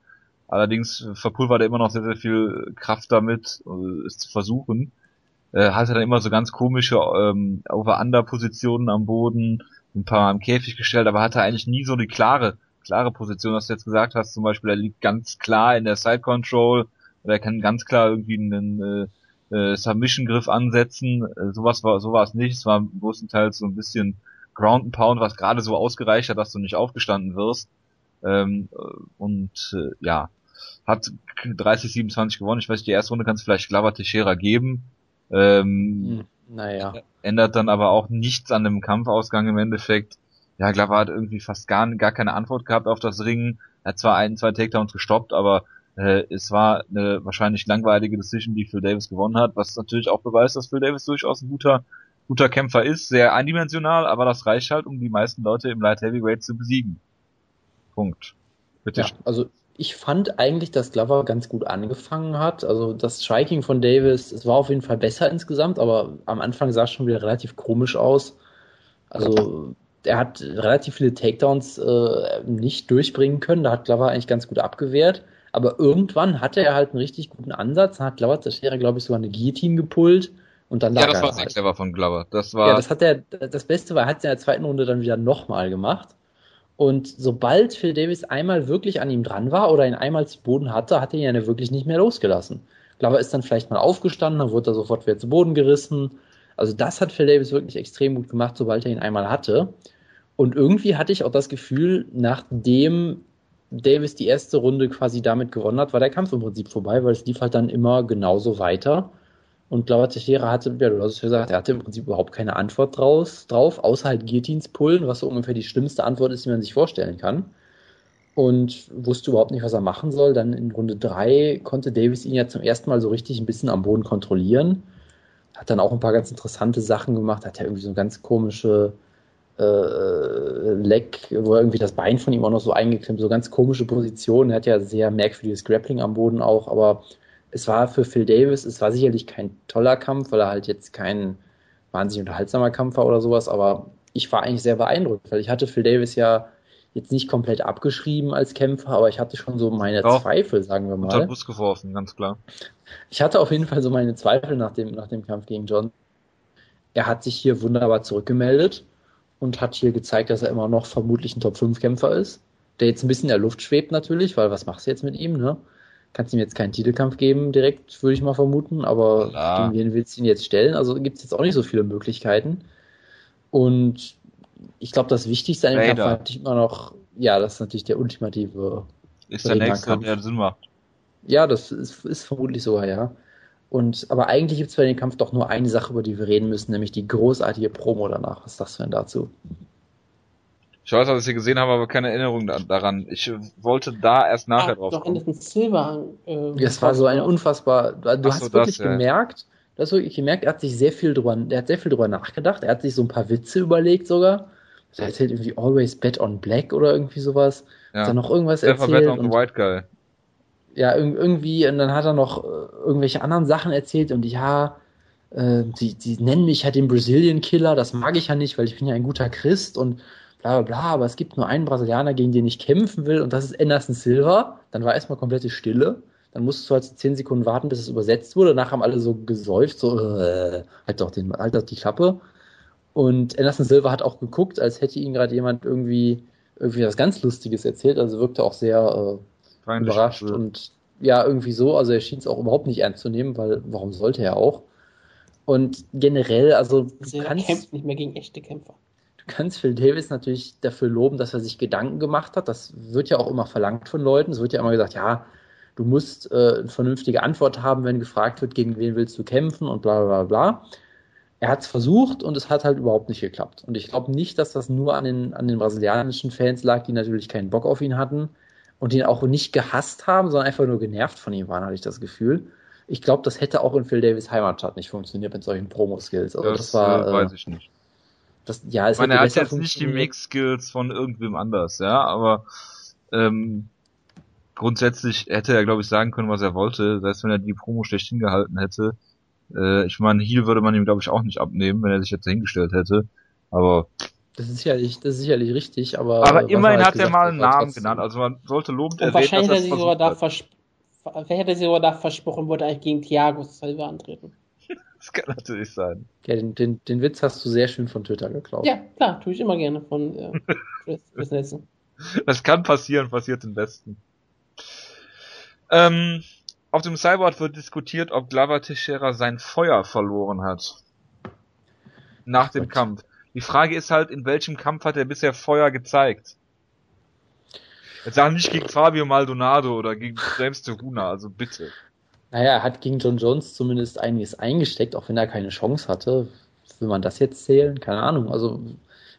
[SPEAKER 1] Allerdings verpulvert er immer noch sehr, sehr viel Kraft damit, äh, es zu versuchen. Äh, hatte dann immer so ganz komische ähm, Over-Under-Positionen am Boden, ein paar Mal im Käfig gestellt, aber hatte eigentlich nie so eine klare, klare Position, was du jetzt gesagt hast. Zum Beispiel, er liegt ganz klar in der Side Control, oder er kann ganz klar irgendwie einen äh, äh, Submission-Griff ansetzen. Äh, sowas war, so war es nicht. Es war größtenteils so ein bisschen Ground and Pound, was gerade so ausgereicht hat, dass du nicht aufgestanden wirst. Ähm, und äh, ja, hat 30-27 gewonnen. Ich weiß, die erste Runde kannst du vielleicht Glover Teixeira geben. Ähm,
[SPEAKER 2] hm, naja.
[SPEAKER 1] Ändert dann aber auch nichts an dem Kampfausgang im Endeffekt. Ja, Glover hat irgendwie fast gar, gar keine Antwort gehabt auf das Ringen. Er hat zwar ein, zwei Takedowns gestoppt, aber äh, es war eine wahrscheinlich langweilige Decision, die Phil Davis gewonnen hat, was natürlich auch beweist, dass Phil Davis durchaus ein guter, guter Kämpfer ist, sehr eindimensional, aber das reicht halt, um die meisten Leute im Light Heavyweight zu besiegen. Punkt.
[SPEAKER 2] Bitte. Ja, also ich fand eigentlich, dass Glover ganz gut angefangen hat. Also das Striking von Davis, es war auf jeden Fall besser insgesamt, aber am Anfang sah es schon wieder relativ komisch aus. Also er hat relativ viele Takedowns äh, nicht durchbringen können. Da hat Glover eigentlich ganz gut abgewehrt. Aber irgendwann hatte er halt einen richtig guten Ansatz, hat Glover Teixeira, glaube ich, sogar eine Guillotine gepult und dann
[SPEAKER 1] Ja, das war sehr halt. clever von Glover. Das war.
[SPEAKER 2] Ja, das hat er, das Beste war, er hat es in der zweiten Runde dann wieder nochmal gemacht. Und sobald Phil Davis einmal wirklich an ihm dran war oder ihn einmal zu Boden hatte, hat er ihn ja wirklich nicht mehr losgelassen. Glover ist dann vielleicht mal aufgestanden, dann wurde er sofort wieder zu Boden gerissen. Also das hat Phil Davis wirklich extrem gut gemacht, sobald er ihn einmal hatte. Und irgendwie hatte ich auch das Gefühl, nachdem Davis die erste Runde quasi damit gewonnen hat, war der Kampf im Prinzip vorbei, weil es lief halt dann immer genauso weiter. Und Glauber Teixeira hatte, ja, du hast es gesagt, er hatte im Prinzip überhaupt keine Antwort draus, drauf, außer halt Guillotines pullen, was so ungefähr die schlimmste Antwort ist, die man sich vorstellen kann. Und wusste überhaupt nicht, was er machen soll. Dann in Runde drei konnte Davis ihn ja zum ersten Mal so richtig ein bisschen am Boden kontrollieren. Hat dann auch ein paar ganz interessante Sachen gemacht, hat ja irgendwie so ganz komische äh, Leck, wo irgendwie das Bein von ihm auch noch so eingeklemmt, so ganz komische Position. Er hat ja sehr merkwürdiges Grappling am Boden auch, aber es war für Phil Davis, es war sicherlich kein toller Kampf, weil er halt jetzt kein wahnsinnig unterhaltsamer Kampf war oder sowas, aber ich war eigentlich sehr beeindruckt, weil ich hatte Phil Davis ja jetzt nicht komplett abgeschrieben als Kämpfer, aber ich hatte schon so meine Auch Zweifel, sagen wir mal. Unter
[SPEAKER 1] Bus geworfen, ganz klar.
[SPEAKER 2] Ich hatte auf jeden Fall so meine Zweifel nach dem, nach dem Kampf gegen John. Er hat sich hier wunderbar zurückgemeldet und hat hier gezeigt, dass er immer noch vermutlich ein Top-5-Kämpfer ist. Der jetzt ein bisschen in der Luft schwebt natürlich, weil was machst du jetzt mit ihm, ne? Kannst ihm jetzt keinen Titelkampf geben, direkt, würde ich mal vermuten, aber ja. gegen wen willst du ihn jetzt stellen? Also gibt es jetzt auch nicht so viele Möglichkeiten. Und ich glaube, das Wichtigste an dem Kampf war natürlich immer noch, ja, das ist natürlich der ultimative.
[SPEAKER 1] Ist der nächste, der Sinn macht.
[SPEAKER 2] Ja, das ist, ist vermutlich sogar, ja. Und, aber eigentlich gibt es bei dem Kampf doch nur eine Sache, über die wir reden müssen, nämlich die großartige Promo danach. Was sagst du denn dazu?
[SPEAKER 1] Ich weiß, dass ich sie gesehen habe, aber keine Erinnerung daran. Ich wollte da erst nachher drauf
[SPEAKER 3] kommen. Doch Silber.
[SPEAKER 2] Äh, das war so eine unfassbar. Du Ach hast so, wirklich das, gemerkt, du hast wirklich gemerkt, er hat sich sehr viel drüber, er hat sehr viel drüber nachgedacht. Er hat sich so ein paar Witze überlegt sogar. Er erzählt irgendwie Always Bet on Black oder irgendwie sowas. Ja. Hat er noch irgendwas Never erzählt? Bet on
[SPEAKER 1] the White Guy
[SPEAKER 2] ja, irgendwie, und dann hat er noch äh, irgendwelche anderen Sachen erzählt und ja, äh, die, die nennen mich halt den Brazilian Killer, das mag ich ja nicht, weil ich bin ja ein guter Christ und bla bla bla, aber es gibt nur einen Brasilianer, gegen den ich kämpfen will und das ist Anderson Silva. Dann war erstmal komplette Stille. Dann musstest du halt so 10 Sekunden warten, bis es übersetzt wurde. Danach haben alle so gesäuft, so, äh, halt doch, den, halt doch die Klappe. Und Anderson Silva hat auch geguckt, als hätte ihn gerade jemand irgendwie, irgendwie was ganz Lustiges erzählt. Also wirkte auch sehr, äh, überrascht und ja, irgendwie so. Also er schien es auch überhaupt nicht ernst zu nehmen, weil warum sollte er auch? Und generell, also
[SPEAKER 3] du er kannst, kämpft nicht mehr gegen echte Kämpfer.
[SPEAKER 2] Kannst Phil Davis natürlich dafür loben, dass er sich Gedanken gemacht hat. Das wird ja auch immer verlangt von Leuten. Es wird ja immer gesagt, ja, du musst äh, eine vernünftige Antwort haben, wenn gefragt wird, gegen wen willst du kämpfen und bla bla bla. er hat es versucht und es hat halt überhaupt nicht geklappt. Und ich glaube nicht, dass das nur an den, an den brasilianischen Fans lag, die natürlich keinen Bock auf ihn hatten und ihn auch nicht gehasst haben, sondern einfach nur genervt von ihm waren, hatte ich das Gefühl. Ich glaube, das hätte auch in Phil Davis Heimatstadt nicht funktioniert mit solchen Promo-Skills.
[SPEAKER 1] Also das, das war, äh, weiß ich nicht.
[SPEAKER 2] Das, ja, es
[SPEAKER 1] ich meine, er hat jetzt nicht die Mix-Skills von irgendwem anders, ja, aber ähm, grundsätzlich hätte er, glaube ich, sagen können, was er wollte, selbst wenn er die Promo schlecht hingehalten hätte. Äh, ich meine, Heal würde man ihm, glaube ich, auch nicht abnehmen, wenn er sich jetzt hingestellt hätte. Aber
[SPEAKER 2] das ist sicherlich, das ist sicherlich richtig, aber.
[SPEAKER 1] Aber immerhin halt hat er mal einen Namen genannt. Also man sollte lobend
[SPEAKER 3] erwähnen, wahrscheinlich dass er sich sogar da Vielleicht hätte er sich sogar da versprochen, wollte eigentlich gegen Thiago Silva antreten.
[SPEAKER 1] Das kann natürlich sein.
[SPEAKER 2] Ja, den, den, den Witz hast du sehr schön von Twitter geklaut.
[SPEAKER 3] Ja, klar, tue ich immer gerne von äh, Chris,
[SPEAKER 1] Nelson. Das kann passieren, passiert im Besten. Ähm, auf dem Cyborg wird diskutiert, ob Glover Teixeira sein Feuer verloren hat. Nach dem Kampf. Die Frage ist halt, in welchem Kampf hat er bisher Feuer gezeigt? Jetzt sagen nicht gegen Fabio Maldonado oder gegen James Teruna, also bitte.
[SPEAKER 2] Naja, er hat gegen John Jones zumindest einiges eingesteckt, auch wenn er keine Chance hatte. Will man das jetzt zählen? Keine Ahnung. Also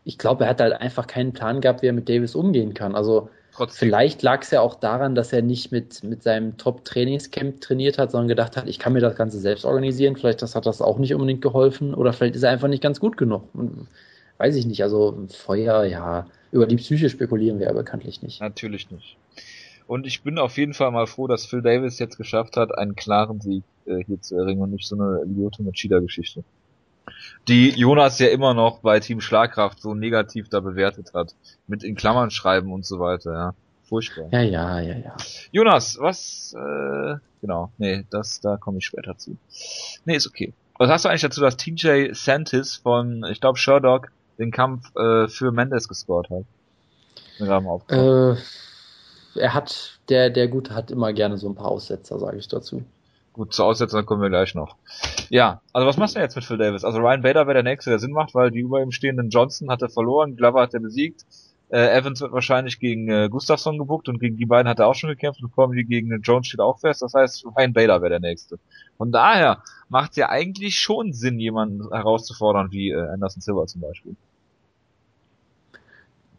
[SPEAKER 2] ich glaube, er hat halt einfach keinen Plan gehabt, wie er mit Davis umgehen kann. Also Trotzdem. vielleicht lag es ja auch daran, dass er nicht mit, mit seinem Top-Trainingscamp trainiert hat, sondern gedacht hat, ich kann mir das Ganze selbst organisieren. Vielleicht das hat das auch nicht unbedingt geholfen. Oder vielleicht ist er einfach nicht ganz gut genug. Weiß ich nicht. Also Feuer, ja, über die Psyche spekulieren wir ja bekanntlich nicht.
[SPEAKER 1] Natürlich nicht. Und ich bin auf jeden Fall mal froh, dass Phil Davis jetzt geschafft hat, einen klaren Sieg äh, hier zu erringen und nicht so eine Lyoto Machida-Geschichte. Die Jonas ja immer noch bei Team Schlagkraft so negativ da bewertet hat. Mit in Klammern schreiben und so weiter, ja. Furchtbar.
[SPEAKER 2] Ja, ja, ja, ja.
[SPEAKER 1] Jonas, was, äh, genau, nee, das, da komme ich später zu. Nee, ist okay. Was hast du eigentlich dazu, dass TJ Santis von, ich glaube, Sherdock den Kampf äh, für Mendes gescored hat.
[SPEAKER 2] Äh, er hat, der, der Gute hat immer gerne so ein paar Aussetzer, sage ich dazu.
[SPEAKER 1] Gut, zu Aussetzern kommen wir gleich noch. Ja, also was machst du jetzt mit Phil Davis? Also Ryan Bader wäre der Nächste, der Sinn macht, weil die über ihm stehenden Johnson hat er verloren, Glover hat er besiegt, äh, Evans wird wahrscheinlich gegen äh, Gustafsson gebuckt und gegen die beiden hat er auch schon gekämpft und Comedy gegen Jones steht auch fest. Das heißt, Ryan Bader wäre der Nächste. Von daher macht ja eigentlich schon Sinn, jemanden herauszufordern wie äh, Anderson Silver zum Beispiel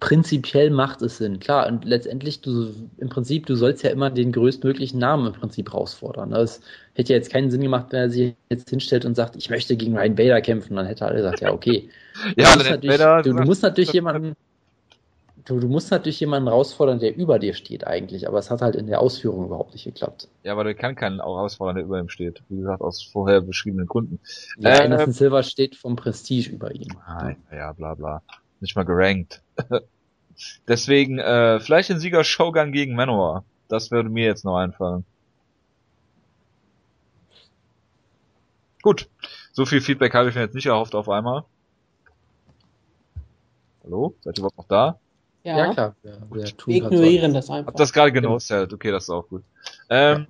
[SPEAKER 2] prinzipiell macht es Sinn, klar. Und letztendlich, du, im Prinzip, du sollst ja immer den größtmöglichen Namen im Prinzip herausfordern. Das hätte ja jetzt keinen Sinn gemacht, wenn er sich jetzt hinstellt und sagt, ich möchte gegen Ryan Bader kämpfen. Dann hätte er gesagt, ja, okay. ja, du, musst Bader, du, du musst natürlich jemanden, du, du musst natürlich jemanden herausfordern, der über dir steht eigentlich. Aber es hat halt in der Ausführung überhaupt nicht geklappt.
[SPEAKER 1] Ja, aber der kann keinen herausfordern, der über ihm steht. Wie gesagt, aus vorher beschriebenen Kunden.
[SPEAKER 2] Ja, äh, Anderson Silver steht vom Prestige über ihm.
[SPEAKER 1] Ah, ja, bla, bla. Nicht mal gerankt. Deswegen, äh, vielleicht ein Sieger Shogun gegen Manowar. Das würde mir jetzt noch einfallen. Gut. So viel Feedback habe ich mir jetzt nicht erhofft auf einmal. Hallo? Seid ihr überhaupt noch da?
[SPEAKER 3] Ja, ja klar. Wir, wir, wir ignorieren das einfach.
[SPEAKER 1] Hab das gerade genotet. Okay, das ist auch gut. Ähm,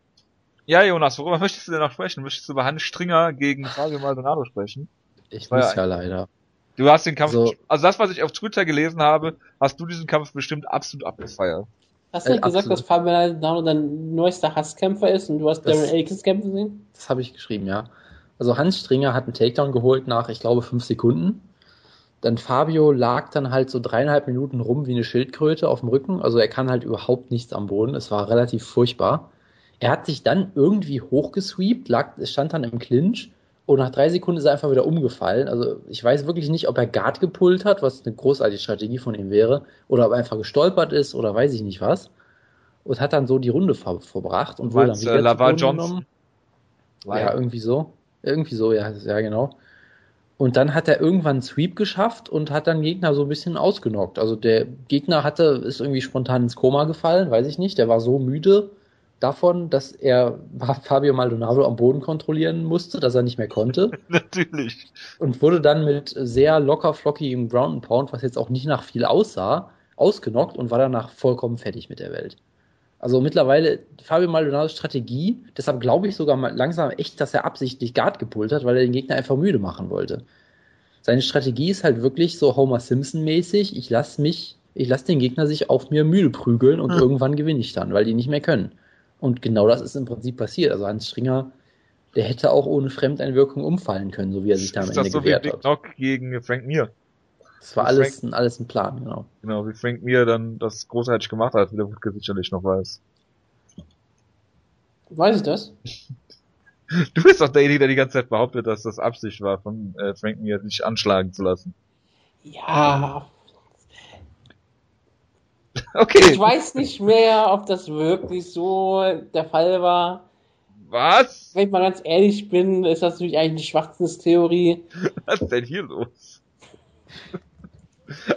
[SPEAKER 1] ja. ja, Jonas, worüber möchtest du denn noch sprechen? Möchtest du über Hans Stringer gegen Fabio Maldonado sprechen?
[SPEAKER 2] Ich muss ja leider.
[SPEAKER 1] Du hast den Kampf, so. also das, was ich auf Twitter gelesen habe, hast du diesen Kampf bestimmt absolut abgefeiert.
[SPEAKER 3] Hast du nicht äh, gesagt, absolut. dass Fabian Nano dein neuester Hasskämpfer ist und du hast Darren Elkins kämpfen sehen?
[SPEAKER 2] Das habe ich geschrieben, ja. Also Hans Stringer hat einen Takedown geholt nach, ich glaube, fünf Sekunden. Dann Fabio lag dann halt so dreieinhalb Minuten rum wie eine Schildkröte auf dem Rücken. Also er kann halt überhaupt nichts am Boden. Es war relativ furchtbar. Er hat sich dann irgendwie hochgesweept, lag, stand dann im Clinch und nach drei Sekunden ist er einfach wieder umgefallen. Also ich weiß wirklich nicht, ob er Guard gepullt hat, was eine großartige Strategie von ihm wäre, oder ob er einfach gestolpert ist oder weiß ich nicht was. Und hat dann so die Runde ver verbracht und wurde dann wieder
[SPEAKER 1] äh, Laval Johnson.
[SPEAKER 2] Ja, irgendwie so. Irgendwie so, ja, ja, genau. Und dann hat er irgendwann einen Sweep geschafft und hat dann Gegner so ein bisschen ausgenockt. Also der Gegner hatte, ist irgendwie spontan ins Koma gefallen, weiß ich nicht. Der war so müde, davon, dass er Fabio Maldonado am Boden kontrollieren musste, dass er nicht mehr konnte.
[SPEAKER 1] Natürlich.
[SPEAKER 2] Und wurde dann mit sehr locker flockigem Ground and Pound, was jetzt auch nicht nach viel aussah, ausgenockt und war danach vollkommen fertig mit der Welt. Also mittlerweile Fabio Maldonados Strategie, deshalb glaube ich sogar mal langsam echt, dass er absichtlich Guard gepult hat, weil er den Gegner einfach müde machen wollte. Seine Strategie ist halt wirklich so Homer Simpson mäßig, ich lasse mich, ich lasse den Gegner sich auf mir müde prügeln und hm. irgendwann gewinne ich dann, weil die nicht mehr können. Und genau das ist im Prinzip passiert. Also Hans Stringer der hätte auch ohne Fremdeinwirkung umfallen können, so wie er sich da am Ende
[SPEAKER 1] so
[SPEAKER 2] gewehrt
[SPEAKER 1] wie Big
[SPEAKER 2] hat.
[SPEAKER 1] Knock gegen Frank Mir.
[SPEAKER 2] Das war alles, ein, alles ein Plan, genau.
[SPEAKER 1] Genau, wie Frank Mir dann das großartig gemacht hat, wie der Wutke sicherlich noch weiß.
[SPEAKER 3] Weiß ich das?
[SPEAKER 1] Du bist doch derjenige, der die ganze Zeit behauptet, dass das Absicht war, von äh, Frank Mir sich anschlagen zu lassen.
[SPEAKER 3] Ja,
[SPEAKER 1] Okay.
[SPEAKER 3] ich weiß nicht mehr, ob das wirklich so der Fall war.
[SPEAKER 1] Was?
[SPEAKER 3] Wenn ich mal ganz ehrlich bin, ist das natürlich eigentlich eine Schwachsinnstheorie.
[SPEAKER 1] Was ist denn hier los?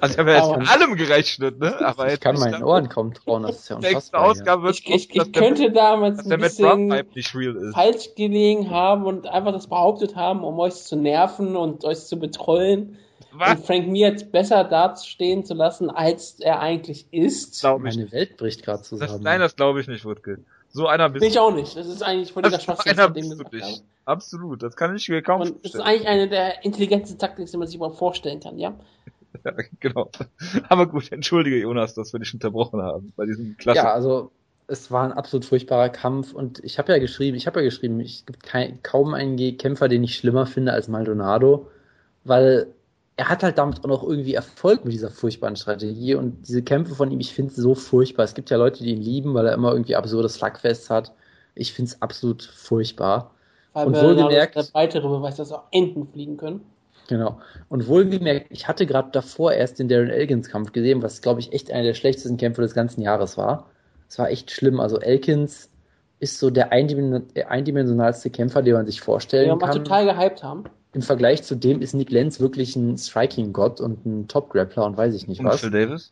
[SPEAKER 1] Also ich habe ja jetzt
[SPEAKER 3] Aber-
[SPEAKER 1] mit allem gerechnet, ne? Aber
[SPEAKER 2] ich
[SPEAKER 1] jetzt
[SPEAKER 2] kann meinen Ohren kaum trauen, das ist ja unfassbar.
[SPEAKER 1] Ausgabe wird
[SPEAKER 3] Ich, ich,
[SPEAKER 1] dass
[SPEAKER 3] ich
[SPEAKER 1] der-
[SPEAKER 3] könnte damals
[SPEAKER 1] dass
[SPEAKER 3] ein
[SPEAKER 1] der Matt Brown
[SPEAKER 3] bisschen
[SPEAKER 1] Hype nicht real ist.
[SPEAKER 3] falsch gelegen haben und einfach das behauptet haben, um euch zu nerven und euch zu betrollen.
[SPEAKER 1] Was?
[SPEAKER 3] Und Frank Mir jetzt besser dastehen zu lassen, als er eigentlich ist.
[SPEAKER 1] Glaub ich.
[SPEAKER 2] Meine Welt bricht gerade
[SPEAKER 1] Das,
[SPEAKER 2] zusammen.
[SPEAKER 1] nein, das glaube ich nicht, Wutke. So einer bist
[SPEAKER 3] Bin ich auch nicht. Das ist eigentlich völliger
[SPEAKER 1] Das
[SPEAKER 3] Schwachsinn, von dem
[SPEAKER 1] du
[SPEAKER 3] gesagt
[SPEAKER 1] nicht.
[SPEAKER 3] habe.
[SPEAKER 1] Absolut, das kann ich mir kaum
[SPEAKER 3] Und das ist eigentlich eine der intelligentesten Taktiken, die man sich überhaupt vorstellen kann, ja?
[SPEAKER 1] Ja, genau. Aber gut, entschuldige Jonas, dass wir dich unterbrochen haben bei diesem Klasse.
[SPEAKER 2] Ja, also es war ein absolut furchtbarer Kampf und ich habe ja geschrieben, ich habe ja geschrieben, es gibt kein, kaum einen Kämpfer, den ich schlimmer finde als Maldonado, weil er hat halt damit auch noch irgendwie Erfolg mit dieser furchtbaren Strategie und diese Kämpfe von ihm, ich finde es so furchtbar. Es gibt ja Leute, die ihn lieben, weil er immer irgendwie absurdes Slugfest hat. Ich finde es absolut furchtbar.
[SPEAKER 3] Weil
[SPEAKER 2] Und wohlgemerkt-
[SPEAKER 3] der weitere Beweis, dass auch Enten fliegen können.
[SPEAKER 2] Genau. Und wohlgemerkt, ich hatte gerade davor erst den Darren Elkins Kampf gesehen, was glaube ich echt einer der schlechtesten Kämpfe des ganzen Jahres war. Es war echt schlimm. Also Elkins ist so der eindimen der eindimensionalste Kämpfer, den man sich vorstellen
[SPEAKER 3] wir mal
[SPEAKER 2] kann.
[SPEAKER 3] total gehypt haben.
[SPEAKER 2] Im Vergleich zu dem ist Nick Lenz wirklich ein Striking-Gott und ein Top-Grappler und weiß ich nicht
[SPEAKER 1] Und
[SPEAKER 2] was.
[SPEAKER 1] Phil Davis?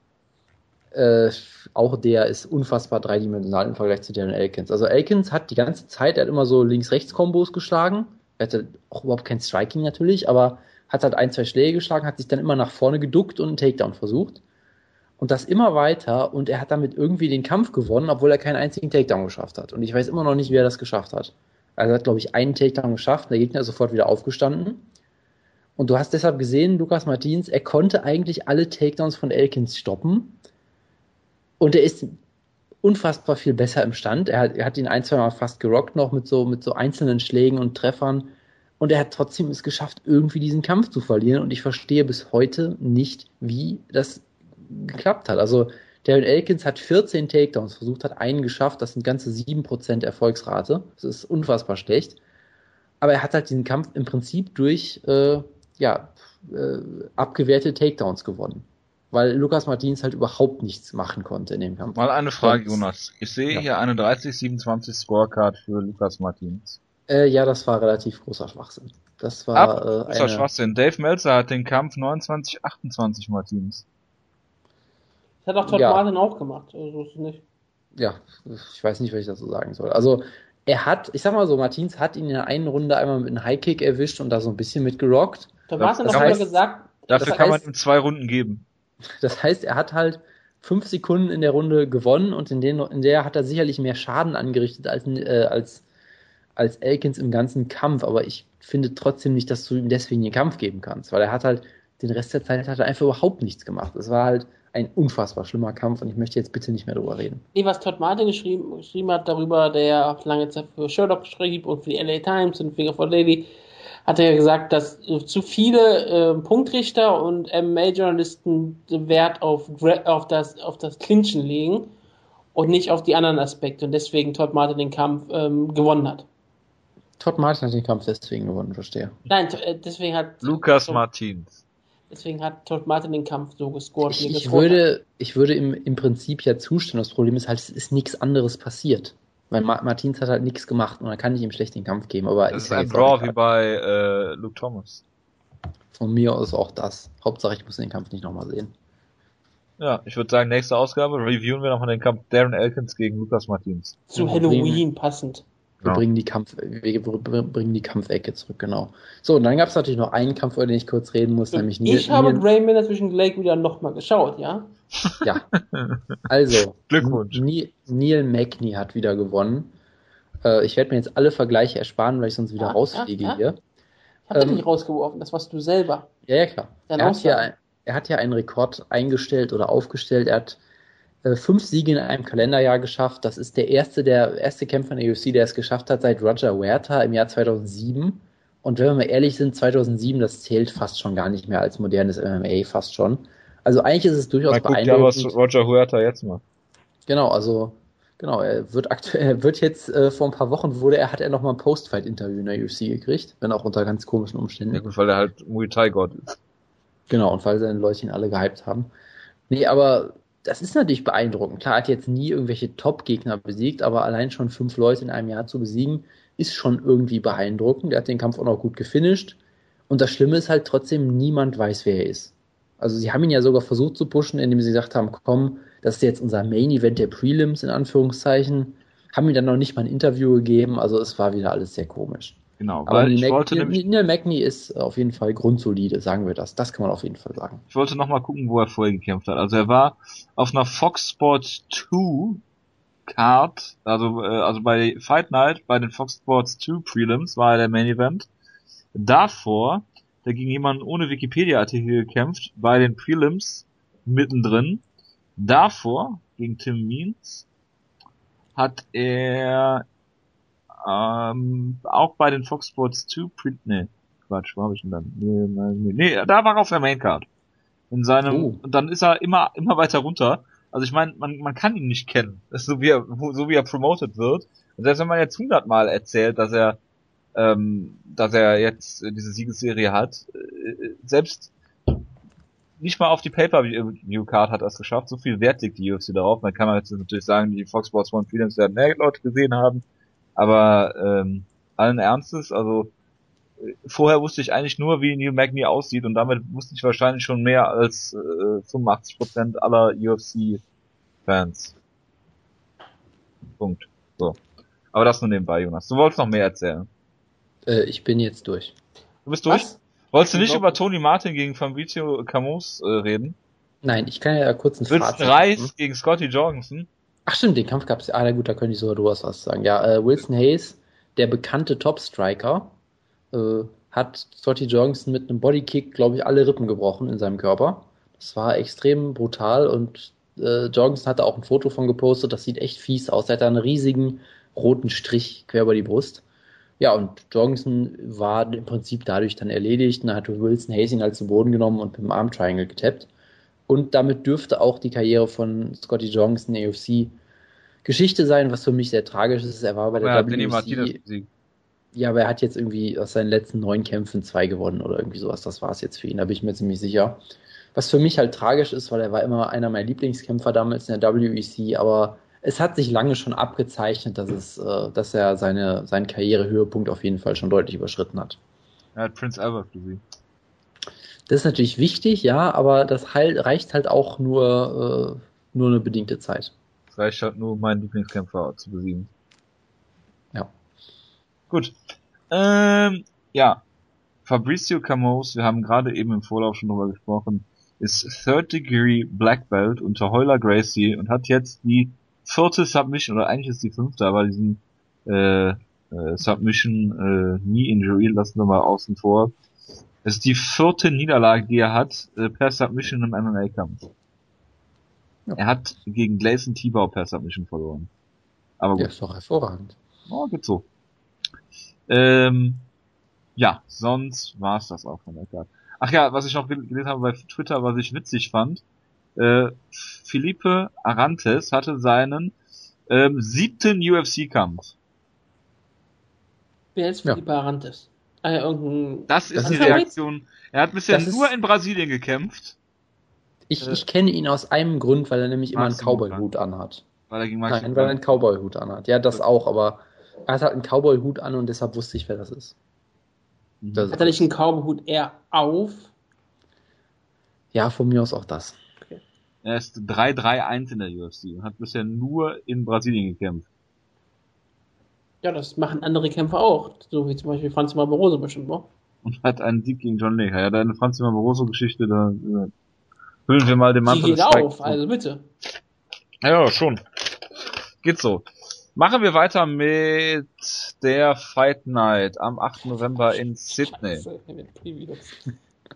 [SPEAKER 2] Äh, auch der ist unfassbar dreidimensional im Vergleich zu Darren Elkins. Also Elkins hat die ganze Zeit, er hat immer so Links-Rechts-Kombos geschlagen. Er hatte auch überhaupt kein Striking natürlich, aber hat halt ein, zwei Schläge geschlagen, hat sich dann immer nach vorne geduckt und einen Takedown versucht. Und das immer weiter und er hat damit irgendwie den Kampf gewonnen, obwohl er keinen einzigen Takedown geschafft hat. Und ich weiß immer noch nicht, wie er das geschafft hat. Also er hat, glaube ich, einen Takedown geschafft, der Gegner ist sofort wieder aufgestanden. Und du hast deshalb gesehen, Lukas Martins, er konnte eigentlich alle Takedowns von Elkins stoppen. Und er ist unfassbar viel besser im Stand. Er hat, er hat ihn ein, zwei Mal fast gerockt noch mit so, mit so einzelnen Schlägen und Treffern. Und er hat trotzdem es geschafft, irgendwie diesen Kampf zu verlieren. Und ich verstehe bis heute nicht, wie das geklappt hat. Also Darren Elkins hat 14 Takedowns versucht, hat einen geschafft. Das sind ganze 7% Erfolgsrate. Das ist unfassbar schlecht. Aber er hat halt diesen Kampf im Prinzip durch äh, ja, äh, abgewehrte Takedowns gewonnen. Weil Lukas Martins halt überhaupt nichts machen konnte in dem Kampf.
[SPEAKER 1] Mal eine Frage, Jonas. Ich sehe
[SPEAKER 2] Ja.
[SPEAKER 1] hier eine 30-27 Scorecard für Lukas Martins.
[SPEAKER 2] Äh, ja, das war relativ großer Schwachsinn. Das war
[SPEAKER 1] Ab,
[SPEAKER 2] äh,
[SPEAKER 1] doch
[SPEAKER 2] eine,
[SPEAKER 1] Schwachsinn. Dave Meltzer hat den Kampf 29-28 Martins.
[SPEAKER 3] Das hat auch Todd
[SPEAKER 2] Ja.
[SPEAKER 3] Martin auch gemacht. Also ist nicht.
[SPEAKER 2] ja, ich weiß nicht, was ich dazu sagen soll. Also er hat, ich sag mal so, Martins hat ihn in der einen Runde einmal mit einem Highkick erwischt und da so ein bisschen mitgerockt.
[SPEAKER 3] Todd Martin
[SPEAKER 2] das
[SPEAKER 3] hat
[SPEAKER 2] heißt-
[SPEAKER 3] gesagt,
[SPEAKER 1] Dafür
[SPEAKER 2] Das
[SPEAKER 1] kann man
[SPEAKER 2] heißt-
[SPEAKER 1] ihm zwei Runden geben.
[SPEAKER 2] Das heißt, er hat halt fünf Sekunden in der Runde gewonnen und in, den, in der hat er sicherlich mehr Schaden angerichtet als, äh, als, als Elkins im ganzen Kampf. Aber ich finde trotzdem nicht, dass du ihm deswegen den Kampf geben kannst, weil er hat halt den Rest der Zeit hat er einfach überhaupt nichts gemacht. Es war halt ein unfassbar schlimmer Kampf und ich möchte jetzt bitte nicht mehr drüber reden.
[SPEAKER 3] nee, was Todd Martin geschrieben, geschrieben hat darüber, der auch lange Zeit für Sherlock schrieb und für die LA Times und Finger for Lady, hat er gesagt, dass zu viele äh, Punktrichter und MMA-Journalisten den Wert auf, auf, das, auf das Clinchen legen und nicht auf die anderen Aspekte und deswegen Todd Martin den Kampf ähm, gewonnen hat.
[SPEAKER 2] Todd Martin hat den Kampf deswegen gewonnen, verstehe.
[SPEAKER 3] Nein, äh, deswegen hat
[SPEAKER 1] Lukas Martins.
[SPEAKER 3] Deswegen hat Todd Martin den Kampf so gescored. wie
[SPEAKER 2] Ich,
[SPEAKER 3] er
[SPEAKER 2] ich
[SPEAKER 3] gescored hat.
[SPEAKER 2] würde, ich würde im, im Prinzip ja zustimmen. Das Problem ist halt, es ist nichts anderes passiert. Weil Ma Martins hat halt nichts gemacht und dann kann ich ihm schlecht den Kampf geben. Aber
[SPEAKER 1] Das ist
[SPEAKER 2] ja
[SPEAKER 1] ein Draw wie bei äh, Luke Thomas.
[SPEAKER 2] Von mir aus auch das. Hauptsache, ich muss den Kampf nicht nochmal sehen.
[SPEAKER 1] Ja, ich würde sagen, nächste Ausgabe reviewen wir nochmal den Kampf Darren Elkins gegen Lukas Martins.
[SPEAKER 3] Zu
[SPEAKER 2] Ja,
[SPEAKER 3] Halloween passend.
[SPEAKER 2] Wir
[SPEAKER 1] Ja.
[SPEAKER 2] bringen die Kampf, wir br- bringen die Kampfecke zurück, genau. So, und dann gab es natürlich noch einen Kampf, über den ich kurz reden muss, nämlich
[SPEAKER 3] ich habe Grayman zwischen Blake wieder nochmal geschaut, ja?
[SPEAKER 2] ja. Also,
[SPEAKER 1] Glückwunsch.
[SPEAKER 2] Neil, Neil Magny hat wieder gewonnen. Äh, ich werde mir jetzt alle Vergleiche ersparen, weil ich sonst wieder
[SPEAKER 3] Ja,
[SPEAKER 2] rausfliege
[SPEAKER 3] ja, ja.
[SPEAKER 2] hier.
[SPEAKER 3] Ich habe
[SPEAKER 2] Ähm,
[SPEAKER 3] den nicht rausgeworfen, das warst du selber.
[SPEAKER 2] Ja, ja, klar. Er hat, ja, er hat ja einen Rekord eingestellt oder aufgestellt. Er hat äh, fünf Siege in einem Kalenderjahr geschafft. Das ist der erste, der erste Kämpfer in der UFC, der es geschafft hat seit Roger Huerta im Jahr 2007. Und wenn wir mal ehrlich sind, 2007, das zählt fast schon gar nicht mehr als modernes MMA, fast schon. Also eigentlich ist es durchaus
[SPEAKER 1] mal beeindruckend. Ja, was Roger Huerta jetzt macht.
[SPEAKER 2] Genau, also genau, er wird aktuell, wird jetzt äh, vor ein paar Wochen wurde er, hat er noch mal ein Post-Fight-Interview in der UFC gekriegt, wenn auch unter ganz komischen Umständen.
[SPEAKER 1] Ja gut, weil er halt Muay Thai Gott ist.
[SPEAKER 2] Genau, und weil seine Leute ihn alle gehypt haben. Nee, aber das ist natürlich beeindruckend. Klar, er hat jetzt nie irgendwelche Top-Gegner besiegt, aber allein schon fünf Leute in einem Jahr zu besiegen, ist schon irgendwie beeindruckend. Er hat den Kampf auch noch gut gefinisht. Und das Schlimme ist halt trotzdem, niemand weiß, wer er ist. Also sie haben ihn ja sogar versucht zu pushen, indem sie gesagt haben, komm, das ist jetzt unser Main Event der Prelims in Anführungszeichen. Haben ihm dann noch nicht mal ein Interview gegeben, also es war wieder alles sehr komisch.
[SPEAKER 1] Genau,
[SPEAKER 2] Aber weil ich wollte nämlich... Neil Magny ist auf jeden Fall grundsolide, sagen wir das. Das kann man auf jeden Fall sagen.
[SPEAKER 1] Ich wollte noch mal gucken, wo er vorher gekämpft hat. Also er war auf einer Fox Sports 2 Card, also, äh, also bei Fight Night, bei den Fox Sports 2 Prelims war er der Main Event. Davor, da gegen jemanden ohne Wikipedia-Artikel gekämpft, bei den Prelims mittendrin. Davor, gegen Tim Means, hat er ähm, auch bei den Fox Sports 2 Print, nee, Quatsch, wo habe ich denn dann? Nee, nee, nee, da war er auf der Maincard. In seinem, oh. und dann ist er immer, immer weiter runter. Also ich meine, man, man kann ihn nicht kennen. So wie er, so wie er promoted wird. Und selbst wenn man jetzt hundertmal erzählt, dass er, ähm, dass er jetzt diese Siegesserie hat, äh, selbst nicht mal auf die Pay-Per-View-Card hat er es geschafft. So viel Wert liegt die UFC darauf. Man kann man jetzt natürlich sagen, die Fox Sports One Freedoms werden mehr Leute gesehen haben. Aber ähm, allen Ernstes, also vorher wusste ich eigentlich nur, wie Neil Magny aussieht und damit wusste ich wahrscheinlich schon mehr als äh, 85% aller UFC-Fans. Punkt. So. Aber das nur nebenbei, Jonas. Du wolltest noch mehr erzählen.
[SPEAKER 2] Äh, ich bin jetzt durch.
[SPEAKER 1] Du bist durch? Was? Wolltest du nicht über Tony Martin gegen Fabrizio Camus äh, reden?
[SPEAKER 2] Nein, ich kann ja kurz ein
[SPEAKER 1] Fazit Reis gegen Scotty Jorgensen?
[SPEAKER 2] Ach stimmt, den Kampf gab's. Ah, gut, da könnte ich sogar du was sagen. Ja, äh, Wilson Hayes, der bekannte Top-Striker, äh, hat Scotty Jorgensen mit einem Bodykick, glaube ich, alle Rippen gebrochen in seinem Körper. Das war extrem brutal und äh, Jorgensen hatte auch ein Foto von gepostet, das sieht echt fies aus. Er hat da einen riesigen roten Strich quer über die Brust. Ja, und Jorgensen war im Prinzip dadurch dann erledigt. Und dann hat Wilson Hayes ihn halt zu Boden genommen und mit dem Arm Triangle getappt. Und damit dürfte auch die Karriere von Scotty Johnson in der UFC Geschichte sein, was für mich sehr tragisch ist. Er war bei der ja, WC. Ja, aber er hat jetzt irgendwie aus seinen letzten neun Kämpfen zwei gewonnen oder irgendwie sowas. Das war es jetzt für ihn, da bin ich mir ziemlich sicher. Was für mich halt tragisch ist, weil er war immer einer meiner Lieblingskämpfer damals in der WEC, aber es hat sich lange schon abgezeichnet, dass es, äh, dass er seine, seinen Karrierehöhepunkt auf jeden Fall schon deutlich überschritten hat.
[SPEAKER 1] Er hat Prince Albert besiegt.
[SPEAKER 2] Das ist natürlich wichtig, ja, aber das halt, reicht halt auch nur, äh, nur eine bedingte Zeit.
[SPEAKER 1] Es reicht halt nur, meinen Lieblingskämpfer zu besiegen.
[SPEAKER 2] Ja.
[SPEAKER 1] Gut. Ähm, ja. Fabricio Camos, wir haben gerade eben im Vorlauf schon drüber gesprochen, ist Third Degree Black Belt unter Heuler Gracie und hat jetzt die vierte Submission, oder eigentlich ist die fünfte, aber diesen äh, äh, Submission äh, Knee Injury lassen wir mal außen vor, es ist die vierte Niederlage, die er hat, äh, per Submission im MMA-Kampf. Ja. Er hat gegen Gleison Tibau per Submission verloren.
[SPEAKER 2] Aber gut. Ja, ist doch hervorragend.
[SPEAKER 1] Oh, geht so. Ähm, ja, sonst war's das auch von der Karte. Ach ja, was ich noch gelesen habe bei Twitter, was ich witzig fand, äh, Felipe Arantes hatte seinen ähm, siebten UFC-Kampf.
[SPEAKER 3] Wer ist Felipe ja. Arantes?
[SPEAKER 1] Irgendein das ist die Reaktion. Er hat bisher nur in Brasilien gekämpft.
[SPEAKER 2] Ich, ich kenne ihn aus einem Grund, weil er nämlich immer einen Cowboy-Hut anhat. Weil er gegen Nein, weil er einen Cowboy-Hut anhat. Ja, das auch, aber er hat halt einen Cowboy-Hut an und deshalb wusste ich, wer das ist.
[SPEAKER 3] Mhm. Das hat er nicht einen Cowboy-Hut eher auf?
[SPEAKER 2] Ja, von mir aus auch das.
[SPEAKER 1] Okay. Er ist 3-3-1 in der UFC und hat bisher nur in Brasilien gekämpft.
[SPEAKER 3] Ja, das machen andere Kämpfer auch. So wie zum Beispiel Franz Barroso bestimmt auch.
[SPEAKER 1] Und hat einen Sieg gegen John Leger. Ja, deine Franz Barroso-Geschichte, da äh, füllen wir mal den Mantel.
[SPEAKER 3] Die geht auf, also bitte.
[SPEAKER 1] Ja, schon. Geht so. Machen wir weiter mit der Fight Night am 8. November in Sydney.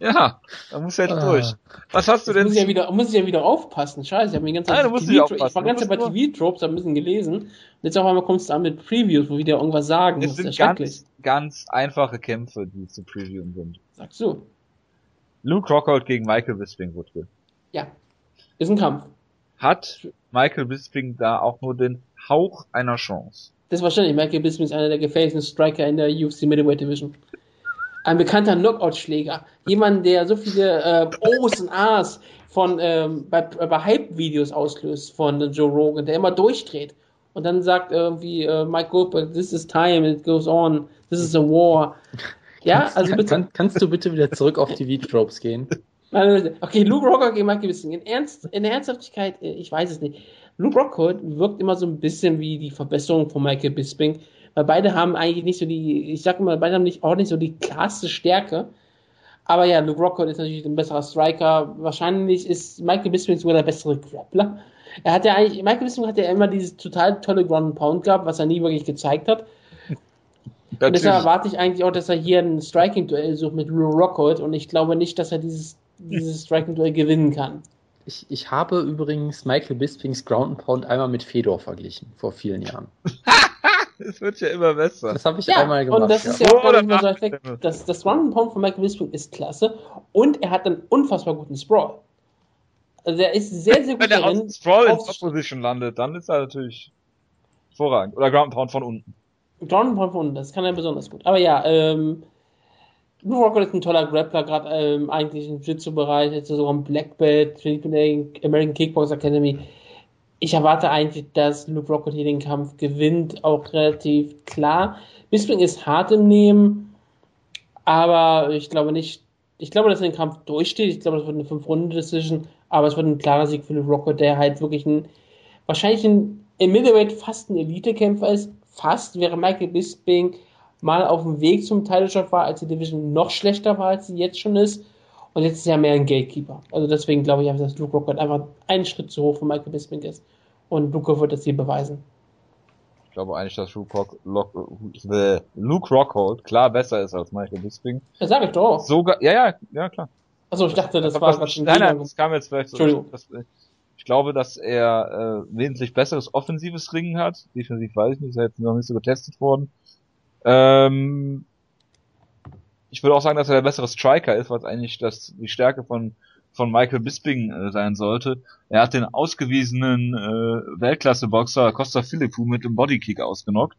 [SPEAKER 1] Ja, da muss er jetzt ah. durch. Was hast du denn?
[SPEAKER 3] Muss ich, ja wieder, muss ich ja wieder aufpassen. Scheiße, ich habe mir ganz Nein,
[SPEAKER 1] du TV
[SPEAKER 3] ich war ganz bei TV-Tropes, ein bisschen gelesen. Und jetzt auf einmal kommst du an mit Previews, wo wieder irgendwas sagen.
[SPEAKER 1] Es sind ganz, ganz einfache Kämpfe, die zu previewen sind.
[SPEAKER 3] Sagst du?
[SPEAKER 1] Luke Rockhold gegen Michael Bisping, Wutke.
[SPEAKER 3] Ja. Ist ein Kampf.
[SPEAKER 1] Hat Michael Bisping da auch nur den Hauch einer Chance?
[SPEAKER 3] Das ist wahrscheinlich. Michael Bisping ist einer der gefährlichsten Striker in der UFC Middleweight Division ein bekannter Knockout-Schläger. Jemand, der so viele äh, O's und A's von ähm, bei, bei Hype-Videos auslöst von Joe Rogan, der immer durchdreht und dann sagt irgendwie äh, Mike Goldberg, this is time, it goes on, this is a war. Ja, also bitte.
[SPEAKER 2] Kann, kannst du bitte wieder zurück auf die V-Tropes gehen?
[SPEAKER 3] Okay, Luke Rocker gegen Mike Bisping. In, Ernst, in der Ernsthaftigkeit, äh, ich weiß es nicht. Luke Rockhold wirkt immer so ein bisschen wie die Verbesserung von Michael Bisping weil beide haben eigentlich nicht so die, ich sag mal, beide haben nicht auch nicht so die klarste Stärke. Aber ja, Luke Rockhold ist natürlich ein besserer Striker. Wahrscheinlich ist Michael Bisping sogar der bessere Grappler. Er hat ja eigentlich, Michael Bisping hat ja immer dieses total tolle Ground Pound gehabt, was er nie wirklich gezeigt hat. Und deshalb erwarte ich eigentlich auch, dass er hier ein Striking-Duell sucht mit Luke Rockhold und ich glaube nicht, dass er dieses, dieses Striking-Duell gewinnen kann.
[SPEAKER 2] Ich, ich habe übrigens Michael Bispings Ground Pound einmal mit Fedor verglichen, vor vielen Jahren.
[SPEAKER 1] Es wird ja immer besser.
[SPEAKER 2] Das habe ich ja, einmal gemacht.
[SPEAKER 3] Und das ist ja, ja auch mehr so effekt. Das, das Run Pound von Michael Bisping ist klasse und er hat einen unfassbar guten Sprawl. Also er ist sehr, sehr gut
[SPEAKER 1] Wenn er aus Sprawl in Top-Position landet, dann ist er natürlich hervorragend. Oder Ground Pound von unten.
[SPEAKER 3] Ground Pound von unten, das kann er besonders gut. Aber ja, ähm, Blue Rocket ist ein toller Grappler, gerade ähm, eigentlich im Jiu-Jitsu-Bereich, jetzt sogar ein Black Belt, American Kickbox Academy ich erwarte eigentlich, dass Luke Rockhold hier den Kampf gewinnt, auch relativ klar. Bisping ist hart im Nehmen, aber ich glaube nicht, ich glaube, dass er den Kampf durchsteht. Ich glaube, das wird eine 5-Runden-Decision, aber es wird ein klarer Sieg für Luke Rockhold, der halt wirklich ein, wahrscheinlich ein, im Middleweight fast ein Elite-Kämpfer ist. Fast wäre Michael Bisping mal auf dem Weg zum Title Shot war, als die Division noch schlechter war, als sie jetzt schon ist. Und jetzt ist er mehr ein Gatekeeper. Also deswegen glaube ich einfach, dass Luke Rockhold einfach einen Schritt zu hoch für Michael Bisping ist. Und Luke wird das hier beweisen.
[SPEAKER 1] Ich glaube eigentlich, dass Luke, Rock, Lock, äh, Luke Rockhold klar besser ist als Michael Bisping.
[SPEAKER 3] Das sage ich doch.
[SPEAKER 1] Sogar, ja, ja, ja, klar.
[SPEAKER 3] Also ich dachte, das war was,
[SPEAKER 1] Nein, nein, das kam jetzt vielleicht so. Das, ich glaube, dass er äh, wesentlich besseres offensives Ringen hat. Defensiv weiß ich nicht, ist ja jetzt noch nicht so getestet worden. Ähm, ich würde auch sagen, dass er der bessere Striker ist, was eigentlich das die Stärke von von Michael Bisping äh, sein sollte. Er hat den ausgewiesenen äh, Weltklasse-Boxer Costa Philippou mit dem Bodykick ausgenockt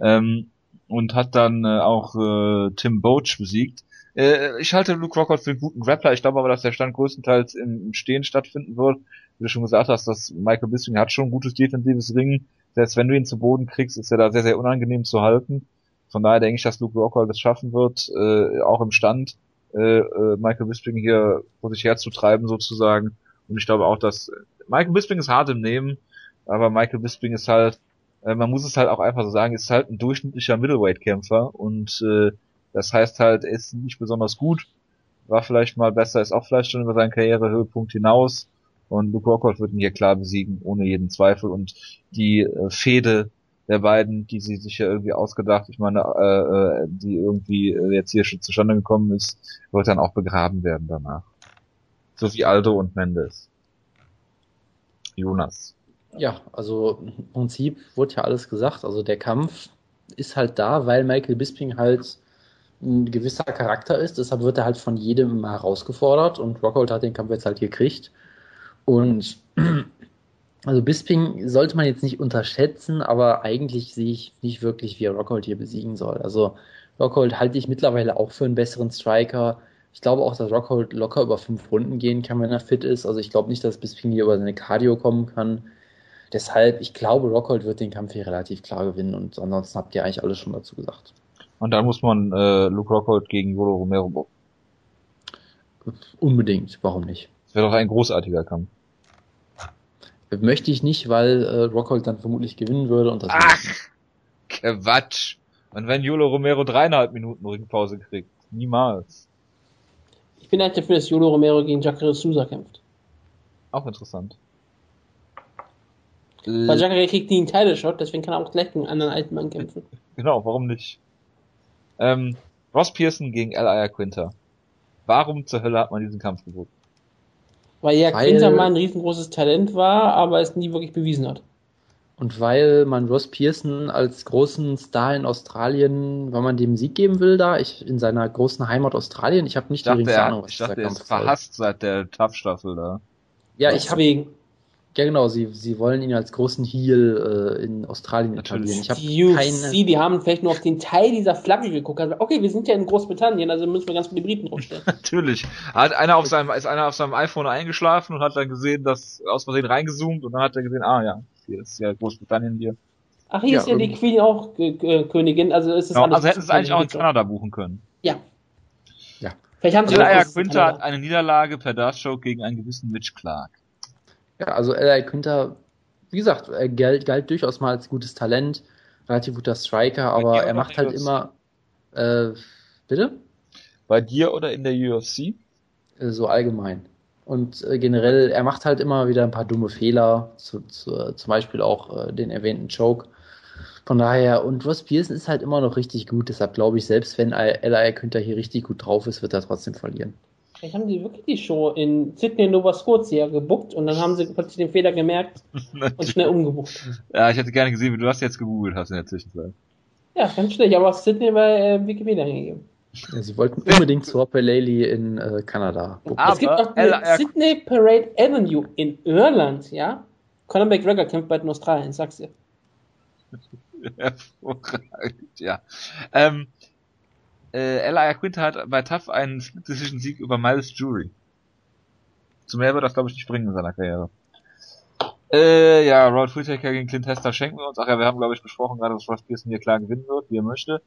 [SPEAKER 1] ähm, und hat dann äh, auch äh, Tim Boach besiegt. Äh, ich halte Luke Rockhold für einen guten Grappler. Ich glaube aber, dass der Stand größtenteils im, im Stehen stattfinden wird. Wie du schon gesagt hast, dass Michael Bisping hat schon ein gutes defensives Ringen. Selbst wenn du ihn zu Boden kriegst, ist er da sehr, sehr unangenehm zu halten. Von daher denke ich, dass Luke Rockhold es schaffen wird, äh, auch im Stand äh, äh, Michael Bisping hier vor sich herzutreiben sozusagen. Und ich glaube auch, dass Michael Bisping ist hart im Nehmen, aber Michael Bisping ist halt, äh, man muss es halt auch einfach so sagen, ist halt ein durchschnittlicher Middleweight-Kämpfer und äh, das heißt halt, er ist nicht besonders gut, war vielleicht mal besser, ist auch vielleicht schon über seinen Karrierehöhepunkt hinaus. Und Luke Rockhold wird ihn hier klar besiegen, ohne jeden Zweifel. Und die äh, Fehde der beiden, die sie sich ja irgendwie ausgedacht, ich meine, äh, äh, die irgendwie äh, jetzt hier schon zustande gekommen ist, wird dann auch begraben werden danach. So wie Aldo und Mendes. Jonas.
[SPEAKER 2] Ja, also im Prinzip wurde ja alles gesagt. Also der Kampf ist halt da, weil Michael Bisping halt ein gewisser Charakter ist. Deshalb wird er halt von jedem mal herausgefordert und Rockhold hat den Kampf jetzt halt gekriegt. Und also Bisping sollte man jetzt nicht unterschätzen, aber eigentlich sehe ich nicht wirklich, wie er Rockhold hier besiegen soll. Also Rockhold halte ich mittlerweile auch für einen besseren Striker. Ich glaube auch, dass Rockhold locker über fünf Runden gehen kann, wenn er fit ist. Also ich glaube nicht, dass Bisping hier über seine Cardio kommen kann. Deshalb, ich glaube, Rockhold wird den Kampf hier relativ klar gewinnen und ansonsten habt ihr eigentlich alles schon dazu gesagt.
[SPEAKER 1] Und dann muss man äh, Luke Rockhold gegen Jolo Romero.
[SPEAKER 2] Unbedingt, warum nicht?
[SPEAKER 1] Das wäre doch ein großartiger Kampf.
[SPEAKER 2] Möchte ich nicht, weil äh, Rockhold dann vermutlich gewinnen würde. Und das
[SPEAKER 1] Ach, Quatsch. Und wenn Jolo Romero dreieinhalb Minuten Ringpause kriegt? Niemals.
[SPEAKER 3] Ich bin eigentlich dafür, dass Jolo Romero gegen Jacare Sousa kämpft.
[SPEAKER 1] Auch interessant.
[SPEAKER 3] Weil Jacare kriegt nie einen Title-Shot, deswegen kann er auch gleich gegen einen anderen alten Mann kämpfen.
[SPEAKER 1] Genau, warum nicht? Ähm, Ross Pearson gegen L.I.A. Quinter. Warum zur Hölle hat man diesen Kampf geboten?
[SPEAKER 3] Weil ja weil, Quinter mal ein riesengroßes Talent war, aber es nie wirklich bewiesen hat.
[SPEAKER 2] Und weil man Ross Pearson als großen Star in Australien, weil man dem Sieg geben will da, ich in seiner großen Heimat Australien, ich habe nicht
[SPEAKER 1] die geringste Ahnung, was ich dachte, er ist verhasst seit der Tough-Staffel da.
[SPEAKER 2] Ja, ich habe ja, genau, sie, sie wollen ihn als großen Heel äh, in Australien etablieren.
[SPEAKER 3] Ich die UFC, keine... die haben vielleicht nur auf den Teil dieser Flagge geguckt. Also, okay, wir sind ja in Großbritannien, also müssen wir ganz viele Briten draufstellen.
[SPEAKER 1] Natürlich. Hat einer auf seinem, ist einer auf seinem iPhone eingeschlafen und hat dann gesehen, dass aus Versehen reingezoomt und dann hat er gesehen, ah ja, hier ist ja Großbritannien hier.
[SPEAKER 3] Ach, hier ja, ist ja die Queen auch äh, Königin, also ist es
[SPEAKER 1] genau, Also hätten sie es eigentlich auch in Kanada buchen können.
[SPEAKER 3] Ja.
[SPEAKER 1] Ja. Vielleicht haben sie ja, Quinter hat eine Niederlage per Dark Show gegen einen gewissen Mitch Clark.
[SPEAKER 2] Ja, also L.A. Quinter, wie gesagt, er galt, galt durchaus mal als gutes Talent, relativ guter Striker, aber er macht halt immer. Äh, bitte?
[SPEAKER 1] Bei dir oder in der UFC?
[SPEAKER 2] Äh, so allgemein. Und äh, generell, er macht halt immer wieder ein paar dumme Fehler, zu, zu, zum Beispiel auch äh, den erwähnten Choke. Von daher, und Ross Pearson ist halt immer noch richtig gut, deshalb glaube ich, selbst wenn L.A. Quinter hier richtig gut drauf ist, wird er trotzdem verlieren.
[SPEAKER 3] Vielleicht haben die wirklich die Show in Sydney Nova Scotia gebuckt und dann haben sie plötzlich den Fehler gemerkt und schnell umgebucht.
[SPEAKER 1] Ja, ich hätte gerne gesehen, wie du das jetzt gegoogelt hast in der Zwischenzeit.
[SPEAKER 3] Ja, ganz schlecht, aber Sydney bei äh, Wikipedia angegeben.
[SPEAKER 2] Ja, sie wollten unbedingt zur Peleli in äh, Kanada.
[SPEAKER 3] Aber es gibt auch eine Sydney Parade Avenue in Irland, ja? Conor McGregor kämpft bald in Australien, sag's dir.
[SPEAKER 1] Hervorragend, ja. Ähm, äh, Ella Quinter hat bei TAF einen Split-Decision-Sieg über Miles Jury. Zu mehr wird das, glaube ich, nicht bringen in seiner Karriere. Äh, ja, Rod Whittaker gegen Clint Hester schenken wir uns. Ach ja, wir haben, glaube ich, besprochen gerade, dass Ross Pearson hier klar gewinnen wird, wie er möchte.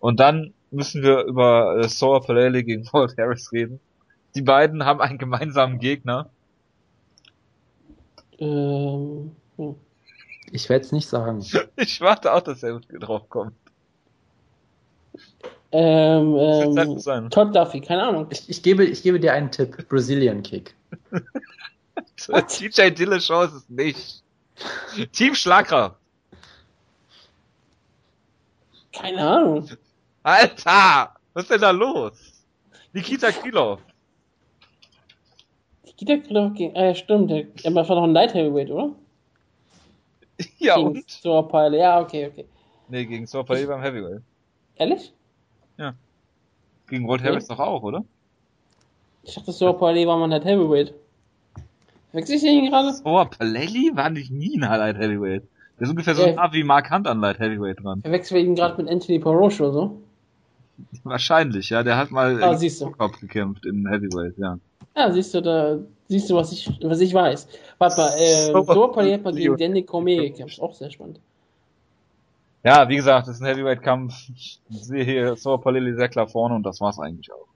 [SPEAKER 1] Und dann müssen wir über äh, Saw Palele gegen Paul Harris reden. Die beiden haben einen gemeinsamen Gegner.
[SPEAKER 2] Ähm, hm. Ich werde es nicht sagen.
[SPEAKER 1] ich warte auch, dass er drauf kommt.
[SPEAKER 3] Ähm, ähm, Todd Duffy, keine Ahnung.
[SPEAKER 2] Ich, ich, gebe, ich gebe dir einen Tipp. Brazilian Kick.
[SPEAKER 1] TJ Dillashaw ist es nicht. Team Schlagkraft.
[SPEAKER 3] Keine Ahnung.
[SPEAKER 1] Alter! Was ist denn da los? Nikita Krylov.
[SPEAKER 3] Nikita Krylov gegen, äh, stimmt, er war doch ein Light Heavyweight, oder?
[SPEAKER 1] Ja,
[SPEAKER 3] gegen
[SPEAKER 1] und?
[SPEAKER 3] Sorpile, ja, okay, okay.
[SPEAKER 1] Nee, gegen Sorpile beim Heavyweight.
[SPEAKER 3] Ehrlich?
[SPEAKER 1] Ja. Gegen Walt Harris doch auch, oder?
[SPEAKER 3] Ich dachte, so Palelli war man halt Heavyweight. Wechsel ich den gerade?
[SPEAKER 1] Oh, Palelli war nicht nie ein Light Heavyweight. Der ist ungefähr so äh, nah wie Mark Hunt an Light Heavyweight dran.
[SPEAKER 3] Verwechseln wir ihn gerade mit Anthony Paroche oder so?
[SPEAKER 1] Wahrscheinlich, ja. Der hat mal
[SPEAKER 3] ah.
[SPEAKER 1] Kopf gekämpft in Heavyweight, ja.
[SPEAKER 3] Ja, siehst du, da siehst du, was ich, was ich weiß. Warte mal, äh, so, so Palelli hat mal gegen Danny Cormier gekämpft. Auch sehr spannend.
[SPEAKER 1] Ja, wie gesagt, das ist ein Heavyweight-Kampf. Ich sehe hier Saw Palili sehr klar vorne und das war's eigentlich auch.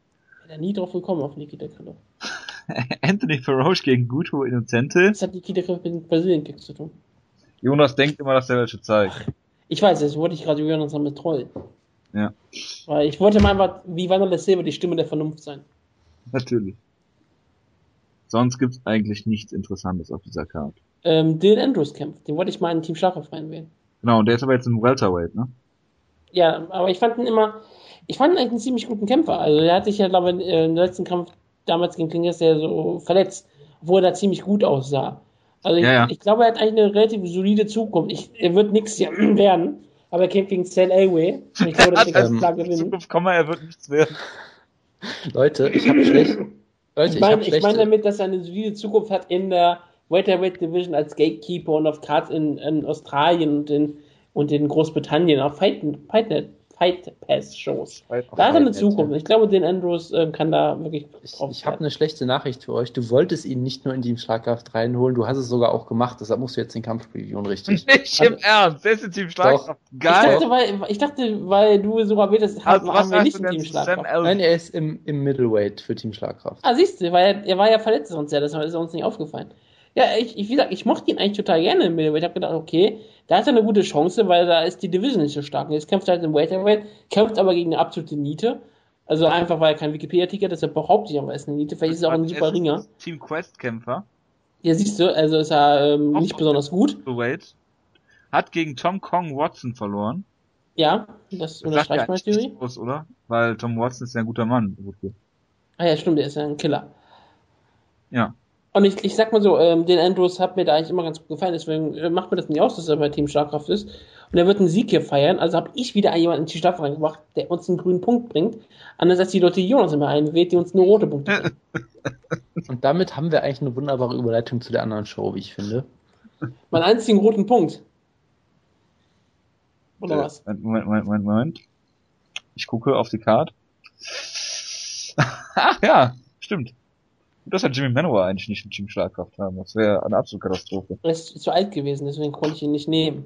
[SPEAKER 3] Wäre nie drauf gekommen auf Nikita Krylov.
[SPEAKER 1] Anthony Ferroche gegen Guto Innocente.
[SPEAKER 3] Das hat Nikita Krylov mit Brasilien zu tun.
[SPEAKER 1] Jonas denkt immer, dass er welche zeigt.
[SPEAKER 3] Ich weiß, das wollte ich gerade Jonas damit trollen.
[SPEAKER 1] Ja.
[SPEAKER 3] Weil ich wollte mal einfach, wie Wanderlei Silver, die Stimme der Vernunft sein.
[SPEAKER 1] Natürlich. Sonst gibt's eigentlich nichts Interessantes auf dieser Karte.
[SPEAKER 3] Ähm, Dylan Andrews kämpft. Den wollte ich mal in Team Schlaghoff reinwählen.
[SPEAKER 1] Genau, und der ist aber jetzt im Welterweight, ne?
[SPEAKER 3] Ja, aber ich fand ihn immer, ich fand ihn eigentlich einen ziemlich guten Kämpfer. Also er hat sich ja, glaube ich, im letzten Kampf damals gegen Klingers ja so verletzt, obwohl er da ziemlich gut aussah. Also ich, ja, ja. ich glaube, er hat eigentlich eine relativ solide Zukunft. Ich, er wird nichts werden, aber er kämpft gegen Cell Away. Und ich glaube,
[SPEAKER 1] dass er ganz klar gewinnen. Zukunft, komm mal, er wird nichts werden.
[SPEAKER 2] Leute, ich habe schlecht.
[SPEAKER 3] Leute, ich meine ich mein damit, dass er eine solide Zukunft hat in der Welterweight Division als Gatekeeper und auf gerade in, in, Australien und in, und in Großbritannien auf Fight, Fight, Fight Pass Shows. Fight da hat er eine Zukunft. Ich glaube, den Andrews äh, kann da wirklich
[SPEAKER 2] Ich, ich habe eine schlechte Nachricht für euch. Du wolltest ihn nicht nur in die Schlagkraft reinholen, du hast es sogar auch gemacht. Deshalb musst du jetzt den Kampf previewen, richtig?
[SPEAKER 1] Nicht im also, Ernst. Der ist in Team Schlagkraft.
[SPEAKER 3] Geil. Ich dachte, weil, ich dachte, weil du so erwähnt also, haben wir nicht in Team Schlagkraft.
[SPEAKER 2] Nein, er ist im, im Middleweight für Team Schlagkraft.
[SPEAKER 3] Ah, siehst du, weil er, er war ja verletzt sonst ja, das ist uns nicht aufgefallen. Ja, ich, ich, wie gesagt, ich mochte ihn eigentlich total gerne im Middleweight. Ich habe gedacht, okay, da hat er eine gute Chance, weil da ist die Division nicht so stark. Und jetzt kämpft er halt im Welterweight, kämpft aber gegen eine absolute Niete. Also einfach, weil er kein Wikipedia-Ticket ist, deshalb behaupte ich aber, er ist eine Niete. Vielleicht ist er auch ein super Ringer.
[SPEAKER 1] Team Quest-Kämpfer.
[SPEAKER 3] Ja, siehst du, also ist er ähm, nicht besonders gut.
[SPEAKER 1] Wait. Hat gegen Tom Kong Watson verloren.
[SPEAKER 3] Ja, das unterstreicht meine Theorie.
[SPEAKER 1] Aus, oder? Weil Tom Watson ist ja ein guter Mann.
[SPEAKER 3] Ah ja, stimmt, der ist ja ein Killer.
[SPEAKER 1] Ja.
[SPEAKER 3] Und ich, ich sag mal so, ähm, den Andrews hat mir da eigentlich immer ganz gut gefallen, deswegen äh, macht mir das nicht aus, dass er bei Team Schlagkraft ist. Und er wird einen Sieg hier feiern, also habe ich wieder jemanden in die Staffel reingebracht, der uns einen grünen Punkt bringt, anders als die Leute, die Jonas immer einwählt, die uns nur rote Punkte bringen.
[SPEAKER 2] Und damit haben wir eigentlich eine wunderbare Überleitung zu der anderen Show, wie ich finde.
[SPEAKER 3] Mein einzigen roten Punkt.
[SPEAKER 1] Oder äh, was? Moment, Moment, Moment, Moment. Ich gucke auf die Karte. Ach ja, stimmt. Das hat Jimmy Manowar eigentlich nicht mit Team Schlagkraft haben. Das wäre eine absolute Katastrophe.
[SPEAKER 3] Er ist zu alt gewesen, deswegen konnte ich ihn nicht nehmen.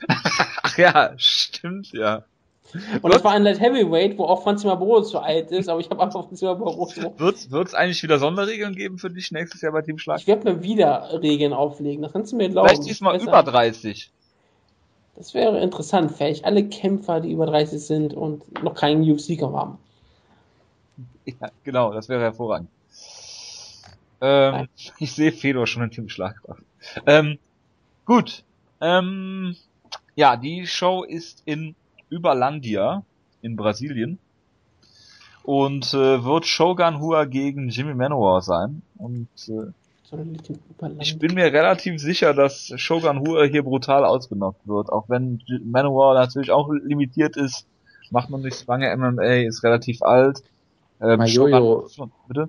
[SPEAKER 1] Ach ja, stimmt, ja.
[SPEAKER 3] Und das war ein Light Heavyweight, wo auch Franz Mabro zu alt ist, aber ich habe einfach Franz Mabro.
[SPEAKER 1] Wird's, wird's eigentlich wieder Sonderregeln geben für dich nächstes Jahr bei Team Schlag?
[SPEAKER 3] Ich werde mir wieder Regeln auflegen, das kannst du mir glauben.
[SPEAKER 1] Vielleicht diesmal über 30.
[SPEAKER 3] Das wäre interessant, vielleicht alle Kämpfer, die über 30 sind und noch keinen UFC-Kampf haben.
[SPEAKER 1] Ja, genau, das wäre hervorragend. Ähm, ich sehe Fedor schon in Team Schlagkraft. Ähm, gut. Ähm, ja, die Show ist in Überlandia in Brasilien und äh, wird Shogun Hua gegen Jimmy Manowar sein. Und äh, ich bin mir relativ sicher, dass Shogun Hua hier brutal ausgenockt wird, auch wenn Manowar natürlich auch limitiert ist, macht man nicht lange MMA, ist relativ alt.
[SPEAKER 2] Ähm, Majojo, bitte?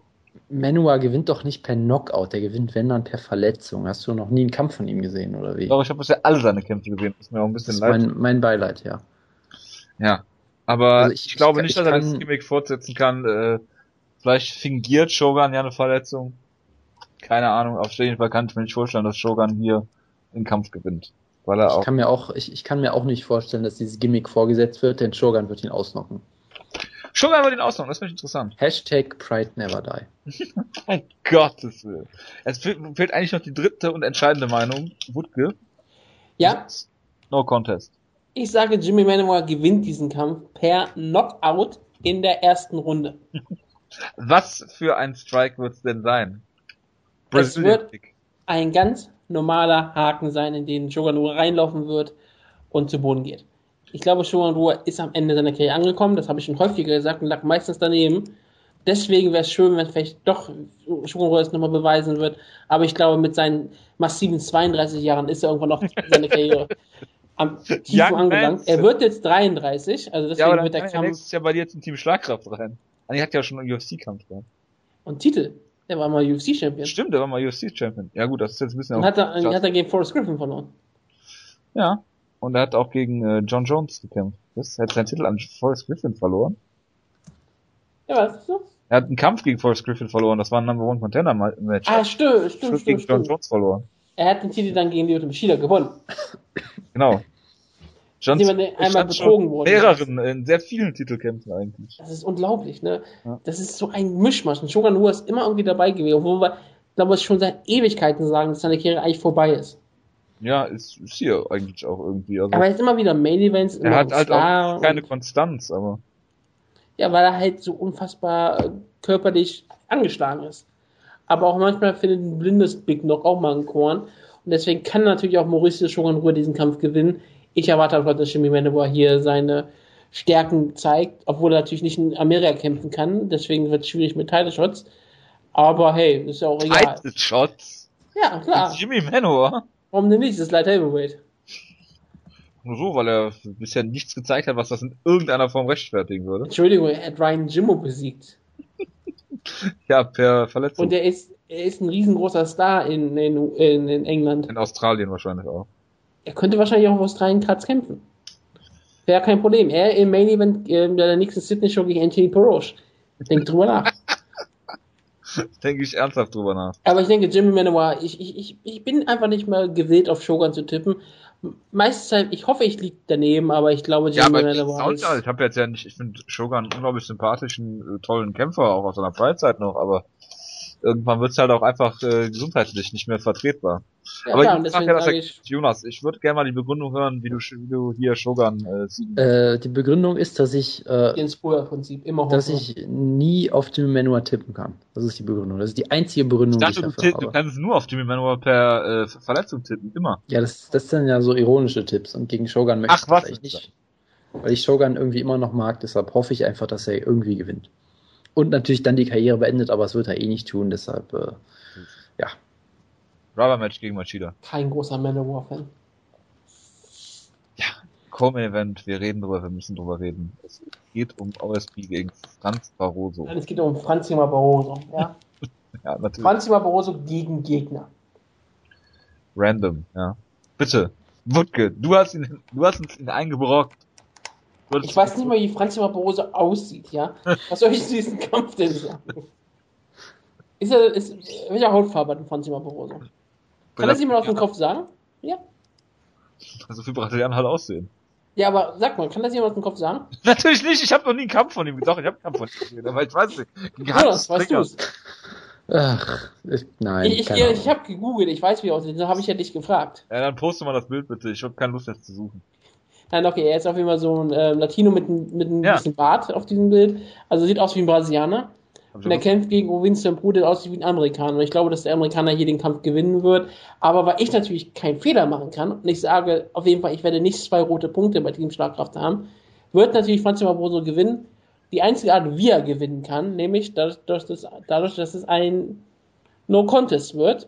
[SPEAKER 2] Manowar gewinnt doch nicht per Knockout, der gewinnt wenn dann per Verletzung. Hast du noch nie einen Kampf von ihm gesehen oder wie?
[SPEAKER 1] Doch, ich habe bisher alle seine Kämpfe gesehen. Das ist mir auch ein bisschen
[SPEAKER 2] das leid. Mein, mein Beileid, ja.
[SPEAKER 1] Ja, aber also ich, ich, glaube ich, nicht, dass er das Gimmick fortsetzen kann. Äh, vielleicht fingiert Shogun ja eine Verletzung. Keine Ahnung, auf jeden Fall kann ich mir nicht vorstellen, dass Shogun hier den Kampf gewinnt. Weil er
[SPEAKER 2] ich
[SPEAKER 1] auch
[SPEAKER 2] kann mir auch, ich, ich kann mir auch nicht vorstellen, dass dieses Gimmick vorgesetzt wird, denn Shogun wird ihn ausnocken.
[SPEAKER 1] Shogun wird ihn ausnocken, das finde ich interessant.
[SPEAKER 2] Hashtag Pride Never Die.
[SPEAKER 1] oh Gottes Willen. Es fehlt, fehlt, eigentlich noch die dritte und entscheidende Meinung. Wutke.
[SPEAKER 3] Ja.
[SPEAKER 1] No contest.
[SPEAKER 3] Ich sage, Jimmy Manuel gewinnt diesen Kampf per Knockout in der ersten Runde.
[SPEAKER 1] Was für ein Strike wird es denn sein?
[SPEAKER 3] Es wird ein ganz normaler Haken sein, in den Shogun reinlaufen wird und zu Boden geht. Ich glaube, Shogun ist am Ende seiner Karriere angekommen, das habe ich schon häufiger gesagt und lag meistens daneben. Deswegen wäre es schön, wenn vielleicht doch Shogun es nochmal beweisen wird. Aber ich glaube, mit seinen massiven 32 Jahren ist er irgendwann noch seine Karriere am Tiefen angelangt. Er wird jetzt 33, also deswegen ja, wird der Kampf.
[SPEAKER 1] Nächstes Jahr bei dir jetzt ein Team Schlagkraft rein. Er hat ja schon einen UFC-Kampf gehabt.
[SPEAKER 3] Und Titel. Der war mal UFC-Champion.
[SPEAKER 1] Stimmt, der war mal UFC-Champion. Ja gut, das ist jetzt ein bisschen.
[SPEAKER 3] Und hat er, hat er gegen Forrest Griffin verloren.
[SPEAKER 1] Ja. Und er hat auch gegen äh, John Jones gekämpft. Das hat seinen Titel an Forrest Griffin verloren.
[SPEAKER 3] Ja, was ist das?
[SPEAKER 1] Er hat einen Kampf gegen Forrest Griffin verloren. Das war ein Number One Contender Match.
[SPEAKER 3] Ah, stimmt, stimmt, stimmt.
[SPEAKER 1] gegen John Jones verloren.
[SPEAKER 3] Er hat den Titel dann gegen Lyoto Machida gewonnen.
[SPEAKER 1] Genau.
[SPEAKER 3] John der einmal betrogen wurde.
[SPEAKER 1] Mehreren, in sehr vielen Titelkämpfen eigentlich.
[SPEAKER 3] Das ist unglaublich, ne? Ja. Das ist so ein Mischmasch. Und Shogun Rua ist immer irgendwie dabei gewesen, obwohl wir, glaube ich, schon seit Ewigkeiten sagen, dass seine Karriere eigentlich vorbei ist.
[SPEAKER 1] Ja, ist, ist hier eigentlich auch irgendwie.
[SPEAKER 3] Also aber er ist immer wieder Main Events.
[SPEAKER 1] Er hat halt auch keine Konstanz, aber.
[SPEAKER 3] Ja, weil er halt so unfassbar äh, körperlich angeschlagen ist aber auch manchmal findet ein blindes Big Knock auch mal ein Korn. Und deswegen kann natürlich auch Mauricio schon in Ruhe diesen Kampf gewinnen. Ich erwarte einfach, dass Jimmy Manowar hier seine Stärken zeigt, obwohl er natürlich nicht in Amerika kämpfen kann. Deswegen wird es schwierig mit Title Shots. Aber hey, ist ja auch egal.
[SPEAKER 1] Title Shots?
[SPEAKER 3] Ja, klar.
[SPEAKER 1] Jimmy Manowar?
[SPEAKER 3] Warum denn nicht? Das ist Light Heavyweight.
[SPEAKER 1] Nur so, weil er bisher nichts gezeigt hat, was das in irgendeiner Form rechtfertigen würde.
[SPEAKER 3] Entschuldigung, er hat Ryan Jimmo besiegt.
[SPEAKER 1] ja, per Verletzung.
[SPEAKER 3] Und er ist, er ist ein riesengroßer Star in, in, in, in England.
[SPEAKER 1] In Australien wahrscheinlich auch.
[SPEAKER 3] Er könnte wahrscheinlich auch auf Australien Katz kämpfen. Wäre kein Problem. Er im Main Event äh, der nächsten Sydney Show gegen Anthony Porosh. Denk drüber nach.
[SPEAKER 1] denke ich ernsthaft drüber nach.
[SPEAKER 3] Aber ich denke, Jimmy Manoir, ich, ich, ich, ich bin einfach nicht mehr gewillt, auf Shogun zu tippen meiste Zeit, ich hoffe, ich liege daneben, aber ich glaube,
[SPEAKER 1] Jimmy ja, aber Manowar ist... Ich habe jetzt ja nicht, ich finde Shogun unglaublich sympathischen, tollen Kämpfer, auch aus seiner Freizeit noch, aber irgendwann wird es halt auch einfach äh, gesundheitlich nicht mehr vertretbar. Ja, aber klar, ich sag ja, dass ich, Jonas, ich würde gerne mal die Begründung hören, wie du, wie du hier Shogun
[SPEAKER 2] äh, siehst. Äh, die Begründung ist, dass ich äh,
[SPEAKER 3] Prinzip immer
[SPEAKER 2] dass ich nie auf Jimmy Manuel tippen kann. Das ist die Begründung. Das ist die einzige Begründung,
[SPEAKER 1] ich dachte, die ich dafür du, habe. du kannst nur auf Jimmy Manuel per äh, Verletzung tippen, immer.
[SPEAKER 2] Ja, das, das sind ja so ironische Tipps und gegen Shogun
[SPEAKER 1] möchte Ach, ich
[SPEAKER 2] nicht. Weil ich Shogun irgendwie immer noch mag, deshalb hoffe ich einfach, dass er irgendwie gewinnt. Und natürlich dann die Karriere beendet, aber es wird er eh nicht tun, deshalb, äh, ja.
[SPEAKER 1] Rubber Match gegen Machida.
[SPEAKER 3] Kein großer Manowar-Fan.
[SPEAKER 1] Ja, Co-Event, wir reden drüber, wir müssen drüber reden. Es geht um OSP gegen Franz Barroso.
[SPEAKER 3] Nein, es geht um Franz Barroso, ja. ja, natürlich. Franz Barroso gegen Gegner.
[SPEAKER 1] Random, ja. Bitte, Wutke, du hast ihn, du hast uns ihn eingebrockt.
[SPEAKER 3] Ich weiß nicht mal, wie Franz Barroso aussieht, ja. Was soll ich zu diesem Kampf denn sagen? Ist er, ist, welcher Hautfarbe hat Franz Barroso? Kann das jemand aus dem Kopf sagen? Ja.
[SPEAKER 1] So viel Brasilianer halt aussehen.
[SPEAKER 3] Ja, aber sag mal, kann das jemand aus dem Kopf sagen?
[SPEAKER 1] Natürlich nicht, ich habe noch nie einen Kampf von ihm Doch, ich habe einen Kampf von ihm gesehen, aber ich weiß nicht. Ja, das weißt du
[SPEAKER 2] Ach, ich, nein.
[SPEAKER 3] Ich, ich, ich habe gegoogelt, ich weiß, wie er aussieht, da habe ich ja dich gefragt.
[SPEAKER 1] Ja, dann poste mal das Bild bitte, ich habe keine Lust jetzt zu suchen.
[SPEAKER 3] Nein, okay, er ist auf jeden Fall so ein äh, Latino mit, mit ein ja. bisschen Bart auf diesem Bild. Also sieht aus wie ein Brasilianer. Und er kämpft gegen Winston Bruder, der aussieht wie ein Amerikaner. Und ich glaube, dass der Amerikaner hier den Kampf gewinnen wird. Aber weil ich natürlich keinen Fehler machen kann und ich sage auf jeden Fall, ich werde nicht zwei rote Punkte bei Team Schlagkraft haben, wird natürlich Franz Barroso gewinnen. Die einzige Art, wie er gewinnen kann, nämlich dadurch, dass, dadurch, dass es ein No-Contest wird.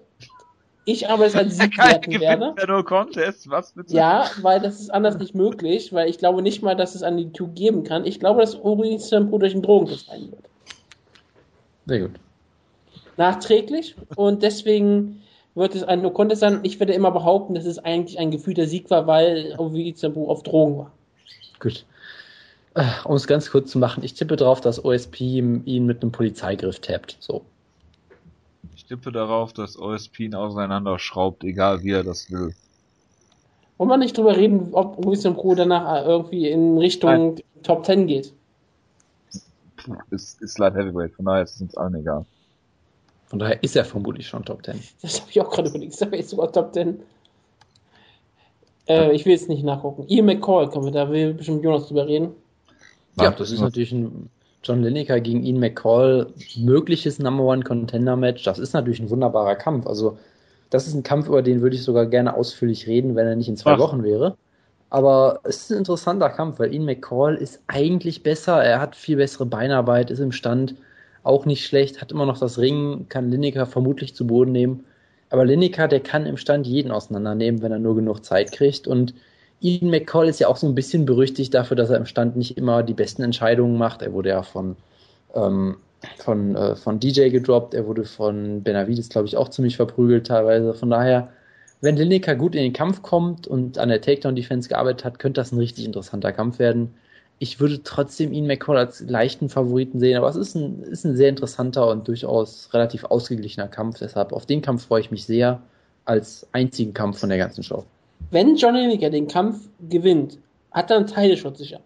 [SPEAKER 3] Ich aber es als Sieg werten werde.
[SPEAKER 1] No Contest, was bitte?
[SPEAKER 3] Ja, weil das ist anders nicht möglich, weil ich glaube nicht mal, dass es an die Two geben kann. Ich glaube, dass Uri Sampo durch einen Drogentest sein wird.
[SPEAKER 2] Sehr gut.
[SPEAKER 3] Nachträglich und deswegen wird es ein No-Contest sein. Ich werde immer behaupten, dass es eigentlich ein gefühlter Sieg war, weil Uri Sampo auf Drogen war.
[SPEAKER 2] Gut. Äh, um es ganz kurz zu machen, ich tippe darauf, dass OSP ihn mit einem Polizeigriff tappt. So.
[SPEAKER 1] Ich tippe darauf, dass OSP ihn auseinanderschraubt, egal wie er das will.
[SPEAKER 3] Wollen wir nicht drüber reden, ob Wisdom Pro danach irgendwie in Richtung Nein. Top 10 geht?
[SPEAKER 1] Ist, ist Light Heavyweight, von daher ist es uns allen egal.
[SPEAKER 2] Von daher ist er vermutlich schon Top 10.
[SPEAKER 3] Das habe ich auch gerade überlegt. Ist er jetzt sogar Top 10? Äh, ich will jetzt nicht nachgucken. Ian McCall, können wir da will bestimmt Jonas drüber reden.
[SPEAKER 2] Ja, das ist natürlich ein John Lineker gegen Ian McCall, mögliches Number One Contender Match. Das ist natürlich ein wunderbarer Kampf. Also, das ist ein Kampf, über den würde ich sogar gerne ausführlich reden, wenn er nicht in zwei Ach. Wochen wäre. Aber es ist ein interessanter Kampf, weil Ian McCall ist eigentlich besser. Er hat viel bessere Beinarbeit, ist im Stand auch nicht schlecht, hat immer noch das Ring, kann Lineker vermutlich zu Boden nehmen. Aber Lineker, der kann im Stand jeden auseinandernehmen, wenn er nur genug Zeit kriegt. Und Ian McCall ist ja auch so ein bisschen berüchtigt dafür, dass er im Stand nicht immer die besten Entscheidungen macht. Er wurde ja von, ähm, von, äh, von DJ gedroppt, er wurde von Benavides, glaube ich, auch ziemlich verprügelt teilweise. Von daher, wenn Lineker gut in den Kampf kommt und an der Takedown-Defense gearbeitet hat, könnte das ein richtig interessanter Kampf werden. Ich würde trotzdem Ian McCall als leichten Favoriten sehen, aber es ist ein, ist ein sehr interessanter und durchaus relativ ausgeglichener Kampf. Deshalb auf den Kampf freue ich mich sehr als einzigen Kampf von der ganzen Show.
[SPEAKER 3] Wenn John Lineker den Kampf gewinnt, hat er einen Teileschutz sicher.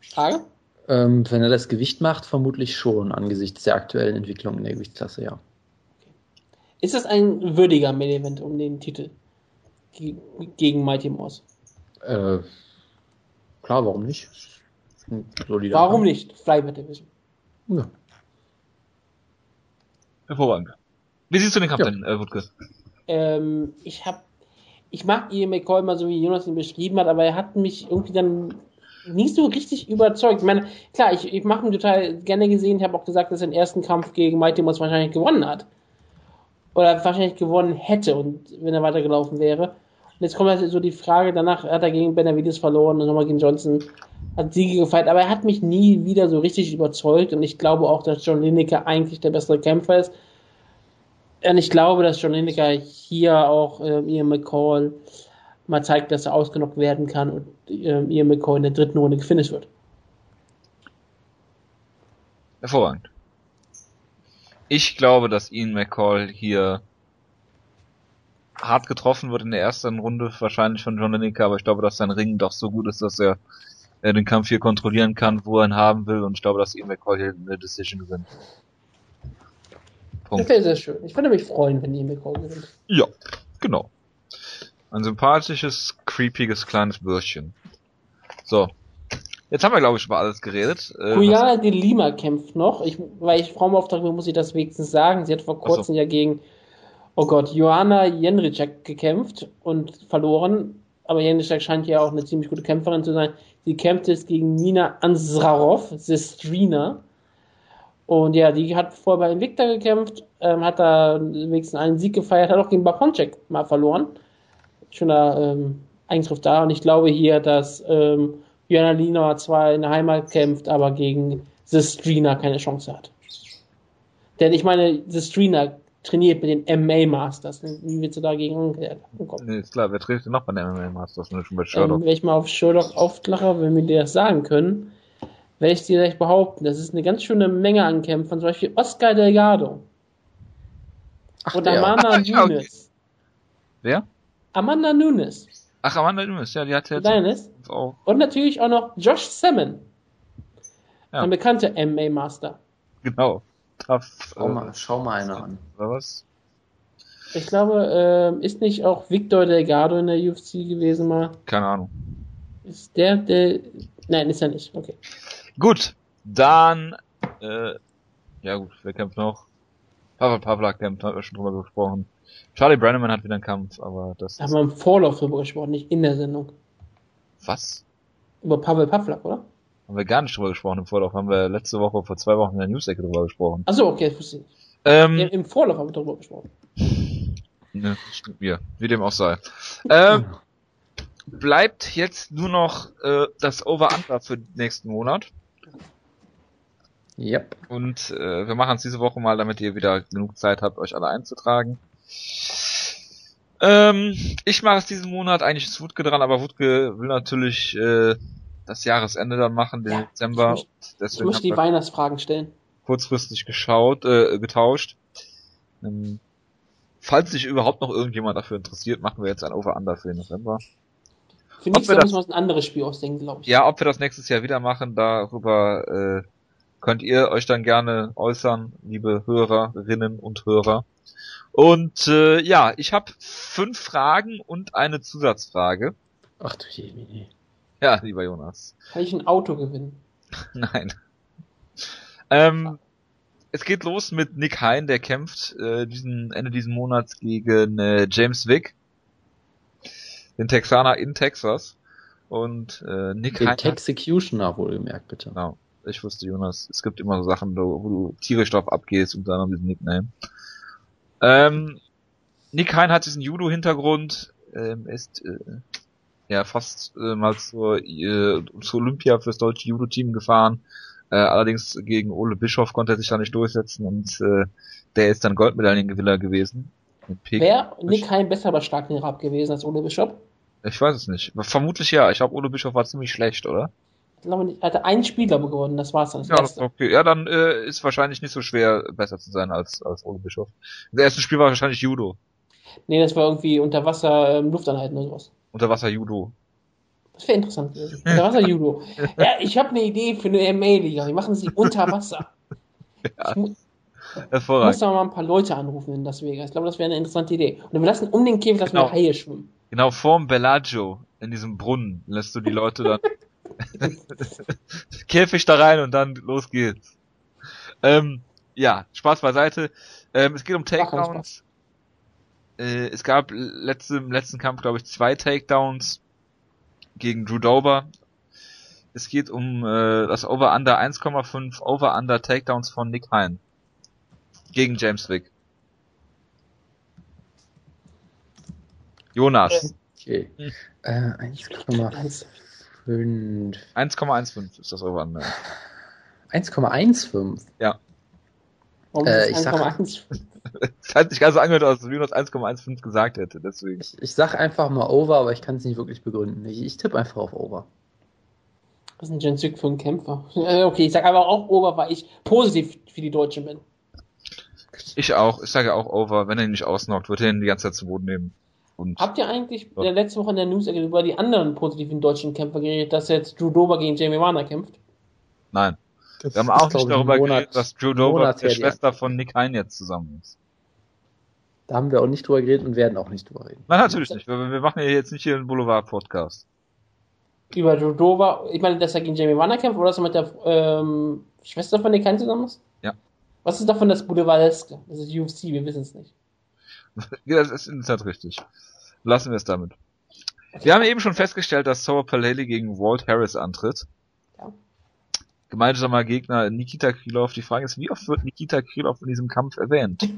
[SPEAKER 3] Frage?
[SPEAKER 2] Ähm, wenn er das Gewicht macht, vermutlich schon, angesichts der aktuellen Entwicklung in der Gewichtsklasse, ja. Okay.
[SPEAKER 3] Ist das ein würdiger Main Event um den Titel gegen Mighty Moss?
[SPEAKER 2] Äh, klar, warum nicht?
[SPEAKER 3] Warum Kampf. nicht? Flyweight Division. Ja.
[SPEAKER 1] Hervorragend. Wie siehst du den Kampf ja. denn, äh, Wutke?
[SPEAKER 3] Ähm, ich habe ich mag Ian McCoy mal so, wie Jonas ihn beschrieben hat, aber er hat mich irgendwie dann nicht so richtig überzeugt. Ich meine, klar, ich, ich mache ihn total gerne gesehen. Ich habe auch gesagt, dass er den ersten Kampf gegen Mighty Moss wahrscheinlich gewonnen hat. Oder wahrscheinlich gewonnen hätte, und wenn er weitergelaufen wäre. Und jetzt kommt halt so die Frage, danach hat er gegen Benavides verloren und nochmal gegen Johnson hat Siege gefeiert, aber er hat mich nie wieder so richtig überzeugt und ich glaube auch, dass John Lineker eigentlich der bessere Kämpfer ist. Und ich glaube, dass John Lineker hier auch äh, Ian McCall mal zeigt, dass er ausgenockt werden kann und äh, Ian McCall in der dritten Runde gefinisht wird.
[SPEAKER 1] Hervorragend. Ich glaube, dass Ian McCall hier hart getroffen wird in der ersten Runde, wahrscheinlich von John Lineker, aber ich glaube, dass sein Ring doch so gut ist, dass er, er den Kampf hier kontrollieren kann, wo er ihn haben will und ich glaube, dass Ian McCall hier eine Decision gewinnt.
[SPEAKER 3] Punkt. Das wäre sehr schön. Ich würde mich freuen, wenn die Mikro gewinnt.
[SPEAKER 1] Ja, genau. Ein sympathisches, creepiges kleines Bürschchen. So. Jetzt haben wir, glaube ich, über alles geredet.
[SPEAKER 3] Äh, Kuyana de Lima kämpft noch. Ich, weil ich Frau bin, muss ich das wenigstens sagen. Sie hat vor kurzem so. ja gegen, oh Gott, Joanna Jenricek gekämpft und verloren. Aber Jenricek scheint ja auch eine ziemlich gute Kämpferin zu sein. Sie kämpft jetzt gegen Nina Ansrarov, Sestrina. Und ja, die hat vorher bei Invicta gekämpft, ähm, hat da wenigstens einen Sieg gefeiert, hat auch gegen Bakonczek mal verloren. Schöner ähm, Eingriff da. Und ich glaube hier, dass ähm, Joanna Lina zwar in der Heimat kämpft, aber gegen The Streaner keine Chance hat. Denn ich meine, The Streaner trainiert mit den MMA Masters. Wie willst du dagegen
[SPEAKER 1] ankommen? Nee, ist klar. Wer trainiert denn noch bei den MMA Masters? Nur schon bei
[SPEAKER 3] Sherlock. Ähm, wenn ich mal auf Sherlock auflache, wenn wir dir das sagen können, werde ich dir gleich behaupten, das ist eine ganz schöne Menge an Kämpfern, zum Beispiel Oscar Delgado. Ach, und Amanda Ach, ja, Nunes. Okay.
[SPEAKER 1] Wer?
[SPEAKER 3] Amanda Nunes.
[SPEAKER 1] Ach, Amanda Nunes, ja, die hat
[SPEAKER 3] jetzt Deines. auch. Und natürlich auch noch Josh Salmon. Ja. Ein bekannter MMA-Master.
[SPEAKER 1] Genau.
[SPEAKER 2] Tough, schau, äh, mal, schau mal einer an.
[SPEAKER 1] Was?
[SPEAKER 3] Ich glaube, äh, ist nicht auch Victor Delgado in der UFC gewesen mal?
[SPEAKER 1] Keine Ahnung.
[SPEAKER 3] Ist der, der. Nein, ist er nicht. Okay.
[SPEAKER 1] Gut, dann, äh, ja gut, wer kämpft noch? Pavel Pavlak kämpft, hat wir schon drüber gesprochen. Charlie Brenneman hat wieder einen Kampf, aber das.
[SPEAKER 3] Da haben wir im Vorlauf drüber gesprochen, nicht in der Sendung.
[SPEAKER 1] Was?
[SPEAKER 3] Über Pavel Pavlak, oder?
[SPEAKER 1] Haben wir gar nicht drüber gesprochen im Vorlauf, haben wir letzte Woche vor zwei Wochen in der News-Ecke drüber gesprochen.
[SPEAKER 3] Achso, okay, das wusste ich.
[SPEAKER 1] Ähm,
[SPEAKER 3] Im Vorlauf haben wir drüber gesprochen.
[SPEAKER 1] Ne, stimmt mir, wie dem auch sei. ähm, bleibt jetzt nur noch äh, das Over-Under für nächsten Monat.
[SPEAKER 2] Yep.
[SPEAKER 1] Und äh, wir machen es diese Woche mal, damit ihr wieder genug Zeit habt, euch alle einzutragen. Ähm, ich mache es diesen Monat, eigentlich ist Wutke dran, aber Wutke will natürlich äh, das Jahresende dann machen, den ja, Dezember.
[SPEAKER 3] Ich, Deswegen ich muss die Weihnachtsfragen stellen.
[SPEAKER 1] Kurzfristig geschaut, äh, getauscht. Ähm, falls sich überhaupt noch irgendjemand dafür interessiert, machen wir jetzt ein Over-Under für den November.
[SPEAKER 3] Für nächstes Jahr müssen wir uns ein anderes Spiel ausdenken, glaube ich.
[SPEAKER 1] Ja, ob wir das nächstes Jahr wieder machen, darüber äh, könnt ihr euch dann gerne äußern, liebe Hörerinnen und Hörer. Und äh, ja, ich habe fünf Fragen und eine Zusatzfrage.
[SPEAKER 2] Ach du je, je.
[SPEAKER 1] Ja, lieber Jonas.
[SPEAKER 3] Kann ich ein Auto gewinnen?
[SPEAKER 1] Nein. Ähm, es geht los mit Nick Hein, der kämpft äh, diesen Ende diesen Monats gegen äh, James Wick, den Texaner in Texas. Und äh, Nick
[SPEAKER 2] den Hein. Texecutioner wohlgemerkt, bitte.
[SPEAKER 1] Genau. Ich wusste, Jonas, es gibt immer so Sachen, wo, du tierisch drauf abgehst und dann diesen Nickname. Ähm, Nick Hein hat diesen Judo-Hintergrund, ähm, ist äh, ja fast äh, mal zur, äh, zur Olympia fürs deutsche Judo-Team gefahren. Äh, allerdings gegen Ole Bischof konnte er sich da nicht durchsetzen und äh, der ist dann Goldmedaillengewinner gewesen.
[SPEAKER 3] Wäre Nick Hein besser bei starken Rab gewesen als Ole Bischof?
[SPEAKER 1] Ich weiß es nicht. Vermutlich ja. Ich glaube, Ole Bischof war ziemlich schlecht, oder?
[SPEAKER 3] Ich glaube nicht. Er hatte einen Spieler gewonnen, das war's dann.
[SPEAKER 1] Das ja, das okay. Ja, dann äh, ist wahrscheinlich nicht so schwer, besser zu sein als, als Ole Bischof. Das erste Spiel war wahrscheinlich Judo.
[SPEAKER 3] Nee, das war irgendwie unter Wasser ähm, Luftanhalten oder sowas.
[SPEAKER 1] Unterwasser-Judo.
[SPEAKER 3] Das wäre interessant. Unterwasser-Judo. ja, ich habe eine Idee für eine MA-Liga. Wir machen sie unter Wasser. ja. Ich, Hervorragend. muss da mal ein paar Leute anrufen in Las Vegas. Ich glaube, das wäre eine interessante Idee. Und wir lassen um den Käfig genau. Haie schwimmen.
[SPEAKER 1] Genau, vorm Bellagio, in diesem Brunnen, lässt du die Leute dann Käfig da rein und dann los geht's. Ähm, ja, Spaß beiseite. Ähm, es geht um Takedowns äh, es gab letzte, im letzten Kampf, glaube ich, zwei Takedowns gegen Drew Dober. Es geht um äh, das Over-Under 1,5 Over-Under Takedowns von Nick Hein gegen James Wick. Jonas.
[SPEAKER 2] Okay. Hm. Äh, 1,15.
[SPEAKER 1] 1,15 ist das Over-Under.
[SPEAKER 2] 1,15?
[SPEAKER 1] Ja.
[SPEAKER 2] Äh, ich sag,
[SPEAKER 1] das hat sich ganz so angehört, als Jonas 1,15 gesagt hätte, deswegen.
[SPEAKER 2] Ich, ich sag einfach mal Over, aber ich kann es nicht wirklich begründen. Ich, ich tippe einfach auf Over.
[SPEAKER 3] Was ist ein Jensuk für ein Kämpfer? Äh, okay, ich sag aber auch Over, weil ich positiv für die Deutschen bin.
[SPEAKER 1] Ich auch. Ich sage auch Over. Wenn er ihn nicht ausnockt, wird er ihn die ganze Zeit zu Boden nehmen.
[SPEAKER 3] Und Habt ihr eigentlich ja. letzte Woche in der News über die anderen positiven deutschen Kämpfer geredet, dass jetzt Drew Dober gegen Jamie Warner kämpft?
[SPEAKER 1] Nein. Das wir haben auch nicht darüber Monat, geredet, dass Drew Dober der Schwester von Nick Hein jetzt zusammen ist.
[SPEAKER 2] Da haben wir auch nicht drüber geredet und werden auch nicht drüber reden.
[SPEAKER 1] Nein, natürlich nicht. Wir, wir machen ja jetzt nicht hier einen Boulevard-Podcast.
[SPEAKER 3] Über Drew Dober, ich meine, dass er gegen Jamie Warner kämpft oder dass er mit der ähm, Schwester von Nick Hein zusammen ist?
[SPEAKER 1] Ja.
[SPEAKER 3] Was ist davon das Boulevardeske? Das ist UFC, wir wissen es nicht.
[SPEAKER 1] ja, das ist in der Tat richtig. Lassen wir es damit. Wir haben eben schon festgestellt, dass Sour Paleli gegen Walt Harris antritt. gemeinsamer Gegner Nikita Krylov. Die Frage ist, wie oft wird Nikita Krylov in diesem Kampf erwähnt?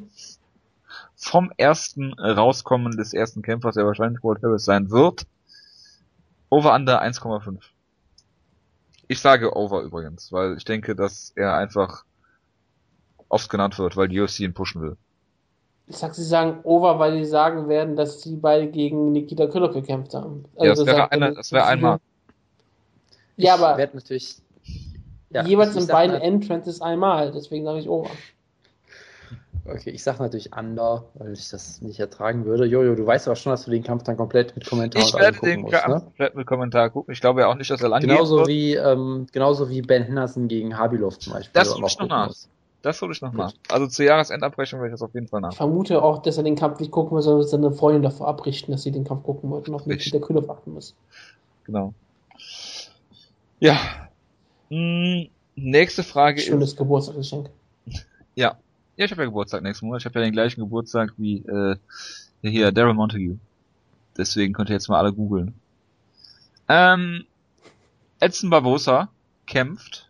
[SPEAKER 1] Vom ersten Rauskommen des ersten Kämpfers, der wahrscheinlich Walt Harris sein wird. Over under 1,5. Ich sage Over übrigens, weil ich denke, dass er einfach oft genannt wird, weil die UFC ihn pushen will.
[SPEAKER 3] Ich sag, sie sagen Over, weil sie sagen werden, dass sie beide gegen Nikita Krylov gekämpft haben.
[SPEAKER 1] Also ja, das wäre, eine, das wäre einmal.
[SPEAKER 3] Ja, aber natürlich ja, jeweils in beiden halt, Entrances einmal, deswegen sage ich Over.
[SPEAKER 2] Okay, ich sag natürlich Under, weil ich das nicht ertragen würde. Jojo, du weißt aber schon, dass du den Kampf dann komplett mit Kommentar
[SPEAKER 1] Ich werde den musst, Kampf ne? komplett mit Kommentar gucken. Ich glaube ja auch nicht, dass er lang
[SPEAKER 2] genauso wird. wie ähm, Genauso wie Ben Henderson gegen Habilov zum Beispiel.
[SPEAKER 1] Das hole ich noch nach. Muss. Das hole ich noch nach. Also zur Jahresendabrechnung werde ich das auf jeden Fall nach.
[SPEAKER 3] Ich vermute auch, dass er den Kampf nicht gucken muss, sondern seine Freundin davor abrichten, dass sie den Kampf gucken wollten, auf mit der Kühle warten muss.
[SPEAKER 1] Genau. Ja. Hm, nächste Frage
[SPEAKER 3] Schönes ist. Schönes Geburtstagsgeschenk.
[SPEAKER 1] Ja. Ja, ich habe ja Geburtstag nächsten Monat. Ich habe ja den gleichen Geburtstag wie äh, hier Daryl Montague. Deswegen könnt ihr jetzt mal alle googeln. Ähm, Edson Barbosa kämpft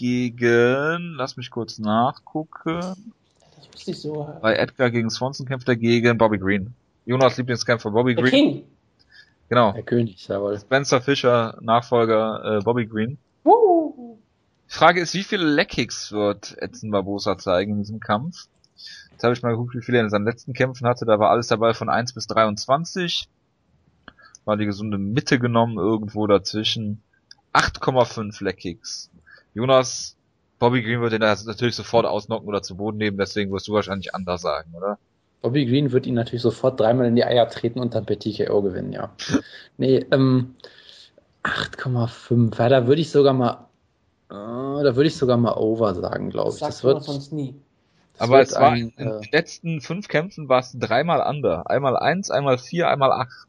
[SPEAKER 1] gegen, lass mich kurz nachgucken. Das wusste ich so. Bei Edgar gegen Swanson kämpft er gegen Bobby Green. Jonas Lieblingskämpfer Bobby Green. King. Genau.
[SPEAKER 2] Der König, jawohl.
[SPEAKER 1] Spencer Fischer, Nachfolger äh, Bobby Green. Uh. Die Frage ist, wie viele Leckkicks wird Edson Barbosa zeigen in diesem Kampf? Jetzt habe ich mal geguckt, wie viele er in seinen letzten Kämpfen hatte. Da war alles dabei von 1 bis 23. War die gesunde Mitte genommen, irgendwo dazwischen. 8,5 Leckkicks. Jonas, Bobby Green wird ihn natürlich sofort ausnocken oder zu Boden nehmen, deswegen wirst du wahrscheinlich anders sagen, oder?
[SPEAKER 2] Bobby Green wird ihn natürlich sofort dreimal in die Eier treten und dann per TKO gewinnen, ja. nee, ähm, 8,5. Ja, da würde ich sogar mal, äh, da würde ich sogar mal over sagen, glaube ich. Das wird
[SPEAKER 3] sonst nie.
[SPEAKER 1] Das aber es war ein, in den letzten fünf Kämpfen war es dreimal under. Einmal eins, einmal vier, einmal acht.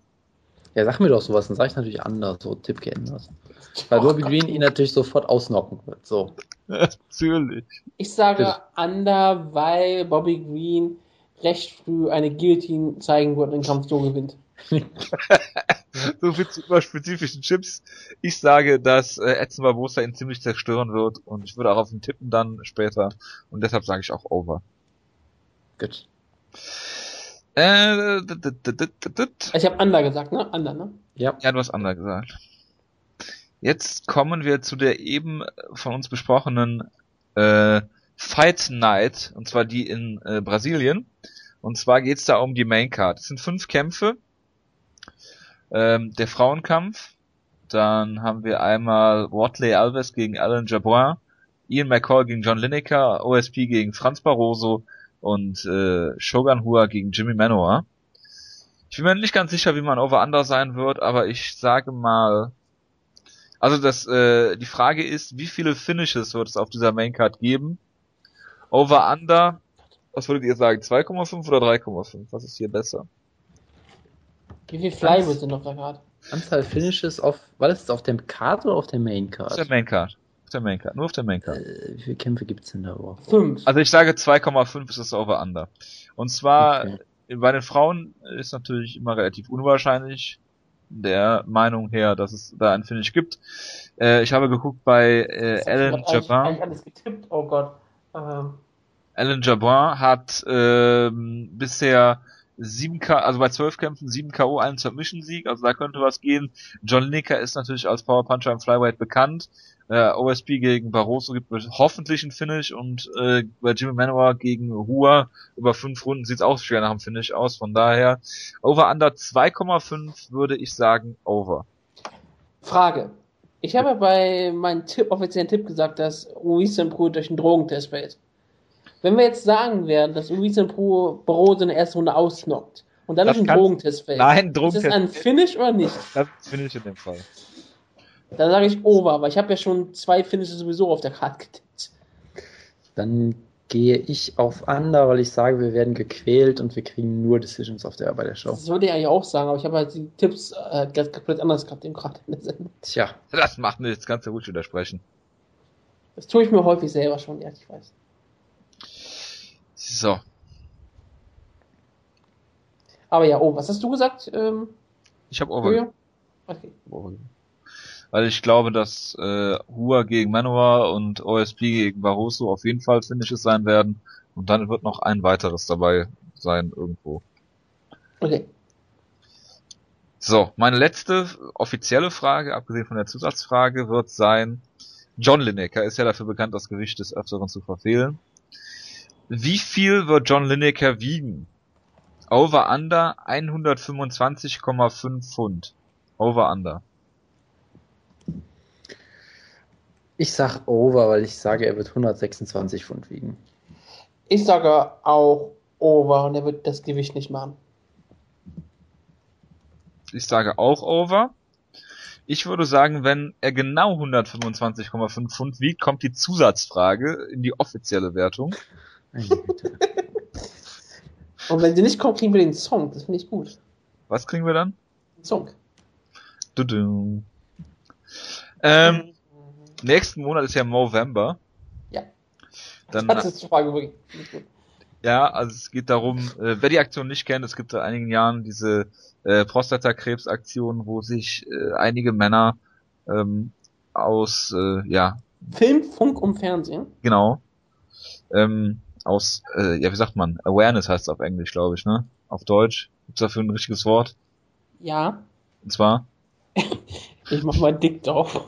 [SPEAKER 2] Ja, sag mir doch sowas, dann sag ich natürlich anders, so Tipp geändert. Weil oh Bobby Green ihn natürlich sofort ausnocken wird. So.
[SPEAKER 1] Natürlich.
[SPEAKER 3] Ich sage Under, weil Bobby Green recht früh eine Guillotine zeigen wird und den Kampf so gewinnt.
[SPEAKER 1] so viel zu überspezifischen Chips. Ich sage, dass äh, Edson Barbosa ihn ziemlich zerstören wird und ich würde auch auf ihn tippen dann später und deshalb sage ich auch Over.
[SPEAKER 3] Gut. Äh, ich habe Under gesagt, ne? Under, ne?
[SPEAKER 1] Ja. Ja, du hast Under gesagt. Jetzt kommen wir zu der eben von uns besprochenen äh, Fight Night, und zwar die in äh, Brasilien. Und zwar geht's da um die Main Card. Es sind fünf Kämpfe. Ähm, der Frauenkampf. Dann haben wir einmal Watley Alves gegen Alan Jaboin, Ian McCall gegen John Lineker, OSP gegen Franz Barroso und äh, Shogun Hua gegen Jimmy Manoa. Ich bin mir nicht ganz sicher, wie man Over-Under sein wird, aber ich sage mal also das, äh, die Frage ist, wie viele Finishes wird es auf dieser Maincard geben? Over Under, was würdet ihr sagen? 2,5 oder 3,5? Was ist hier besser?
[SPEAKER 3] Wie viel Flyweight sind noch da gerade?
[SPEAKER 2] Anzahl Finishes auf, war das auf dem Card oder auf der Maincard?
[SPEAKER 1] Auf der Maincard. Auf der Maincard, nur auf der Maincard.
[SPEAKER 2] Äh, wie viele Kämpfe gibt's denn da überhaupt?
[SPEAKER 3] Fünf.
[SPEAKER 1] Also ich sage 2,5 ist das Over Under. Und zwar, okay. bei den Frauen ist natürlich immer relativ unwahrscheinlich, der Meinung her, dass es da ein Finish gibt. Äh, ich habe geguckt bei äh, Alan Jabin.
[SPEAKER 3] Oh Gott.
[SPEAKER 1] Ähm. Alan Jabin hat ähm, bisher sieben K, also bei zwölf Kämpfen sieben K.O., einen Submission-Sieg, also da könnte was gehen. John Lineker ist natürlich als Power Puncher im Flyweight bekannt. Äh, OSP gegen Barroso gibt hoffentlich ein Finish und äh, bei Jimmy Manoa gegen Hua über fünf Runden sieht's auch schwer nach dem Finish aus. Von daher Over Under 2,5 würde ich sagen Over.
[SPEAKER 3] Frage. Ich habe bei meinem Tipp, offiziellen Tipp gesagt, dass Uisen Pro durch einen Drogentest fällt. Wenn wir jetzt sagen werden, dass Uisen Pro Barroso in der ersten Runde ausnockt und dann das durch einen Drogentest fällt,
[SPEAKER 1] nein, Drogentest.
[SPEAKER 3] ist das ein Finish oder nicht?
[SPEAKER 1] Das ist Finish in dem Fall.
[SPEAKER 3] Da sage ich Over, aber ich habe ja schon zwei Finishes sowieso auf der Karte getippt.
[SPEAKER 2] Dann gehe ich auf Under, weil ich sage, wir werden gequält und wir kriegen nur Decisions auf der, bei der Show.
[SPEAKER 3] Das würde ich eigentlich auch sagen, aber ich habe halt die Tipps äh, komplett anders gehabt, eben gerade in der
[SPEAKER 1] Sendung. Tja, das macht nichts, kannst du ruhig widersprechen.
[SPEAKER 3] Das tue ich mir häufig selber schon, ja, ich weiß.
[SPEAKER 1] So.
[SPEAKER 3] Aber ja, oh, was hast du gesagt? Ähm,
[SPEAKER 1] ich habe Over. Okay. Over. Weil ich glaube, dass äh, Hua gegen Manowar und OSP gegen Barroso auf jeden Fall Finishes sein werden und dann wird noch ein weiteres dabei sein irgendwo.
[SPEAKER 3] Okay.
[SPEAKER 1] So, meine letzte offizielle Frage, abgesehen von der Zusatzfrage, wird sein, John Lineker ist ja dafür bekannt, das Gewicht des Öfteren zu verfehlen. Wie viel wird John Lineker wiegen? Over Under 125,5 Pfund. Over Under.
[SPEAKER 2] Ich sag Over, weil ich sage, er wird 126 Pfund wiegen.
[SPEAKER 3] Ich sage auch Over und er wird das Gewicht nicht machen.
[SPEAKER 1] Ich sage auch Over. Ich würde sagen, wenn er genau 125,5 Pfund wiegt, kommt die Zusatzfrage in die offizielle Wertung.
[SPEAKER 3] Und wenn sie nicht kommt, kriegen wir den Song. Das finde ich gut.
[SPEAKER 1] Was kriegen wir dann?
[SPEAKER 3] Den Song.
[SPEAKER 1] Du -du. Ähm, nächsten Monat ist ja November.
[SPEAKER 3] Ja.
[SPEAKER 1] Dann,
[SPEAKER 3] das ist die Frage.
[SPEAKER 1] Ja, also es geht darum, äh, wer die Aktion nicht kennt, es gibt seit einigen Jahren diese äh, Prostatakrebsaktion, wo sich äh, einige Männer ähm, aus, äh, ja.
[SPEAKER 3] Film, Funk und Fernsehen.
[SPEAKER 1] Genau. Ähm, aus, äh, ja, wie sagt man? Awareness heißt es auf Englisch, glaube ich, ne? Auf Deutsch. Gibt's dafür ein richtiges Wort?
[SPEAKER 3] Ja.
[SPEAKER 1] Und zwar?
[SPEAKER 3] ich mach mal dick drauf.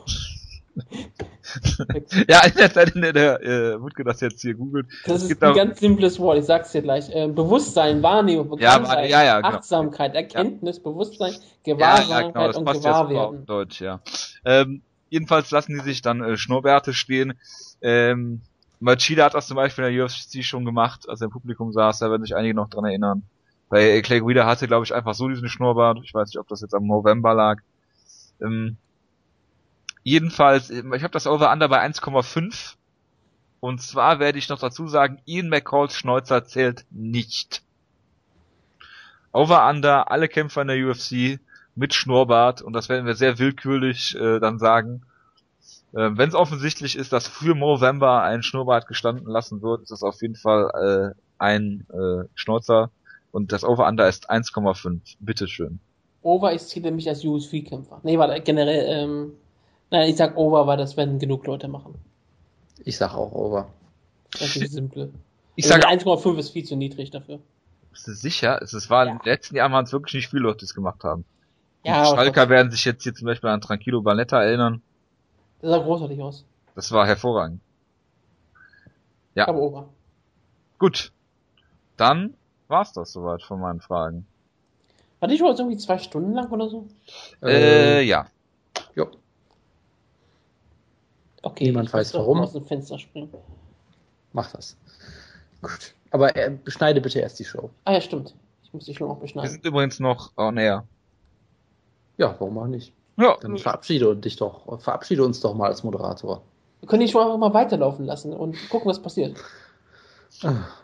[SPEAKER 1] ja, in der Zeit, in der der äh, Wutke das jetzt hier googelt.
[SPEAKER 3] Das ist ein ganz simples Wort, ich sag's dir gleich. Äh, Bewusstsein, Wahrnehmung,
[SPEAKER 1] Bekanntheit, ja, ja, ja,
[SPEAKER 3] genau. Achtsamkeit, Erkenntnis, Bewusstsein, Gewahrsamkeit
[SPEAKER 1] genau,
[SPEAKER 3] und Gewahrwerden.
[SPEAKER 1] Ja Deutsch, ja. Ähm, jedenfalls lassen die sich dann äh, Schnurrbärte stehen. Ähm, Machida hat das zum Beispiel in der UFC schon gemacht, als er im Publikum saß, da werden sich einige noch dran erinnern. Bei Clay Guida hatte, glaube ich, einfach so diesen Schnurrbart. Ich weiß nicht, ob das jetzt am November lag. Ähm, jedenfalls, ich habe das Over-Under bei 1,5. Und zwar werde ich noch dazu sagen, Ian McCalls Schnäuzer zählt nicht. Over-Under, alle Kämpfer in der UFC mit Schnurrbart. Und das werden wir sehr willkürlich äh, dann sagen. Äh, Wenn es offensichtlich ist, dass für November ein Schnurrbart gestanden lassen wird, ist das auf jeden Fall äh, ein äh, Schnauzer. Und das Over-Under ist 1,5. Bitteschön.
[SPEAKER 3] Over, ich ziehe mich als UFC-Kämpfer. Nee, warte, generell, ähm, nein, ich sag Over, weil das werden genug Leute machen.
[SPEAKER 2] Ich sag auch Over.
[SPEAKER 3] Das ist simpel.
[SPEAKER 1] Ich sage
[SPEAKER 3] 1,5 ist viel zu niedrig dafür.
[SPEAKER 1] Bist du sicher? Es war
[SPEAKER 3] Ja.
[SPEAKER 1] in den letzten Jahren waren es wirklich nicht viele Leute, die es gemacht haben.
[SPEAKER 3] Ja,
[SPEAKER 1] die
[SPEAKER 3] aber
[SPEAKER 1] Schalker werden sich jetzt hier zum Beispiel an Tranquilo Balletta erinnern.
[SPEAKER 3] das sah großartig aus.
[SPEAKER 1] Das war hervorragend. Ja.
[SPEAKER 3] Aber Over.
[SPEAKER 1] Gut. Dann war's das soweit von meinen Fragen.
[SPEAKER 3] War die schon jetzt irgendwie zwei Stunden lang oder so?
[SPEAKER 1] Äh, ja.
[SPEAKER 2] jo.
[SPEAKER 3] Okay.
[SPEAKER 2] Niemand weiß warum.
[SPEAKER 3] Aus dem Fenster springen.
[SPEAKER 2] Mach das. Gut. Aber äh, beschneide bitte erst die Show.
[SPEAKER 3] Ah ja, stimmt. Ich muss die schon auch
[SPEAKER 1] Wir
[SPEAKER 3] beschneiden.
[SPEAKER 1] sind übrigens noch on air.
[SPEAKER 2] Ja, warum auch nicht?
[SPEAKER 1] Ja,
[SPEAKER 2] Dann verabschiede dich doch, verabschiede uns doch mal als Moderator.
[SPEAKER 3] Wir können die schon einfach mal weiterlaufen lassen und gucken, was passiert.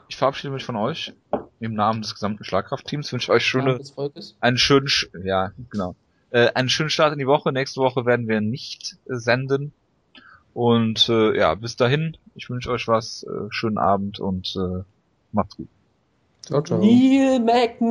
[SPEAKER 1] ich verabschiede mich von euch. Im Namen des gesamten Schlagkraftteams wünsche ich euch schöne, einen schönen, Sch- ja, genau, äh, einen schönen Start in die Woche. Nächste Woche werden wir nicht senden. Und äh, ja, bis dahin, ich wünsche euch was, äh, schönen Abend und äh, macht's gut.
[SPEAKER 2] Ciao, ciao.
[SPEAKER 3] Neil Magny!